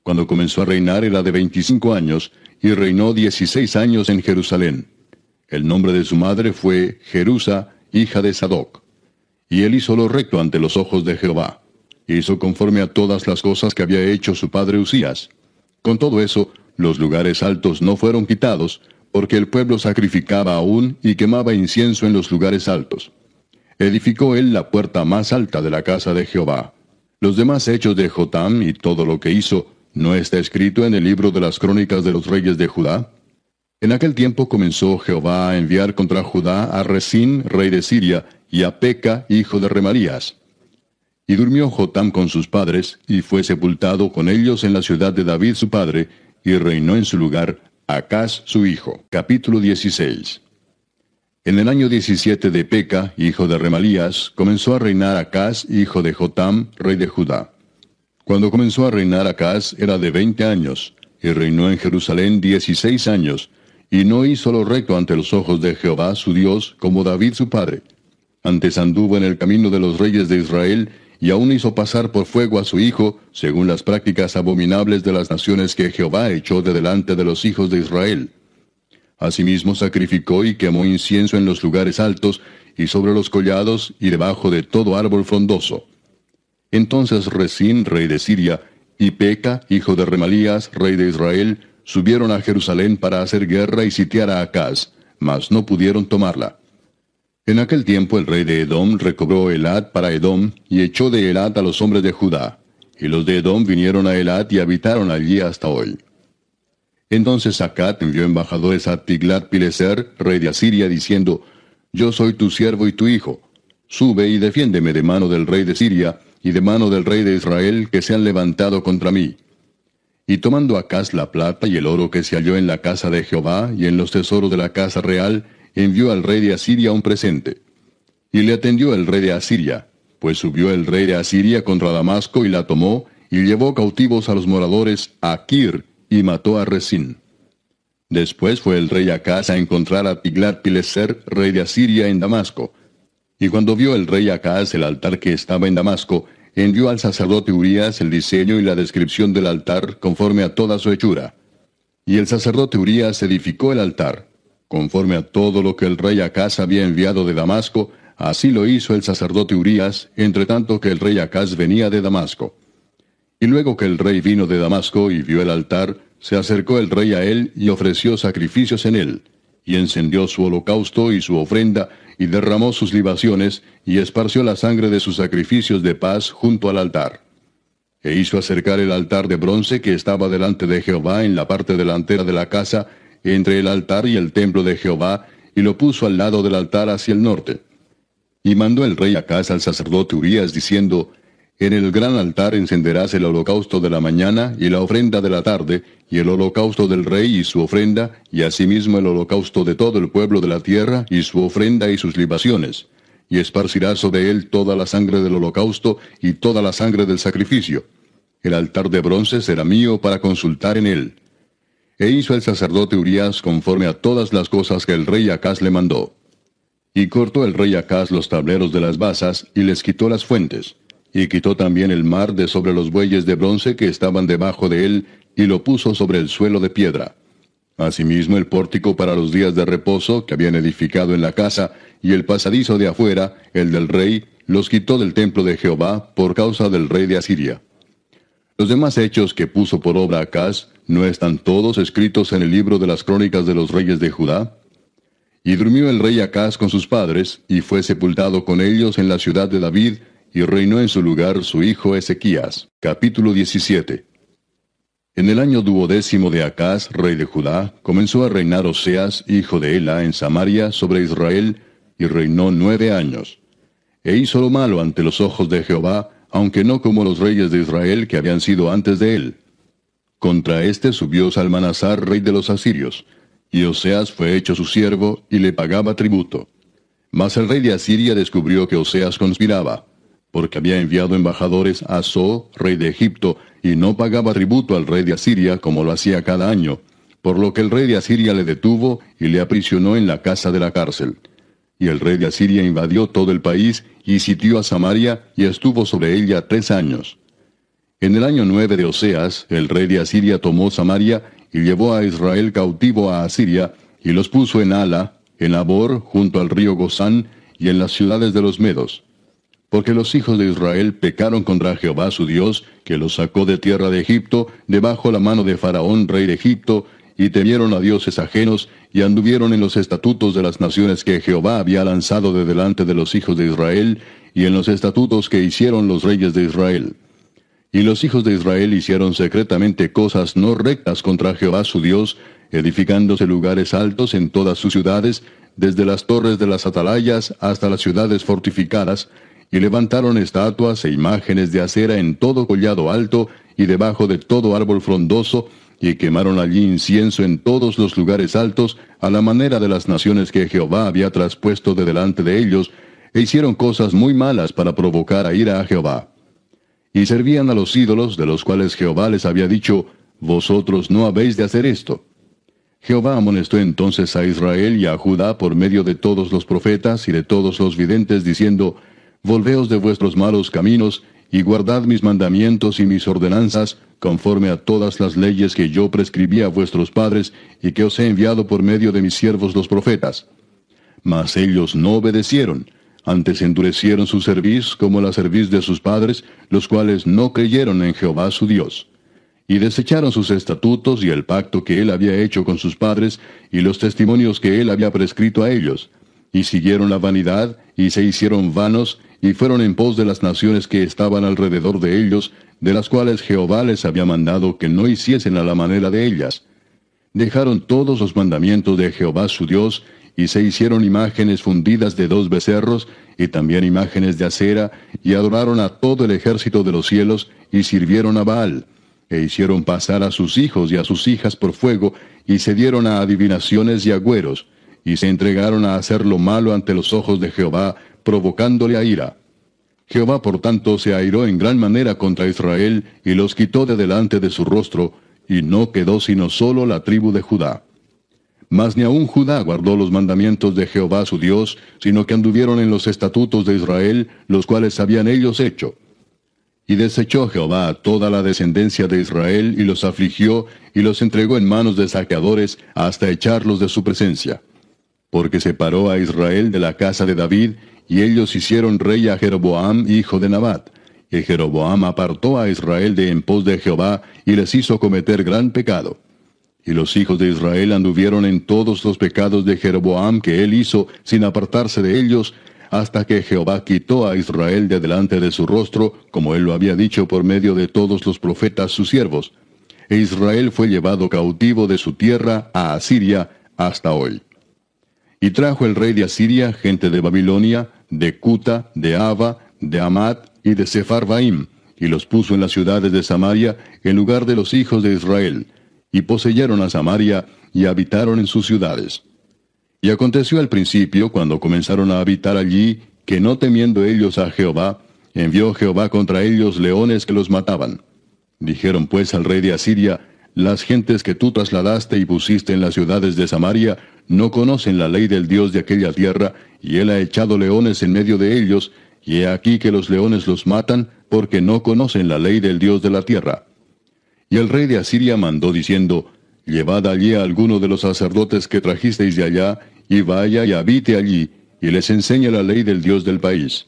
Cuando comenzó a reinar era de veinticinco años, y reinó dieciséis años en Jerusalén. El nombre de su madre fue Jerusa, hija de Sadoc. Y él hizo lo recto ante los ojos de Jehová. Hizo conforme a todas las cosas que había hecho su padre Usías. Con todo eso, los lugares altos no fueron quitados, porque el pueblo sacrificaba aún y quemaba incienso en los lugares altos. Edificó él la puerta más alta de la casa de Jehová. Los demás hechos de Jotam y todo lo que hizo, ¿no está escrito en el libro de las crónicas de los reyes de Judá? En aquel tiempo comenzó Jehová a enviar contra Judá a Resín, rey de Siria, y a Peca, hijo de Remalías. Y durmió Jotam con sus padres, y fue sepultado con ellos en la ciudad de David su padre, y reinó en su lugar Acaz su hijo. Capítulo 16. En el año 17 de Peca, hijo de Remalías, comenzó a reinar Acaz, hijo de Jotam, rey de Judá. Cuando comenzó a reinar Acaz era de veinte años, y reinó en Jerusalén dieciséis años, y no hizo lo recto ante los ojos de Jehová su Dios, como David su padre. Antes anduvo en el camino de los reyes de Israel, y aún hizo pasar por fuego a su hijo, según las prácticas abominables de las naciones que Jehová echó de delante de los hijos de Israel. Asimismo sacrificó y quemó incienso en los lugares altos, y sobre los collados, y debajo de todo árbol frondoso. Entonces Resín, rey de Siria, y Peca, hijo de Remalías, rey de Israel, subieron a Jerusalén para hacer guerra y sitiar a Acaz, mas no pudieron tomarla. En aquel tiempo el rey de Edom recobró Elad para Edom, y echó de Elad a los hombres de Judá. Y los de Edom vinieron a Elad y habitaron allí hasta hoy. Entonces Acat envió embajadores a Tiglat-Pileser, rey de Asiria, diciendo, Yo soy tu siervo y tu hijo. Sube y defiéndeme de mano del rey de Siria, y de mano del rey de Israel, que se han levantado contra mí. Y tomando Acaz la plata y el oro que se halló en la casa de Jehová y en los tesoros de la casa real, envió al rey de Asiria un presente. Y le atendió el rey de Asiria, pues subió el rey de Asiria contra Damasco y la tomó, y llevó cautivos a los moradores a Kir, y mató a Resín. Después fue el rey Acaz a encontrar a Tiglat-Pileser, rey de Asiria, en Damasco. Y cuando vio el rey Acaz el altar que estaba en Damasco, envió al sacerdote Urías el diseño y la descripción del altar conforme a toda su hechura. Y el sacerdote Urías edificó el altar, conforme a todo lo que el rey Acaz había enviado de Damasco, así lo hizo el sacerdote Urías, entre tanto que el rey Acaz venía de Damasco. Y luego que el rey vino de Damasco y vio el altar, se acercó el rey a él y ofreció sacrificios en él, y encendió su holocausto y su ofrenda, y derramó sus libaciones, y esparció la sangre de sus sacrificios de paz junto al altar. E hizo acercar el altar de bronce que estaba delante de Jehová en la parte delantera de la casa, entre el altar y el templo de Jehová, y lo puso al lado del altar hacia el norte. Y mandó el rey a casa al sacerdote Urías, diciendo, En el gran altar encenderás el holocausto de la mañana y la ofrenda de la tarde, y el holocausto del rey y su ofrenda, y asimismo el holocausto de todo el pueblo de la tierra, y su ofrenda y sus libaciones. Y esparcirás sobre él toda la sangre del holocausto y toda la sangre del sacrificio. El altar de bronce será mío para consultar en él. E hizo el sacerdote Urías conforme a todas las cosas que el rey Acaz le mandó. Y cortó el rey Acaz los tableros de las basas, y les quitó las fuentes. Y quitó también el mar de sobre los bueyes de bronce que estaban debajo de él, y lo puso sobre el suelo de piedra. Asimismo el pórtico para los días de reposo que habían edificado en la casa, y el pasadizo de afuera, el del rey, los quitó del templo de Jehová por causa del rey de Asiria. Los demás hechos que puso por obra Acaz, ¿no están todos escritos en el libro de las crónicas de los reyes de Judá? Y durmió el rey Acaz con sus padres, y fue sepultado con ellos en la ciudad de David, y reinó en su lugar su hijo Ezequías. Capítulo 17. En el año duodécimo de Acaz, rey de Judá, comenzó a reinar Oseas, hijo de Ela, en Samaria, sobre Israel, y reinó nueve años. E hizo lo malo ante los ojos de Jehová, aunque no como los reyes de Israel que habían sido antes de él. Contra éste subió Salmanasar, rey de los asirios, y Oseas fue hecho su siervo y le pagaba tributo. Mas el rey de Asiria descubrió que Oseas conspiraba, porque había enviado embajadores a So, rey de Egipto, y no pagaba tributo al rey de Asiria como lo hacía cada año, por lo que el rey de Asiria le detuvo y le aprisionó en la casa de la cárcel. Y el rey de Asiria invadió todo el país y sitió a Samaria y estuvo sobre ella tres años. En el año nueve de Oseas, el rey de Asiria tomó Samaria y llevó a Israel cautivo a Asiria, y los puso en Ala, en Abor, junto al río Gozán, y en las ciudades de los Medos. Porque los hijos de Israel pecaron contra Jehová su Dios, que los sacó de tierra de Egipto, debajo la mano de Faraón, rey de Egipto, y temieron a dioses ajenos, y anduvieron en los estatutos de las naciones que Jehová había lanzado de delante de los hijos de Israel, y en los estatutos que hicieron los reyes de Israel. Y los hijos de Israel hicieron secretamente cosas no rectas contra Jehová su Dios, edificándose lugares altos en todas sus ciudades, desde las torres de las atalayas hasta las ciudades fortificadas, y levantaron estatuas e imágenes de acera en todo collado alto y debajo de todo árbol frondoso, y quemaron allí incienso en todos los lugares altos, a la manera de las naciones que Jehová había traspuesto de delante de ellos, e hicieron cosas muy malas para provocar a ira a Jehová. Y servían a los ídolos, de los cuales Jehová les había dicho, Vosotros no habéis de hacer esto. Jehová amonestó entonces a Israel y a Judá por medio de todos los profetas y de todos los videntes, diciendo, Volveos de vuestros malos caminos, y guardad mis mandamientos y mis ordenanzas, conforme a todas las leyes que yo prescribí a vuestros padres, y que os he enviado por medio de mis siervos los profetas. Mas ellos no obedecieron, antes endurecieron su cerviz como la cerviz de sus padres, los cuales no creyeron en Jehová su Dios. Y desecharon sus estatutos y el pacto que él había hecho con sus padres, y los testimonios que él había prescrito a ellos. Y siguieron la vanidad, y se hicieron vanos, y fueron en pos de las naciones que estaban alrededor de ellos, de las cuales Jehová les había mandado que no hiciesen a la manera de ellas. Dejaron todos los mandamientos de Jehová su Dios, y se hicieron imágenes fundidas de dos becerros, y también imágenes de acera, y adoraron a todo el ejército de los cielos, y sirvieron a Baal, e hicieron pasar a sus hijos y a sus hijas por fuego, y se dieron a adivinaciones y agüeros, y se entregaron a hacer lo malo ante los ojos de Jehová, provocándole a ira. Jehová por tanto se airó en gran manera contra Israel, y los quitó de delante de su rostro, y no quedó sino solo la tribu de Judá. Mas ni aun Judá guardó los mandamientos de Jehová su Dios, sino que anduvieron en los estatutos de Israel, los cuales habían ellos hecho. Y desechó Jehová a toda la descendencia de Israel, y los afligió, y los entregó en manos de saqueadores, hasta echarlos de su presencia. Porque separó a Israel de la casa de David, y ellos hicieron rey a Jeroboam, hijo de Nabat. Y Jeroboam apartó a Israel de en pos de Jehová, y les hizo cometer gran pecado. Y los hijos de Israel anduvieron en todos los pecados de Jeroboam que él hizo, sin apartarse de ellos, hasta que Jehová quitó a Israel de delante de su rostro, como él lo había dicho por medio de todos los profetas sus siervos. E Israel fue llevado cautivo de su tierra a Asiria hasta hoy. Y trajo el rey de Asiria gente de Babilonia, de Cuta, de Ava, de Amat y de Sepharvaim, y los puso en las ciudades de Samaria en lugar de los hijos de Israel, y poseyeron a Samaria y habitaron en sus ciudades. Y aconteció al principio, cuando comenzaron a habitar allí, que no temiendo ellos a Jehová, envió Jehová contra ellos leones que los mataban. Dijeron pues al rey de Asiria, las gentes que tú trasladaste y pusiste en las ciudades de Samaria no conocen la ley del Dios de aquella tierra, y él ha echado leones en medio de ellos, y he aquí que los leones los matan, porque no conocen la ley del Dios de la tierra. Y el rey de Asiria mandó diciendo, Llevad allí a alguno de los sacerdotes que trajisteis de allá, y vaya y habite allí, y les enseñe la ley del Dios del país.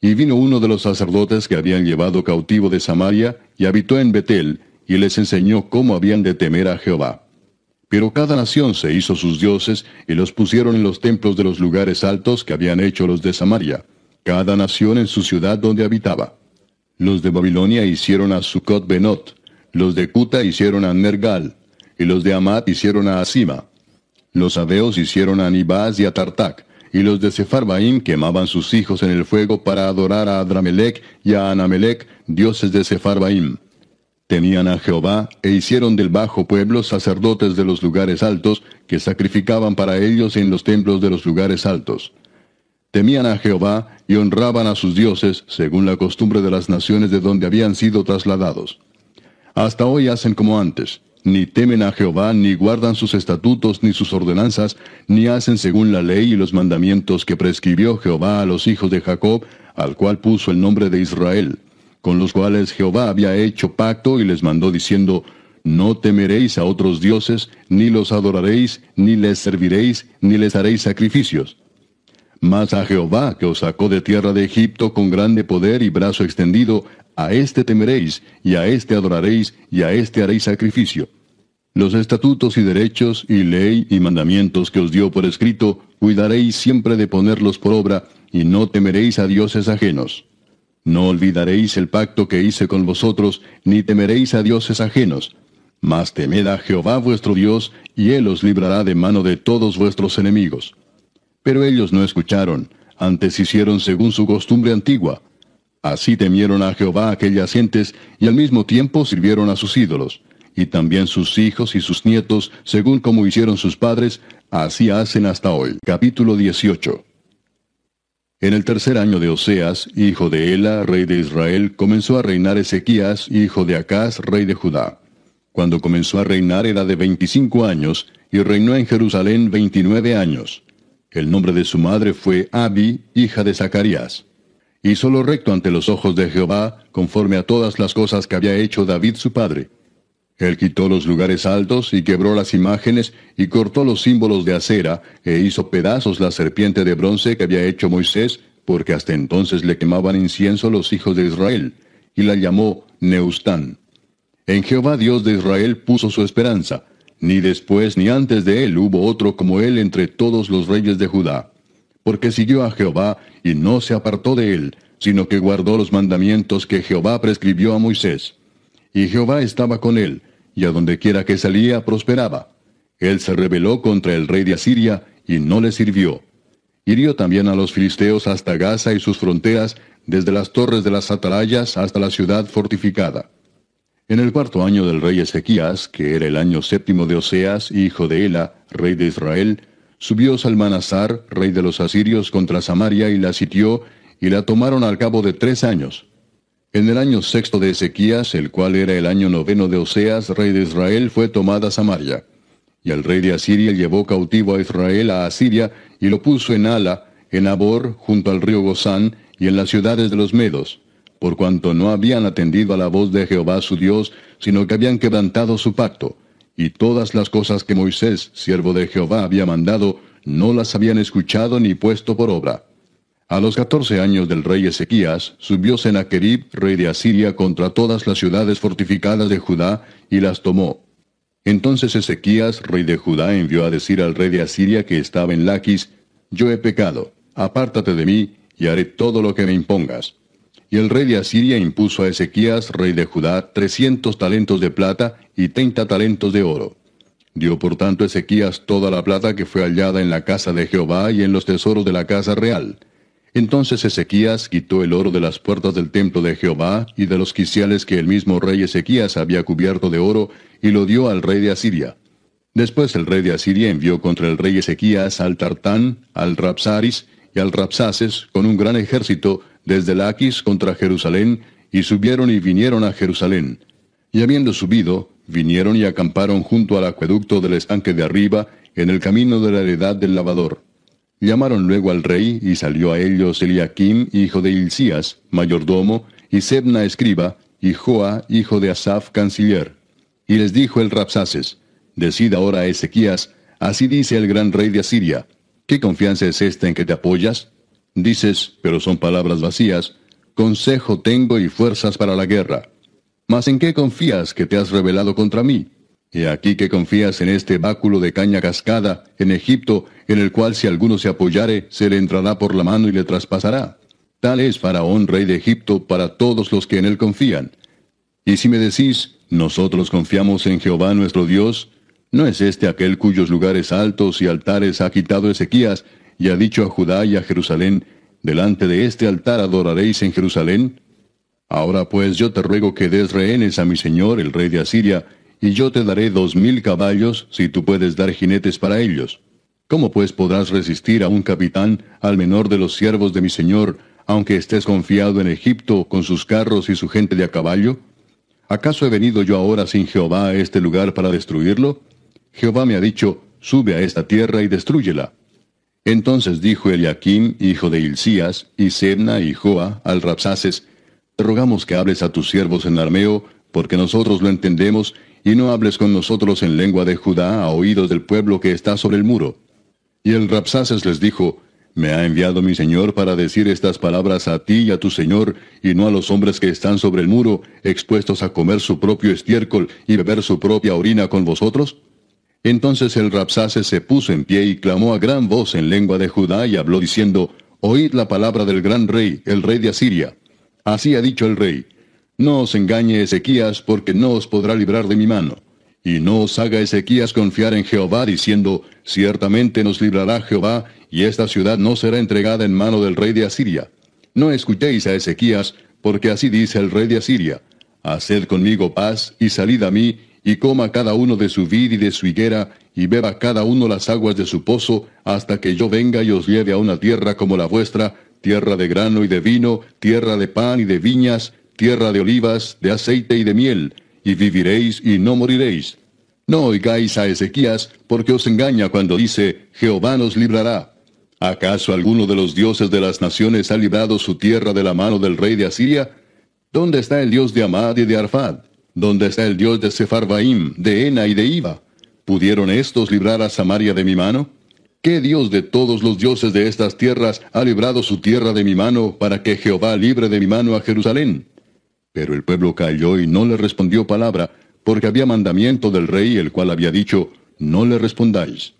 Y vino uno de los sacerdotes que habían llevado cautivo de Samaria, y habitó en Betel, y les enseñó cómo habían de temer a Jehová. Pero cada nación se hizo sus dioses, y los pusieron en los templos de los lugares altos que habían hecho los de Samaria, cada nación en su ciudad donde habitaba. Los de Babilonia hicieron a Sucot Benot, los de Cuta hicieron a Nergal, y los de Amat hicieron a Asima. Los abeos hicieron a Nibaz y a Tartac, y los de Sepharvaim quemaban sus hijos en el fuego para adorar a Adramelech y a Anamelech, dioses de Sepharvaim. Tenían a Jehová, e hicieron del bajo pueblo sacerdotes de los lugares altos, que sacrificaban para ellos en los templos de los lugares altos. Temían a Jehová y honraban a sus dioses, según la costumbre de las naciones de donde habían sido trasladados. Hasta hoy hacen como antes, ni temen a Jehová, ni guardan sus estatutos, ni sus ordenanzas, ni hacen según la ley y los mandamientos que prescribió Jehová a los hijos de Jacob, al cual puso el nombre de Israel, con los cuales Jehová había hecho pacto y les mandó diciendo, No temeréis a otros dioses, ni los adoraréis, ni les serviréis, ni les haréis sacrificios. Mas a Jehová, que os sacó de tierra de Egipto con grande poder y brazo extendido, a éste temeréis, y a éste adoraréis, y a éste haréis sacrificio. Los estatutos y derechos, y ley y mandamientos que os dio por escrito, cuidaréis siempre de ponerlos por obra, y no temeréis a dioses ajenos. No olvidaréis el pacto que hice con vosotros, ni temeréis a dioses ajenos. Mas temed a Jehová vuestro Dios, y él os librará de mano de todos vuestros enemigos. Pero ellos no escucharon, antes hicieron según su costumbre antigua. Así temieron a Jehová aquellas gentes, y al mismo tiempo sirvieron a sus ídolos. Y también sus hijos y sus nietos, según como hicieron sus padres, así hacen hasta hoy. Capítulo 18. En el tercer año de Oseas, hijo de Ela, rey de Israel, comenzó a reinar Ezequías, hijo de Acaz, rey de Judá. Cuando comenzó a reinar era de veinticinco años, y reinó en Jerusalén veintinueve años. El nombre de su madre fue Abi, hija de Zacarías. Hizo lo recto ante los ojos de Jehová, conforme a todas las cosas que había hecho David su padre. Él quitó los lugares altos y quebró las imágenes y cortó los símbolos de acera e hizo pedazos la serpiente de bronce que había hecho Moisés, porque hasta entonces le quemaban incienso los hijos de Israel, y la llamó Neustán. En Jehová Dios de Israel puso su esperanza, ni después ni antes de él hubo otro como él entre todos los reyes de Judá. Porque siguió a Jehová y no se apartó de él, sino que guardó los mandamientos que Jehová prescribió a Moisés. Y Jehová estaba con él, y a donde quiera que salía prosperaba. Él se rebeló contra el rey de Asiria, y no le sirvió. Hirió también a los filisteos hasta Gaza y sus fronteras, desde las torres de las atalayas hasta la ciudad fortificada. En el cuarto año del rey Ezequías, que era el año séptimo de Oseas, hijo de Ela, rey de Israel, subió Salmanasar, rey de los asirios, contra Samaria y la sitió, y la tomaron al cabo de tres años. En el año sexto de Ezequías, el cual era el año noveno de Oseas, rey de Israel, fue tomada Samaria. Y el rey de Asiria llevó cautivo a Israel a Asiria, y lo puso en Ala, en Abor, junto al río Gozán, y en las ciudades de los Medos por cuanto no habían atendido a la voz de Jehová su Dios, sino que habían quebrantado su pacto, y todas las cosas que Moisés, siervo de Jehová, había mandado, no las habían escuchado ni puesto por obra. A los catorce años del rey Ezequías, subió Sennacherib, rey de Asiria, contra todas las ciudades fortificadas de Judá, y las tomó. Entonces Ezequías, rey de Judá, envió a decir al rey de Asiria que estaba en Laquis, Yo he pecado, apártate de mí, y haré todo lo que me impongas. Y el rey de Asiria impuso a Ezequías, rey de Judá, trescientos talentos de plata y treinta talentos de oro. Dio por tanto Ezequías toda la plata que fue hallada en la casa de Jehová y en los tesoros de la casa real. Entonces Ezequías quitó el oro de las puertas del templo de Jehová y de los quiciales que el mismo rey Ezequías había cubierto de oro, y lo dio al rey de Asiria. Después el rey de Asiria envió contra el rey Ezequías al Tartán, al Rapsaris y al Rapsaces con un gran ejército, desde Laquis contra Jerusalén, y subieron y vinieron a Jerusalén. Y habiendo subido, vinieron y acamparon junto al acueducto del estanque de arriba, en el camino de la heredad del lavador. Llamaron luego al rey, y salió a ellos Eliakim, hijo de Hilcías, mayordomo, y Sebna escriba, y Joa, hijo de Asaph, canciller. Y les dijo el Rapsaces, Decid ahora a Ezequías, así dice el gran rey de Asiria, ¿qué confianza es esta en que te apoyas? Dices, pero son palabras vacías, consejo tengo y fuerzas para la guerra. Mas ¿en qué confías que te has rebelado contra mí? Y aquí que confías en este báculo de caña cascada, en Egipto, en el cual si alguno se apoyare, se le entrará por la mano y le traspasará. Tal es Faraón, rey de Egipto, para todos los que en él confían. Y si me decís, nosotros confiamos en Jehová nuestro Dios, ¿no es este aquel cuyos lugares altos y altares ha quitado Ezequías, y ha dicho a Judá y a Jerusalén, delante de este altar adoraréis en Jerusalén? Ahora pues yo te ruego que des rehenes a mi señor, el rey de Asiria, y yo te daré dos mil caballos, si tú puedes dar jinetes para ellos. ¿Cómo pues podrás resistir a un capitán, al menor de los siervos de mi señor, aunque estés confiado en Egipto con sus carros y su gente de a caballo? ¿Acaso he venido yo ahora sin Jehová a este lugar para destruirlo? Jehová me ha dicho, sube a esta tierra y destrúyela. Entonces dijo Eliakim, hijo de Hilcías, y Sebna y Joa, al Rapsaces, Te rogamos que hables a tus siervos en armeo, porque nosotros lo entendemos, y no hables con nosotros en lengua de Judá a oídos del pueblo que está sobre el muro. Y el Rapsaces les dijo, Me ha enviado mi señor para decir estas palabras a ti y a tu señor, y no a los hombres que están sobre el muro, expuestos a comer su propio estiércol y beber su propia orina con vosotros. Entonces el Rapsaces se puso en pie y clamó a gran voz en lengua de Judá y habló diciendo, Oíd la palabra del gran rey, el rey de Asiria. Así ha dicho el rey, No os engañe Ezequías, porque no os podrá librar de mi mano. Y no os haga Ezequías confiar en Jehová, diciendo, ciertamente nos librará Jehová, y esta ciudad no será entregada en mano del rey de Asiria. No escuchéis a Ezequías, porque así dice el rey de Asiria, Haced conmigo paz, y salid a mí, y coma cada uno de su vid y de su higuera, y beba cada uno las aguas de su pozo, hasta que yo venga y os lleve a una tierra como la vuestra, tierra de grano y de vino, tierra de pan y de viñas, tierra de olivas, de aceite y de miel, y viviréis y no moriréis. No oigáis a Ezequías, porque os engaña cuando dice, Jehová nos librará. ¿Acaso alguno de los dioses de las naciones ha librado su tierra de la mano del rey de Asiria? ¿Dónde está el Dios de Amad y de Arfad? ¿Dónde está el Dios de Sepharvaim, de Ena y de Iba? ¿Pudieron estos librar a Samaria de mi mano? ¿Qué Dios de todos los dioses de estas tierras ha librado su tierra de mi mano para que Jehová libre de mi mano a Jerusalén? Pero el pueblo calló y no le respondió palabra, porque había mandamiento del rey, el cual había dicho, no le respondáis.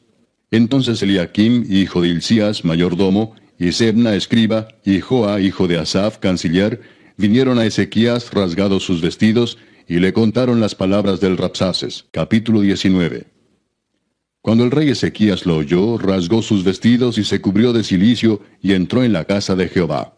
Entonces Eliakim, hijo de Hilcías, mayordomo, y Sebna, escriba, y Joa, hijo de Asaf, canciller, vinieron a Ezequías rasgados sus vestidos y le contaron las palabras del Rapsaces. Capítulo 19. Cuando el rey Ezequías lo oyó, rasgó sus vestidos y se cubrió de cilicio y entró en la casa de Jehová.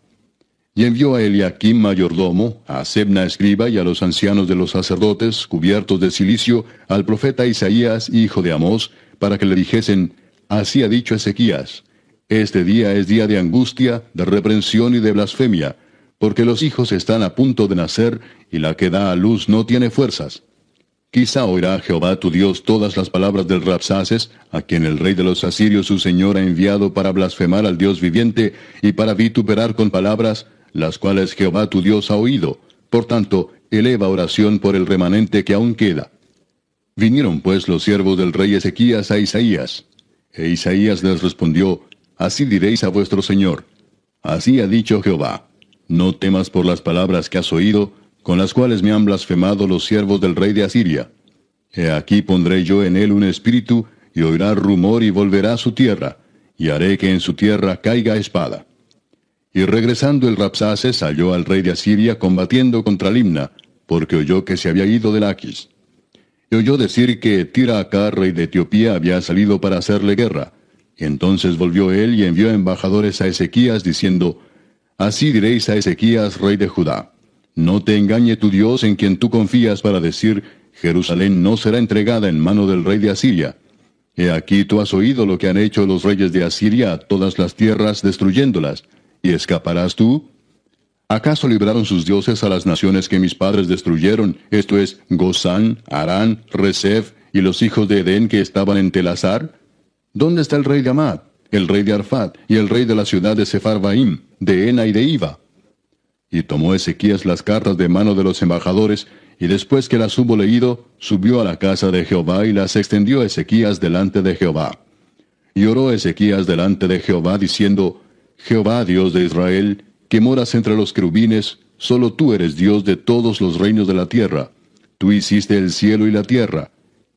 Y envió a Eliakim mayordomo, a Sebna escriba y a los ancianos de los sacerdotes, cubiertos de cilicio, al profeta Isaías, hijo de Amós, para que le dijesen, Así ha dicho Ezequías, Este día es día de angustia, de reprensión y de blasfemia, porque los hijos están a punto de nacer, y la que da a luz no tiene fuerzas. Quizá oirá Jehová tu Dios todas las palabras del Rapsaces, a quien el rey de los asirios su señor ha enviado para blasfemar al Dios viviente y para vituperar con palabras, las cuales Jehová tu Dios ha oído. Por tanto, eleva oración por el remanente que aún queda. Vinieron pues los siervos del rey Ezequías a Isaías. E Isaías les respondió, Así diréis a vuestro señor. Así ha dicho Jehová. No temas por las palabras que has oído, con las cuales me han blasfemado los siervos del rey de Asiria. He aquí pondré yo en él un espíritu, y oirá rumor y volverá a su tierra, y haré que en su tierra caiga espada. Y regresando el Rapsaces halló al rey de Asiria combatiendo contra Limna, porque oyó que se había ido de Laquis. Y oyó decir que Tiraacá, rey de Etiopía, había salido para hacerle guerra. Y entonces volvió él y envió embajadores a Ezequías, diciendo, Así diréis a Ezequías, rey de Judá, no te engañe tu Dios en quien tú confías para decir, Jerusalén no será entregada en mano del rey de Asiria. He aquí tú has oído lo que han hecho los reyes de Asiria a todas las tierras destruyéndolas, ¿y escaparás tú? ¿Acaso libraron sus dioses a las naciones que mis padres destruyeron, esto es, Gozán, Arán, Resef y los hijos de Edén que estaban en Telazar? ¿Dónde está el rey de Amad? el rey de Arfad, y el rey de la ciudad de Sepharvaim, de Ena y de Iva. Y tomó Ezequías las cartas de mano de los embajadores, y después que las hubo leído, subió a la casa de Jehová y las extendió Ezequías delante de Jehová. Y oró Ezequías delante de Jehová, diciendo, Jehová Dios de Israel, que moras entre los querubines, solo tú eres Dios de todos los reinos de la tierra. Tú hiciste el cielo y la tierra.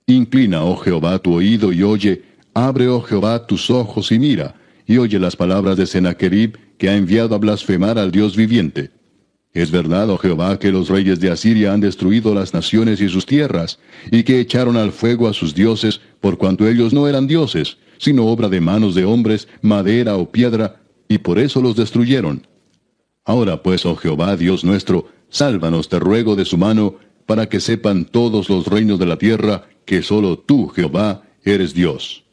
Inclina, oh Jehová, tu oído y oye, Abre, oh Jehová, tus ojos y mira, y oye las palabras de Sennacherib, que ha enviado a blasfemar al Dios viviente. Es verdad, oh Jehová, que los reyes de Asiria han destruido las naciones y sus tierras, y que echaron al fuego a sus dioses, por cuanto ellos no eran dioses, sino obra de manos de hombres, madera o piedra, y por eso los destruyeron. Ahora pues, oh Jehová, Dios nuestro, sálvanos, te ruego, de su mano, para que sepan todos los reinos de la tierra, que solo tú, Jehová, eres Dios.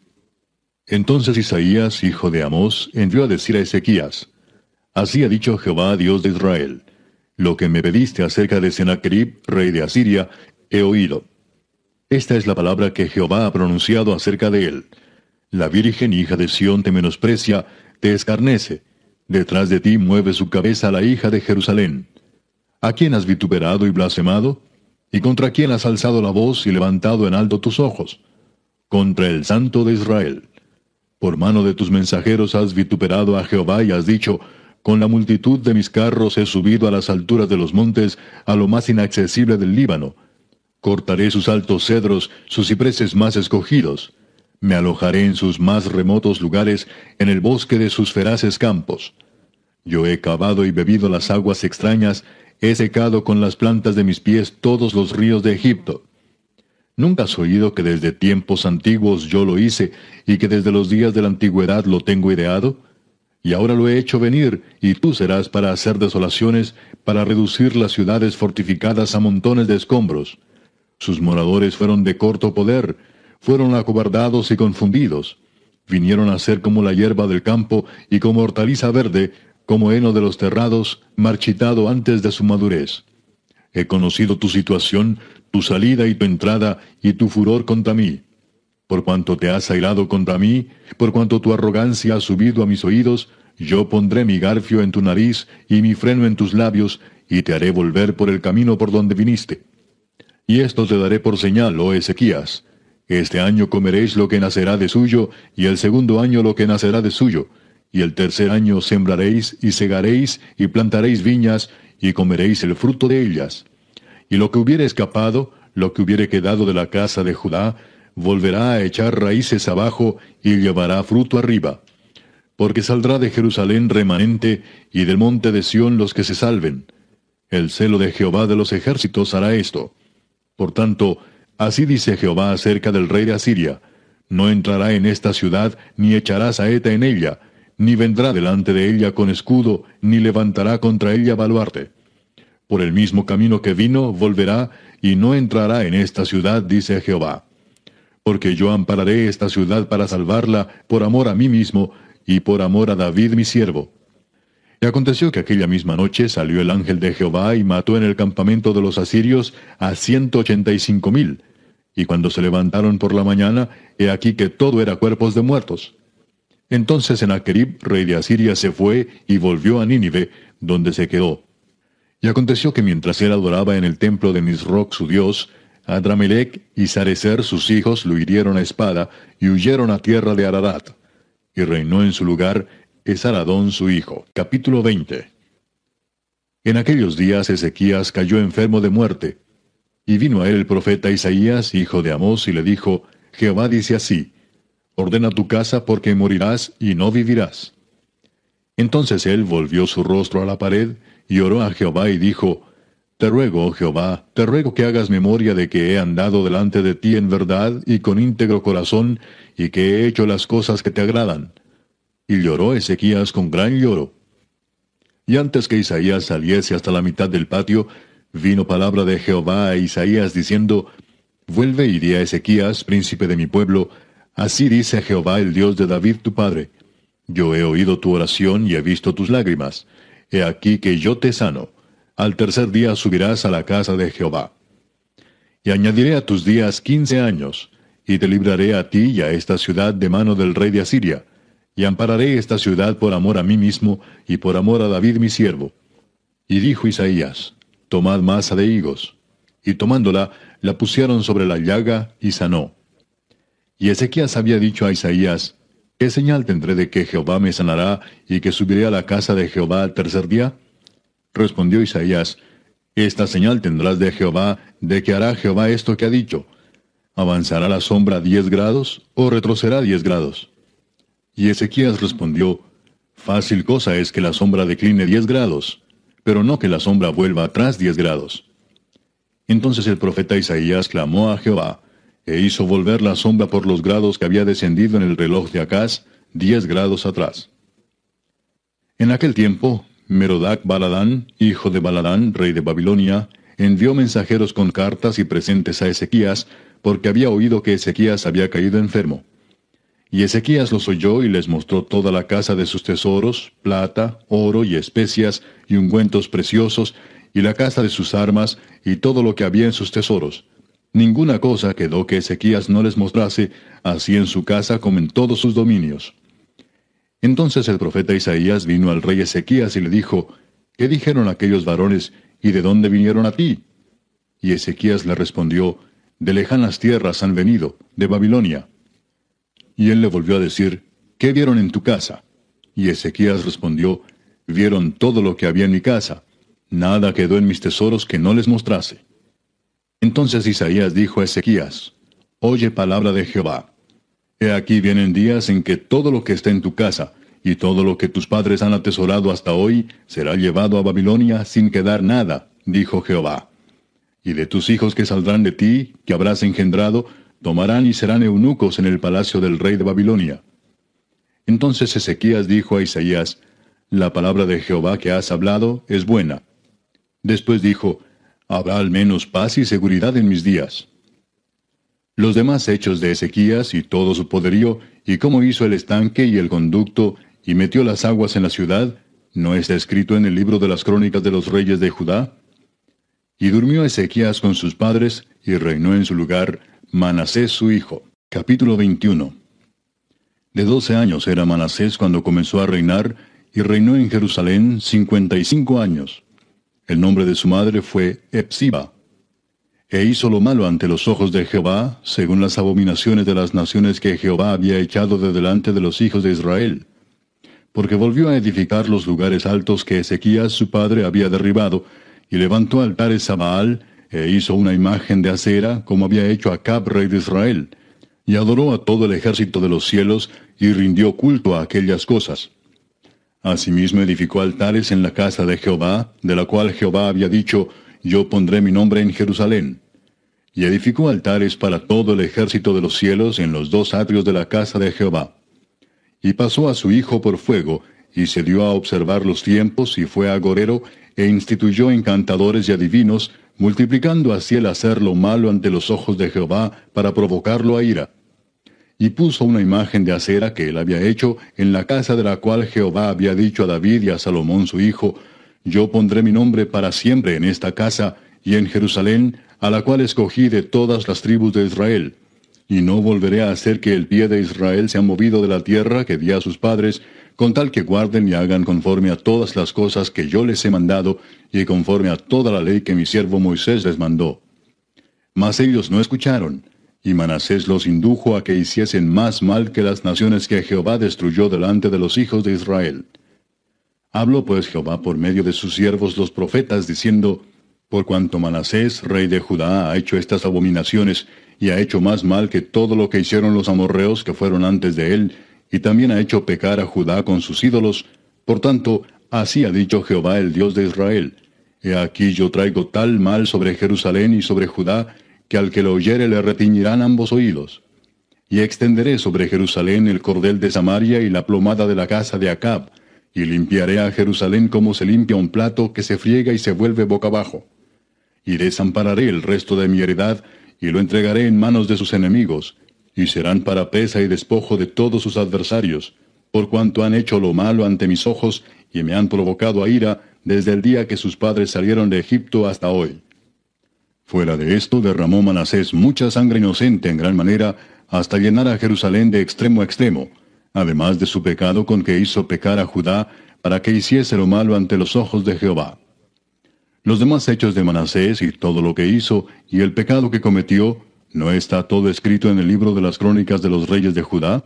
Entonces Isaías, hijo de Amós, envió a decir a Ezequías, Así ha dicho Jehová, Dios de Israel, lo que me pediste acerca de Sennacherib, rey de Asiria, he oído. Esta es la palabra que Jehová ha pronunciado acerca de él. La virgen hija de Sión te menosprecia, te escarnece. Detrás de ti mueve su cabeza la hija de Jerusalén. ¿A quién has vituperado y blasfemado? ¿Y contra quién has alzado la voz y levantado en alto tus ojos? Contra el Santo de Israel. Por mano de tus mensajeros has vituperado a Jehová y has dicho, con la multitud de mis carros he subido a las alturas de los montes, a lo más inaccesible del Líbano. Cortaré sus altos cedros, sus cipreses más escogidos. Me alojaré en sus más remotos lugares, en el bosque de sus feraces campos. Yo he cavado y bebido las aguas extrañas, he secado con las plantas de mis pies todos los ríos de Egipto. ¿Nunca has oído que desde tiempos antiguos yo lo hice y que desde los días de la antigüedad lo tengo ideado? Y ahora lo he hecho venir, y tú serás para hacer desolaciones, para reducir las ciudades fortificadas a montones de escombros. Sus moradores fueron de corto poder, fueron acobardados y confundidos. Vinieron a ser como la hierba del campo y como hortaliza verde, como heno de los terrados, marchitado antes de su madurez. He conocido tu situación, tu salida y tu entrada, y tu furor contra mí. Por cuanto te has airado contra mí, por cuanto tu arrogancia ha subido a mis oídos, yo pondré mi garfio en tu nariz y mi freno en tus labios, y te haré volver por el camino por donde viniste. Y esto te daré por señal, oh Ezequías. Este año comeréis lo que nacerá de suyo, y el segundo año lo que nacerá de suyo, y el tercer año sembraréis y segaréis y plantaréis viñas, y comeréis el fruto de ellas. Y lo que hubiere escapado, lo que hubiere quedado de la casa de Judá, volverá a echar raíces abajo y llevará fruto arriba. Porque saldrá de Jerusalén remanente y del monte de Sión los que se salven. El celo de Jehová de los ejércitos hará esto. Por tanto, así dice Jehová acerca del rey de Asiria, no entrará en esta ciudad, ni echará saeta en ella, ni vendrá delante de ella con escudo, ni levantará contra ella baluarte. Por el mismo camino que vino, volverá, y no entrará en esta ciudad, dice Jehová. Porque yo ampararé esta ciudad para salvarla, por amor a mí mismo, y por amor a David mi siervo. Y aconteció que aquella misma noche salió el ángel de Jehová y mató en el campamento de los asirios a ciento ochenta y cinco mil. Y cuando se levantaron por la mañana, he aquí que todo era cuerpos de muertos. Entonces Sennacherib, rey de Asiria, se fue y volvió a Nínive, donde se quedó. Y aconteció que mientras él adoraba en el templo de Nisroch su dios, Adramelech y Sarecer sus hijos lo hirieron a espada y huyeron a tierra de Ararat. Y reinó en su lugar Esaradón su hijo. Capítulo 20. En aquellos días Ezequías cayó enfermo de muerte. Y vino a él el profeta Isaías, hijo de Amós, y le dijo, Jehová dice así, Ordena tu casa porque morirás y no vivirás. Entonces él volvió su rostro a la pared y oró a Jehová y dijo, Te ruego, Jehová, te ruego que hagas memoria de que he andado delante de ti en verdad y con íntegro corazón, y que he hecho las cosas que te agradan. Y lloró Ezequías con gran lloro. Y antes que Isaías saliese hasta la mitad del patio, vino palabra de Jehová a Isaías diciendo, Vuelve y di a Ezequías, príncipe de mi pueblo, Así dice Jehová el Dios de David tu padre. Yo he oído tu oración y he visto tus lágrimas. He aquí que yo te sano. Al tercer día subirás a la casa de Jehová. Y añadiré a tus días quince años, y te libraré a ti y a esta ciudad de mano del rey de Asiria, y ampararé esta ciudad por amor a mí mismo y por amor a David mi siervo. Y dijo Isaías, Tomad masa de higos. Y tomándola, la pusieron sobre la llaga y sanó. Y Ezequías había dicho a Isaías, ¿Qué señal tendré de que Jehová me sanará y que subiré a la casa de Jehová al tercer día? Respondió Isaías, Esta señal tendrás de Jehová, de que hará Jehová esto que ha dicho. ¿Avanzará la sombra diez grados o retrocederá diez grados? Y Ezequías respondió, Fácil cosa es que la sombra decline diez grados, pero no que la sombra vuelva atrás diez grados. Entonces el profeta Isaías clamó a Jehová, e hizo volver la sombra por los grados que había descendido en el reloj de Acaz, diez grados atrás. En aquel tiempo, Merodac Baladán, hijo de Baladán, rey de Babilonia, envió mensajeros con cartas y presentes a Ezequías, porque había oído que Ezequías había caído enfermo. Y Ezequías los oyó y les mostró toda la casa de sus tesoros, plata, oro y especias, y ungüentos preciosos, y la casa de sus armas, y todo lo que había en sus tesoros Ninguna cosa quedó que Ezequías no les mostrase, así en su casa como en todos sus dominios. Entonces el profeta Isaías vino al rey Ezequías y le dijo, ¿Qué dijeron aquellos varones y de dónde vinieron a ti? Y Ezequías le respondió, De lejanas tierras han venido, de Babilonia. Y él le volvió a decir, ¿Qué vieron en tu casa? Y Ezequías respondió, Vieron todo lo que había en mi casa. Nada quedó en mis tesoros que no les mostrase. Entonces Isaías dijo a Ezequías, Oye palabra de Jehová. He aquí vienen días en que todo lo que está en tu casa, y todo lo que tus padres han atesorado hasta hoy, será llevado a Babilonia sin quedar nada, dijo Jehová. Y de tus hijos que saldrán de ti, que habrás engendrado, tomarán y serán eunucos en el palacio del rey de Babilonia. Entonces Ezequías dijo a Isaías, La palabra de Jehová que has hablado es buena. Después dijo, Habrá al menos paz y seguridad en mis días. Los demás hechos de Ezequías y todo su poderío, y cómo hizo el estanque y el conducto, y metió las aguas en la ciudad, ¿no está escrito en el libro de las crónicas de los reyes de Judá? Y durmió Ezequías con sus padres, y reinó en su lugar Manasés su hijo. Capítulo 21 De doce años era Manasés cuando comenzó a reinar, y reinó en Jerusalén cincuenta y cinco años. El nombre de su madre fue Epsiba. E hizo lo malo ante los ojos de Jehová, según las abominaciones de las naciones que Jehová había echado de delante de los hijos de Israel. Porque volvió a edificar los lugares altos que Ezequías su padre había derribado, y levantó altares a Baal, e hizo una imagen de acera, como había hecho Acab, rey de Israel, y adoró a todo el ejército de los cielos, y rindió culto a aquellas cosas. Asimismo edificó altares en la casa de Jehová, de la cual Jehová había dicho, Yo pondré mi nombre en Jerusalén. Y edificó altares para todo el ejército de los cielos en los dos atrios de la casa de Jehová. Y pasó a su hijo por fuego, y se dio a observar los tiempos, y fue agorero, e instituyó encantadores y adivinos, multiplicando así el hacer lo malo ante los ojos de Jehová, para provocarlo a ira y puso una imagen de acera que él había hecho en la casa de la cual Jehová había dicho a David y a Salomón su hijo, Yo pondré mi nombre para siempre en esta casa y en Jerusalén, a la cual escogí de todas las tribus de Israel. Y no volveré a hacer que el pie de Israel sea movido de la tierra que di a sus padres, con tal que guarden y hagan conforme a todas las cosas que yo les he mandado, y conforme a toda la ley que mi siervo Moisés les mandó. Mas ellos no escucharon, y Manasés los indujo a que hiciesen más mal que las naciones que Jehová destruyó delante de los hijos de Israel. Habló pues Jehová por medio de sus siervos los profetas, diciendo, Por cuanto Manasés, rey de Judá, ha hecho estas abominaciones, y ha hecho más mal que todo lo que hicieron los amorreos que fueron antes de él, y también ha hecho pecar a Judá con sus ídolos, por tanto, así ha dicho Jehová el Dios de Israel, He aquí yo traigo tal mal sobre Jerusalén y sobre Judá, que al que lo oyere le retiñirán ambos oídos. Y extenderé sobre Jerusalén el cordel de Samaria y la plomada de la casa de Acab, y limpiaré a Jerusalén como se limpia un plato que se friega y se vuelve boca abajo. Y desampararé el resto de mi heredad, y lo entregaré en manos de sus enemigos, y serán para pesa y despojo de todos sus adversarios, por cuanto han hecho lo malo ante mis ojos, y me han provocado a ira desde el día que sus padres salieron de Egipto hasta hoy. Fuera de esto derramó Manasés mucha sangre inocente en gran manera, hasta llenar a Jerusalén de extremo a extremo, además de su pecado con que hizo pecar a Judá, para que hiciese lo malo ante los ojos de Jehová. Los demás hechos de Manasés y todo lo que hizo, y el pecado que cometió, ¿no está todo escrito en el libro de las crónicas de los reyes de Judá?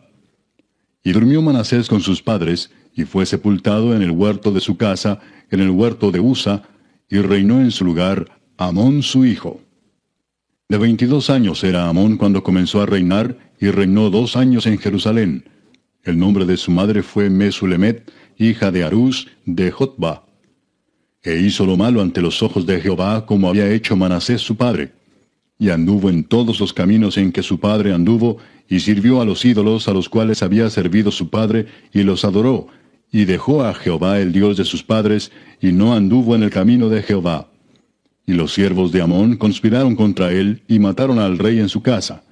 Y durmió Manasés con sus padres, y fue sepultado en el huerto de su casa, en el huerto de Usa, y reinó en su lugar Amón su hijo. De veintidós años era Amón cuando comenzó a reinar y reinó dos años en Jerusalén. El nombre de su madre fue Mesulemet, hija de Arús de Jotba. E hizo lo malo ante los ojos de Jehová como había hecho Manasés su padre. Y anduvo en todos los caminos en que su padre anduvo, y sirvió a los ídolos a los cuales había servido su padre, y los adoró, y dejó a Jehová el Dios de sus padres, y no anduvo en el camino de Jehová. Y los siervos de Amón conspiraron contra él y mataron al rey en su casa.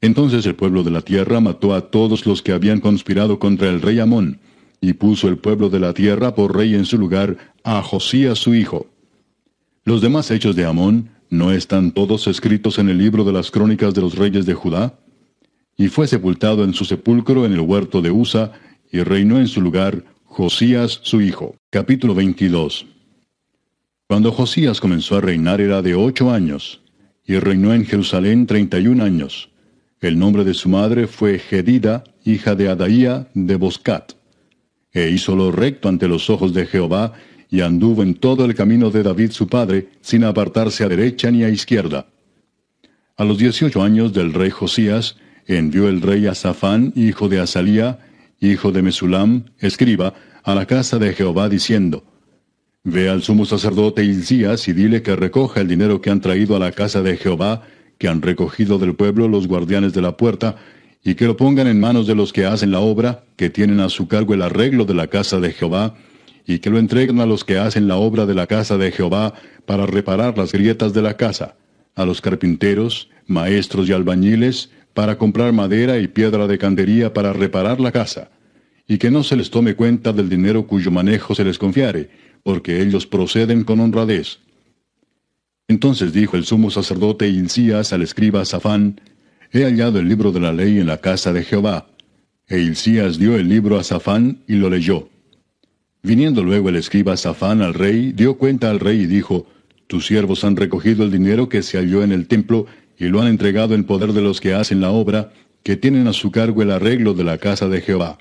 Entonces el pueblo de la tierra mató a todos los que habían conspirado contra el rey Amón, y puso el pueblo de la tierra por rey en su lugar a Josías su hijo. Los demás hechos de Amón no están todos escritos en el libro de las crónicas de los reyes de Judá. Y fue sepultado en su sepulcro en el huerto de Usa, y reinó en su lugar Josías su hijo. Capítulo 22 cuando Josías comenzó a reinar era de ocho años, y reinó en Jerusalén treinta y un años. El nombre de su madre fue Gedida, hija de Adaía de Boscat. E hizo lo recto ante los ojos de Jehová, y anduvo en todo el camino de David su padre, sin apartarse a derecha ni a izquierda. A los dieciocho años del rey Josías, envió el rey a hijo de Asalía, hijo de Mesulam, escriba, a la casa de Jehová, diciendo, Ve al sumo sacerdote Hilcías y dile que recoja el dinero que han traído a la casa de Jehová, que han recogido del pueblo los guardianes de la puerta, y que lo pongan en manos de los que hacen la obra, que tienen a su cargo el arreglo de la casa de Jehová, y que lo entreguen a los que hacen la obra de la casa de Jehová para reparar las grietas de la casa, a los carpinteros, maestros y albañiles, para comprar madera y piedra de candería para reparar la casa, y que no se les tome cuenta del dinero cuyo manejo se les confiare, porque ellos proceden con honradez. Entonces dijo el sumo sacerdote Hilcías al escriba Safán, He hallado el libro de la ley en la casa de Jehová. E Hilcías dio el libro a Safán y lo leyó. Viniendo luego el escriba Safán al rey, dio cuenta al rey y dijo, Tus siervos han recogido el dinero que se halló en el templo y lo han entregado en poder de los que hacen la obra, que tienen a su cargo el arreglo de la casa de Jehová.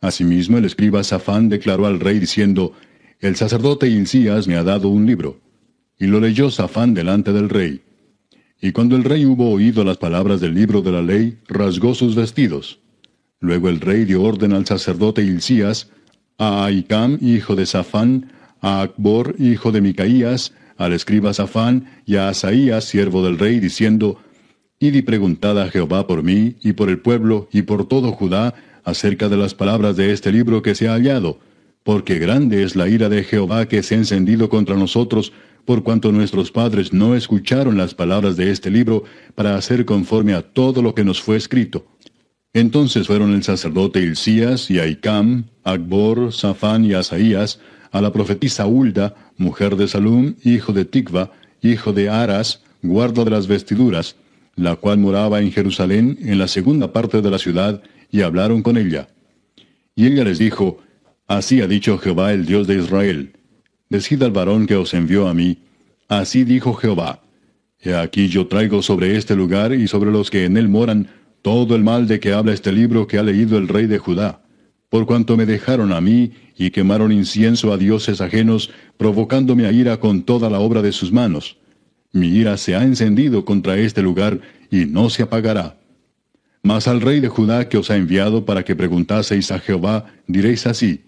Asimismo el escriba Safán declaró al rey diciendo, El sacerdote Hilcías me ha dado un libro. Y lo leyó Safán delante del rey. Y cuando el rey hubo oído las palabras del libro de la ley, rasgó sus vestidos. Luego el rey dio orden al sacerdote Hilcías, a Aicam, hijo de Safán, a Acbor, hijo de Micaías, al escriba Safán, y a Asaías, siervo del rey, diciendo, Id y preguntad a Jehová por mí, y por el pueblo, y por todo Judá, acerca de las palabras de este libro que se ha hallado, porque grande es la ira de Jehová que se ha encendido contra nosotros, por cuanto nuestros padres no escucharon las palabras de este libro para hacer conforme a todo lo que nos fue escrito. Entonces fueron el sacerdote Hilcías y Aicam, Akbor, Safán y Asaías, a la profetisa Hulda, mujer de Salum, hijo de Tikva, hijo de Aras, guarda de las vestiduras, la cual moraba en Jerusalén, en la segunda parte de la ciudad, y hablaron con ella. Y ella les dijo, Así ha dicho Jehová el Dios de Israel, Decid al varón que os envió a mí, Así dijo Jehová, He aquí yo traigo sobre este lugar y sobre los que en él moran todo el mal de que habla este libro que ha leído el rey de Judá, por cuanto me dejaron a mí y quemaron incienso a dioses ajenos, provocándome a ira con toda la obra de sus manos. Mi ira se ha encendido contra este lugar y no se apagará. Mas al rey de Judá que os ha enviado para que preguntaseis a Jehová, diréis así,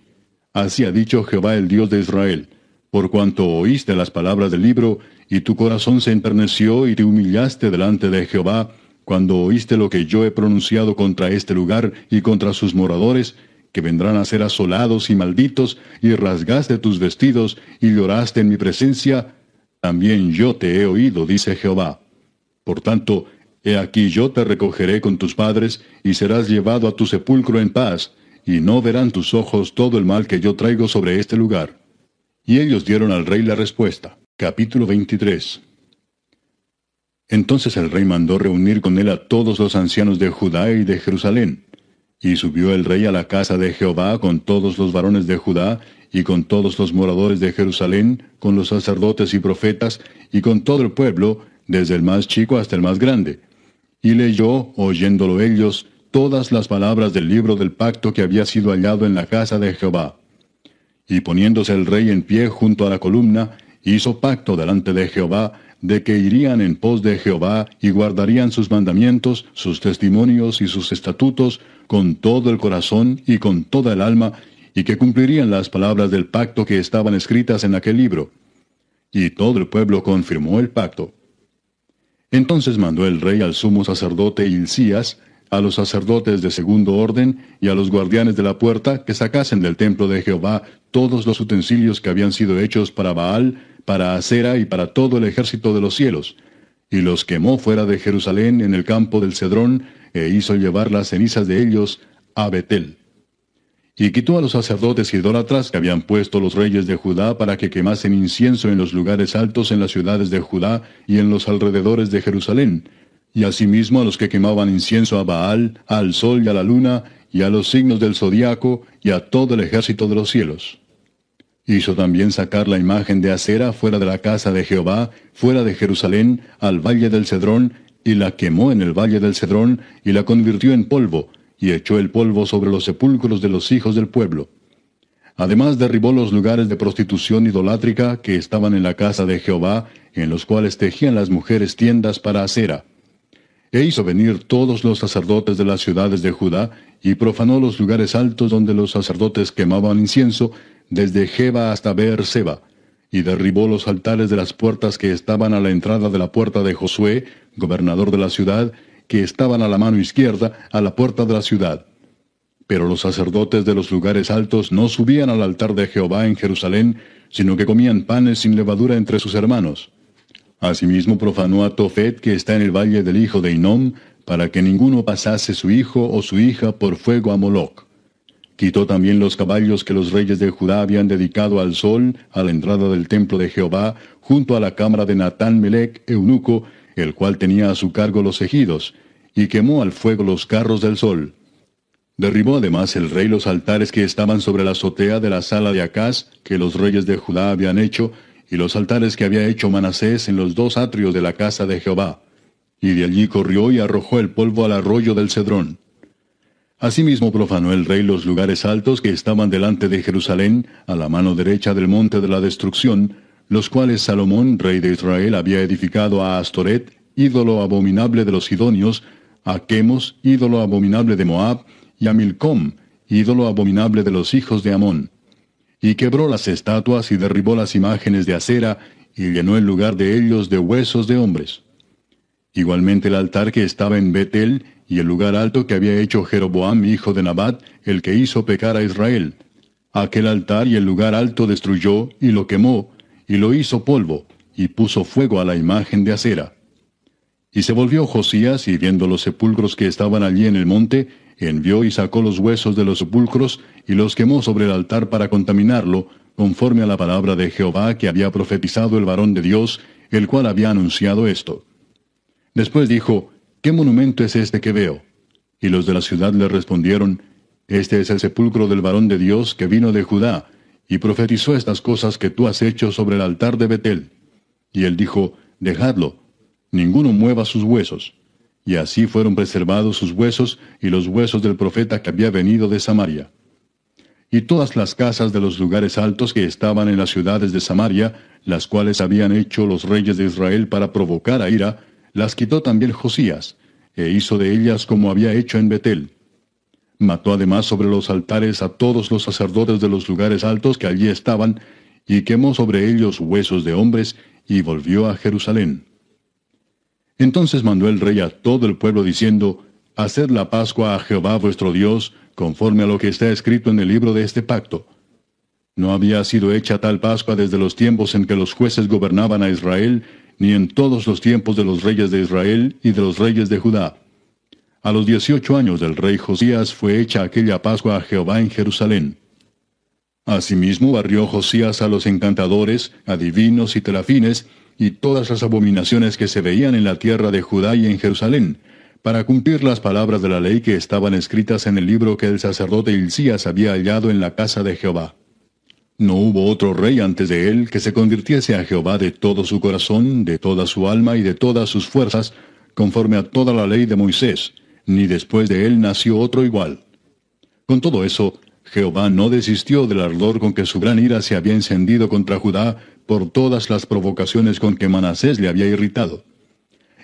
Así ha dicho Jehová el Dios de Israel, por cuanto oíste las palabras del libro, y tu corazón se enterneció y te humillaste delante de Jehová, cuando oíste lo que yo he pronunciado contra este lugar y contra sus moradores, que vendrán a ser asolados y malditos, y rasgaste tus vestidos y lloraste en mi presencia, también yo te he oído, dice Jehová. Por tanto, he aquí yo te recogeré con tus padres, y serás llevado a tu sepulcro en paz, y no verán tus ojos todo el mal que yo traigo sobre este lugar. Y ellos dieron al rey la respuesta. Capítulo 23. Entonces el rey mandó reunir con él a todos los ancianos de Judá y de Jerusalén. Y subió el rey a la casa de Jehová con todos los varones de Judá, y con todos los moradores de Jerusalén, con los sacerdotes y profetas, y con todo el pueblo, desde el más chico hasta el más grande. Y leyó, oyéndolo ellos, todas las palabras del libro del pacto que había sido hallado en la casa de Jehová. Y poniéndose el rey en pie junto a la columna, hizo pacto delante de Jehová, de que irían en pos de Jehová y guardarían sus mandamientos, sus testimonios y sus estatutos con todo el corazón y con toda el alma, y que cumplirían las palabras del pacto que estaban escritas en aquel libro. Y todo el pueblo confirmó el pacto. Entonces mandó el rey al sumo sacerdote Hilcías, a los sacerdotes de segundo orden y a los guardianes de la puerta que sacasen del templo de Jehová todos los utensilios que habían sido hechos para Baal, para Acera y para todo el ejército de los cielos, y los quemó fuera de Jerusalén en el campo del Cedrón, e hizo llevar las cenizas de ellos a Betel. Y quitó a los sacerdotes idólatras que habían puesto los reyes de Judá para que quemasen incienso en los lugares altos en las ciudades de Judá y en los alrededores de Jerusalén, y asimismo a los que quemaban incienso a Baal, al sol y a la luna, y a los signos del zodiaco, y a todo el ejército de los cielos. Hizo también sacar la imagen de acera fuera de la casa de Jehová, fuera de Jerusalén, al valle del Cedrón, y la quemó en el valle del Cedrón, y la convirtió en polvo, y echó el polvo sobre los sepulcros de los hijos del pueblo. Además derribó los lugares de prostitución idolátrica que estaban en la casa de Jehová, en los cuales tejían las mujeres tiendas para acera e hizo venir todos los sacerdotes de las ciudades de Judá, y profanó los lugares altos donde los sacerdotes quemaban incienso, desde Jeba hasta Beer-seba, y derribó los altares de las puertas que estaban a la entrada de la puerta de Josué, gobernador de la ciudad, que estaban a la mano izquierda, a la puerta de la ciudad. Pero los sacerdotes de los lugares altos no subían al altar de Jehová en Jerusalén, sino que comían panes sin levadura entre sus hermanos. Asimismo profanó a Tofet, que está en el valle del hijo de Inom, para que ninguno pasase su hijo o su hija por fuego a Moloc. Quitó también los caballos que los reyes de Judá habían dedicado al sol a la entrada del templo de Jehová, junto a la cámara de Natán Melech, eunuco, el cual tenía a su cargo los ejidos, y quemó al fuego los carros del sol. Derribó además el rey los altares que estaban sobre la azotea de la sala de Acaz, que los reyes de Judá habían hecho, y los altares que había hecho Manasés en los dos atrios de la casa de Jehová. Y de allí corrió y arrojó el polvo al arroyo del Cedrón. Asimismo profanó el rey los lugares altos que estaban delante de Jerusalén, a la mano derecha del monte de la destrucción, los cuales Salomón, rey de Israel, había edificado a Astoret, ídolo abominable de los sidonios, a Chemos, ídolo abominable de Moab, y a Milcom, ídolo abominable de los hijos de Amón. Y quebró las estatuas y derribó las imágenes de acera, y llenó el lugar de ellos de huesos de hombres. Igualmente el altar que estaba en Betel, y el lugar alto que había hecho Jeroboam, hijo de Nabat, el que hizo pecar a Israel. Aquel altar y el lugar alto destruyó, y lo quemó, y lo hizo polvo, y puso fuego a la imagen de acera. Y se volvió Josías, y viendo los sepulcros que estaban allí en el monte, envió y sacó los huesos de los sepulcros, y los quemó sobre el altar para contaminarlo, conforme a la palabra de Jehová que había profetizado el varón de Dios, el cual había anunciado esto. Después dijo, ¿Qué monumento es este que veo? Y los de la ciudad le respondieron, Este es el sepulcro del varón de Dios que vino de Judá, y profetizó estas cosas que tú has hecho sobre el altar de Betel. Y él dijo, Dejadlo, ninguno mueva sus huesos. Y así fueron preservados sus huesos y los huesos del profeta que había venido de Samaria. Y todas las casas de los lugares altos que estaban en las ciudades de Samaria, las cuales habían hecho los reyes de Israel para provocar a ira, las quitó también Josías, e hizo de ellas como había hecho en Betel. Mató además sobre los altares a todos los sacerdotes de los lugares altos que allí estaban, y quemó sobre ellos huesos de hombres, y volvió a Jerusalén. Entonces mandó el rey a todo el pueblo diciendo, Haced la Pascua a Jehová vuestro Dios, conforme a lo que está escrito en el libro de este pacto. No había sido hecha tal Pascua desde los tiempos en que los jueces gobernaban a Israel, ni en todos los tiempos de los reyes de Israel y de los reyes de Judá. A los dieciocho años del rey Josías fue hecha aquella Pascua a Jehová en Jerusalén. Asimismo barrió Josías a los encantadores, adivinos y terafines, y todas las abominaciones que se veían en la tierra de Judá y en Jerusalén, para cumplir las palabras de la ley que estaban escritas en el libro que el sacerdote Hilcías había hallado en la casa de Jehová. No hubo otro rey antes de él que se convirtiese a Jehová de todo su corazón, de toda su alma y de todas sus fuerzas, conforme a toda la ley de Moisés, ni después de él nació otro igual. Con todo eso, Jehová no desistió del ardor con que su gran ira se había encendido contra Judá por todas las provocaciones con que Manasés le había irritado.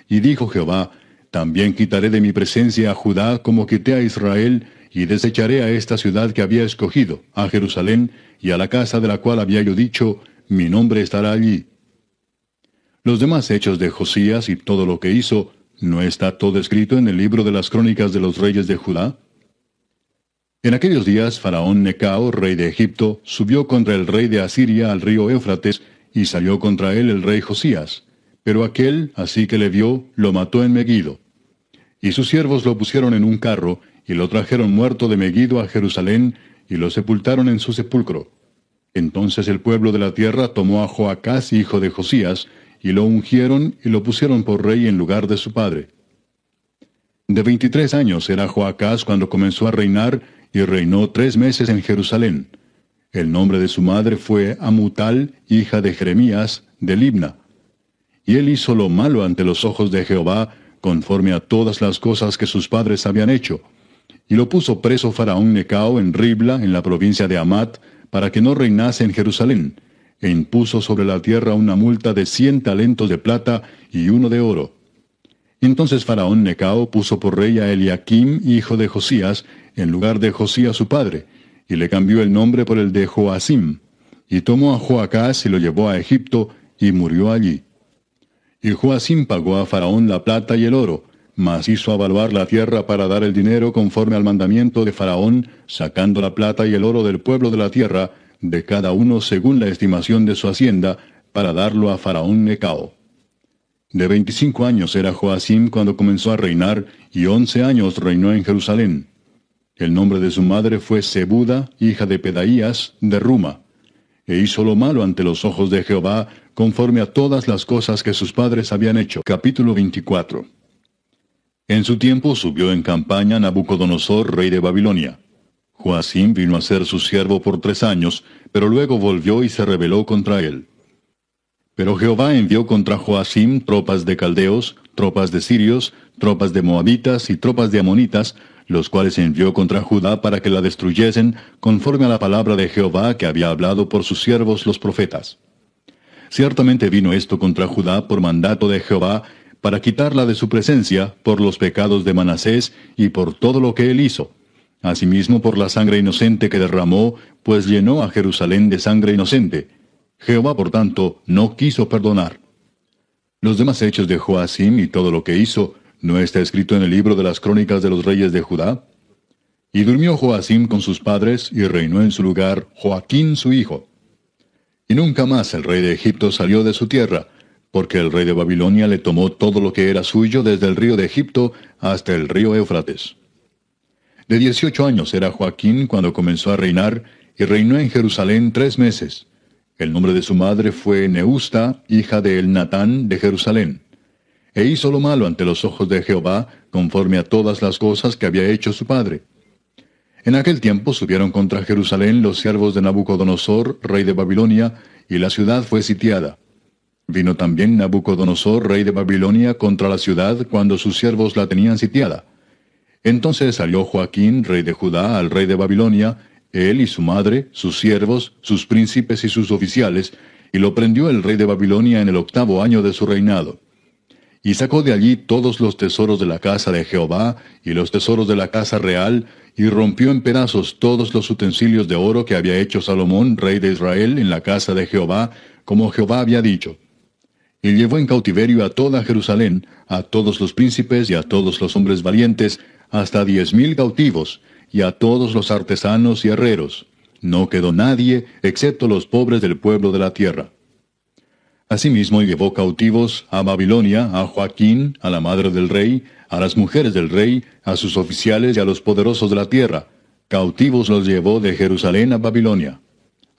Y dijo Jehová, También quitaré de mi presencia a Judá como quité a Israel, y desecharé a esta ciudad que había escogido, a Jerusalén, y a la casa de la cual había yo dicho, Mi nombre estará allí. Los demás hechos de Josías y todo lo que hizo, ¿no está todo escrito en el libro de las crónicas de los reyes de Judá? En aquellos días, Faraón Necao, rey de Egipto, subió contra el rey de Asiria al río Éufrates, y salió contra él el rey Josías. Pero aquel, así que le vio, lo mató en Megido. Y sus siervos lo pusieron en un carro, y lo trajeron muerto de Megido a Jerusalén, y lo sepultaron en su sepulcro. Entonces el pueblo de la tierra tomó a Joacás, hijo de Josías, y lo ungieron y lo pusieron por rey en lugar de su padre. De veintitrés años era Joacás cuando comenzó a reinar, y reinó tres meses en Jerusalén. El nombre de su madre fue Amutal, hija de Jeremías, de Libna. Y él hizo lo malo ante los ojos de Jehová, conforme a todas las cosas que sus padres habían hecho. Y lo puso preso Faraón Necao en Ribla, en la provincia de Amat, para que no reinase en Jerusalén, e impuso sobre la tierra una multa de cien talentos de plata y uno de oro. Entonces Faraón Necao puso por rey a Eliakim, hijo de Josías, en lugar de Josías su padre, y le cambió el nombre por el de Joacim, y tomó a Joacás y lo llevó a Egipto, y murió allí. Y Joacim pagó a Faraón la plata y el oro, mas hizo avaluar la tierra para dar el dinero conforme al mandamiento de Faraón, sacando la plata y el oro del pueblo de la tierra, de cada uno según la estimación de su hacienda, para darlo a Faraón Necao. De veinticinco años era Joacim cuando comenzó a reinar, y once años reinó en Jerusalén. El nombre de su madre fue Sebuda, hija de Pedaías, de Ruma. E hizo lo malo ante los ojos de Jehová, conforme a todas las cosas que sus padres habían hecho. Capítulo 24. En su tiempo subió en campaña Nabucodonosor, rey de Babilonia. Joacim vino a ser su siervo por tres años, pero luego volvió y se rebeló contra él. Pero Jehová envió contra Joacim tropas de caldeos, tropas de sirios, tropas de moabitas y tropas de amonitas, los cuales envió contra Judá para que la destruyesen, conforme a la palabra de Jehová que había hablado por sus siervos los profetas. Ciertamente vino esto contra Judá por mandato de Jehová, para quitarla de su presencia por los pecados de Manasés y por todo lo que él hizo. Asimismo por la sangre inocente que derramó, pues llenó a Jerusalén de sangre inocente. Jehová, por tanto, no quiso perdonar. Los demás hechos de Joacim y todo lo que hizo, ¿no está escrito en el libro de las crónicas de los reyes de Judá? Y durmió Joacim con sus padres, y reinó en su lugar Joaquín su hijo. Y nunca más el rey de Egipto salió de su tierra, porque el rey de Babilonia le tomó todo lo que era suyo desde el río de Egipto hasta el río Éufrates. De dieciocho años era Joaquín cuando comenzó a reinar, y reinó en Jerusalén tres meses. El nombre de su madre fue Neusta, hija de Elnatán de Jerusalén. E hizo lo malo ante los ojos de Jehová, conforme a todas las cosas que había hecho su padre. En aquel tiempo subieron contra Jerusalén los siervos de Nabucodonosor, rey de Babilonia, y la ciudad fue sitiada. Vino también Nabucodonosor, rey de Babilonia, contra la ciudad cuando sus siervos la tenían sitiada. Entonces salió Joaquín, rey de Judá, al rey de Babilonia, él y su madre, sus siervos, sus príncipes y sus oficiales, y lo prendió el rey de Babilonia en el octavo año de su reinado. Y sacó de allí todos los tesoros de la casa de Jehová y los tesoros de la casa real, y rompió en pedazos todos los utensilios de oro que había hecho Salomón, rey de Israel, en la casa de Jehová, como Jehová había dicho y llevó en cautiverio a toda Jerusalén, a todos los príncipes y a todos los hombres valientes, hasta diez mil cautivos, y a todos los artesanos y herreros. No quedó nadie, excepto los pobres del pueblo de la tierra. Asimismo llevó cautivos a Babilonia, a Joaquín, a la madre del rey, a las mujeres del rey, a sus oficiales y a los poderosos de la tierra. Cautivos los llevó de Jerusalén a Babilonia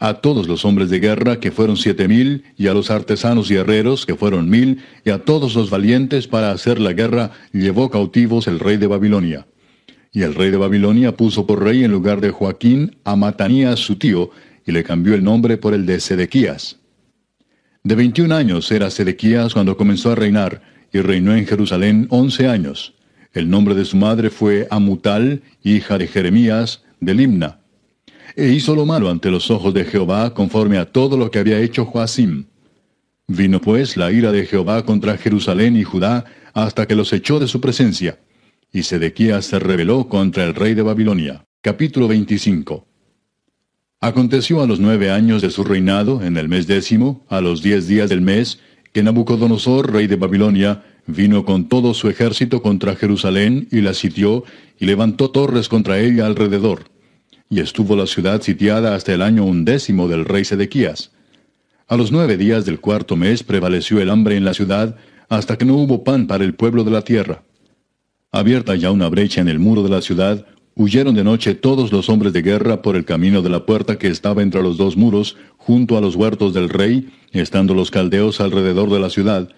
a todos los hombres de guerra, que fueron siete mil, y a los artesanos y herreros, que fueron mil, y a todos los valientes para hacer la guerra, llevó cautivos el rey de Babilonia. Y el rey de Babilonia puso por rey en lugar de Joaquín a Matanías su tío, y le cambió el nombre por el de Sedequías. De veintiún años era Sedequías cuando comenzó a reinar, y reinó en Jerusalén once años. El nombre de su madre fue Amutal, hija de Jeremías, de Limna e hizo lo malo ante los ojos de Jehová conforme a todo lo que había hecho Joacim. Vino pues la ira de Jehová contra Jerusalén y Judá hasta que los echó de su presencia. Y Sedequías se rebeló contra el rey de Babilonia. Capítulo 25 Aconteció a los nueve años de su reinado, en el mes décimo, a los diez días del mes, que Nabucodonosor, rey de Babilonia, vino con todo su ejército contra Jerusalén y la sitió y levantó torres contra ella alrededor y estuvo la ciudad sitiada hasta el año undécimo del rey Sedequías. A los nueve días del cuarto mes prevaleció el hambre en la ciudad, hasta que no hubo pan para el pueblo de la tierra. Abierta ya una brecha en el muro de la ciudad, huyeron de noche todos los hombres de guerra por el camino de la puerta que estaba entre los dos muros, junto a los huertos del rey, estando los caldeos alrededor de la ciudad,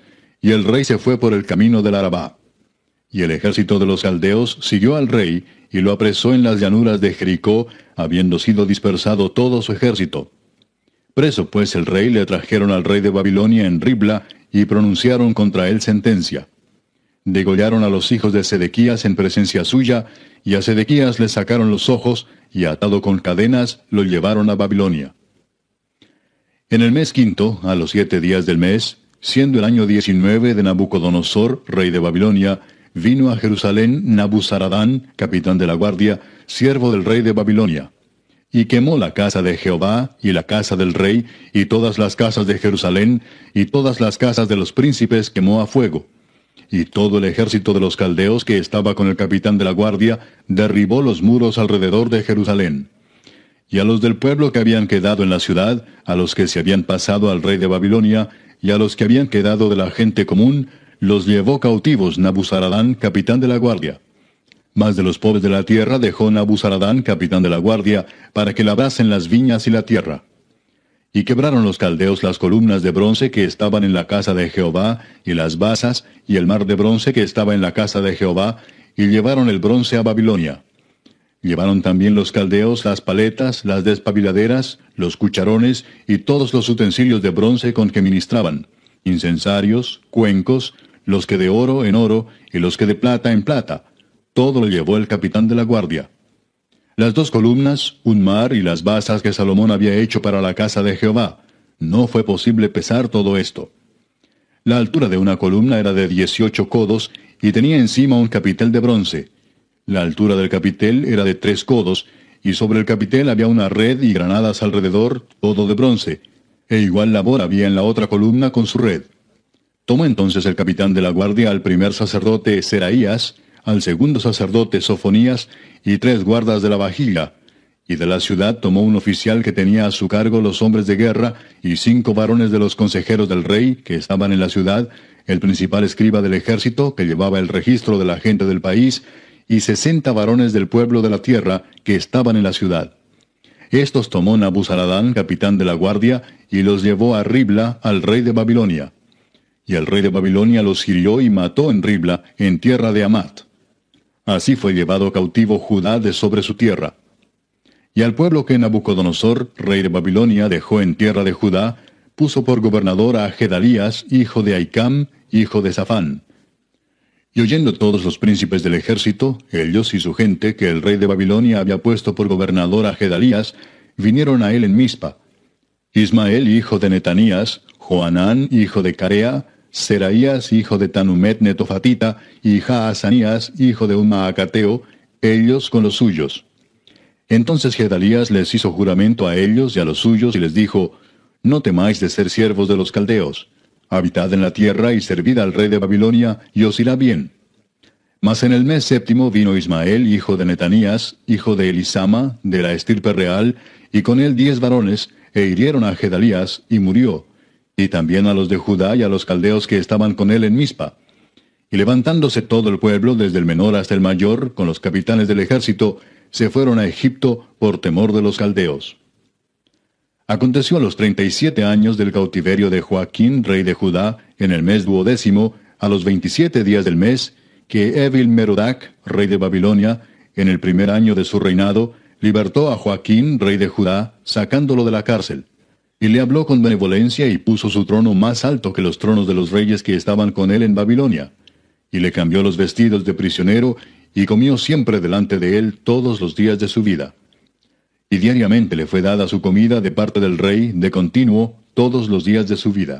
y el rey se fue por el camino del Arabá. Y el ejército de los caldeos siguió al rey, y lo apresó en las llanuras de Jericó, habiendo sido dispersado todo su ejército. Preso pues el rey le trajeron al rey de Babilonia en Ribla, y pronunciaron contra él sentencia. Degollaron a los hijos de Sedequías en presencia suya, y a Sedequías le sacaron los ojos, y atado con cadenas, lo llevaron a Babilonia. En el mes quinto, a los siete días del mes, siendo el año diecinueve de Nabucodonosor, rey de Babilonia, vino a Jerusalén Nabuzaradán, capitán de la guardia, siervo del rey de Babilonia. Y quemó la casa de Jehová, y la casa del rey, y todas las casas de Jerusalén, y todas las casas de los príncipes quemó a fuego. Y todo el ejército de los caldeos que estaba con el capitán de la guardia, derribó los muros alrededor de Jerusalén. Y a los del pueblo que habían quedado en la ciudad, a los que se habían pasado al rey de Babilonia, y a los que habían quedado de la gente común, los llevó cautivos Nabuzaradán, capitán de la guardia. Mas de los pobres de la tierra dejó Nabuzaradán, capitán de la guardia, para que labrasen las viñas y la tierra. Y quebraron los caldeos las columnas de bronce que estaban en la casa de Jehová, y las basas, y el mar de bronce que estaba en la casa de Jehová, y llevaron el bronce a Babilonia. Llevaron también los caldeos las paletas, las despabiladeras, los cucharones y todos los utensilios de bronce con que ministraban, incensarios, cuencos, los que de oro en oro y los que de plata en plata. Todo lo llevó el capitán de la guardia. Las dos columnas, un mar y las basas que Salomón había hecho para la casa de Jehová. No fue posible pesar todo esto. La altura de una columna era de dieciocho codos y tenía encima un capitel de bronce. La altura del capitel era de tres codos, y sobre el capitel había una red y granadas alrededor, todo de bronce, e igual labor había en la otra columna con su red. Tomó entonces el capitán de la guardia al primer sacerdote Seraías, al segundo sacerdote Sofonías y tres guardas de la vajilla, y de la ciudad tomó un oficial que tenía a su cargo los hombres de guerra y cinco varones de los consejeros del rey que estaban en la ciudad, el principal escriba del ejército que llevaba el registro de la gente del país, y sesenta varones del pueblo de la tierra que estaban en la ciudad. Estos tomó Nabuzaradán, capitán de la guardia, y los llevó a Ribla, al rey de Babilonia. Y el rey de Babilonia los hirió y mató en Ribla, en tierra de Amat. Así fue llevado cautivo Judá de sobre su tierra. Y al pueblo que Nabucodonosor, rey de Babilonia, dejó en tierra de Judá, puso por gobernador a Gedalías, hijo de Aicam, hijo de Safán. Y oyendo todos los príncipes del ejército, ellos y su gente, que el rey de Babilonia había puesto por gobernador a Gedalías, vinieron a él en Mizpa. Ismael, hijo de Netanías, Joanán, hijo de Carea, Seraías, hijo de Tanumet Netofatita, y Jaazanías, hijo de un Maacateo, ellos con los suyos. Entonces Gedalías les hizo juramento a ellos y a los suyos y les dijo, No temáis de ser siervos de los caldeos Habitad en la tierra y servid al rey de Babilonia, y os irá bien. Mas en el mes séptimo vino Ismael, hijo de Netanías, hijo de Elisama, de la estirpe real, y con él diez varones, e hirieron a Gedalías, y murió, y también a los de Judá y a los caldeos que estaban con él en Mizpa. Y levantándose todo el pueblo, desde el menor hasta el mayor, con los capitanes del ejército, se fueron a Egipto por temor de los caldeos. Aconteció a los treinta y siete años del cautiverio de Joaquín, rey de Judá, en el mes duodécimo, a los veintisiete días del mes, que Evil Merodac, rey de Babilonia, en el primer año de su reinado, libertó a Joaquín, rey de Judá, sacándolo de la cárcel. Y le habló con benevolencia y puso su trono más alto que los tronos de los reyes que estaban con él en Babilonia. Y le cambió los vestidos de prisionero, y comió siempre delante de él todos los días de su vida y diariamente le fue dada su comida de parte del rey de continuo todos los días de su vida.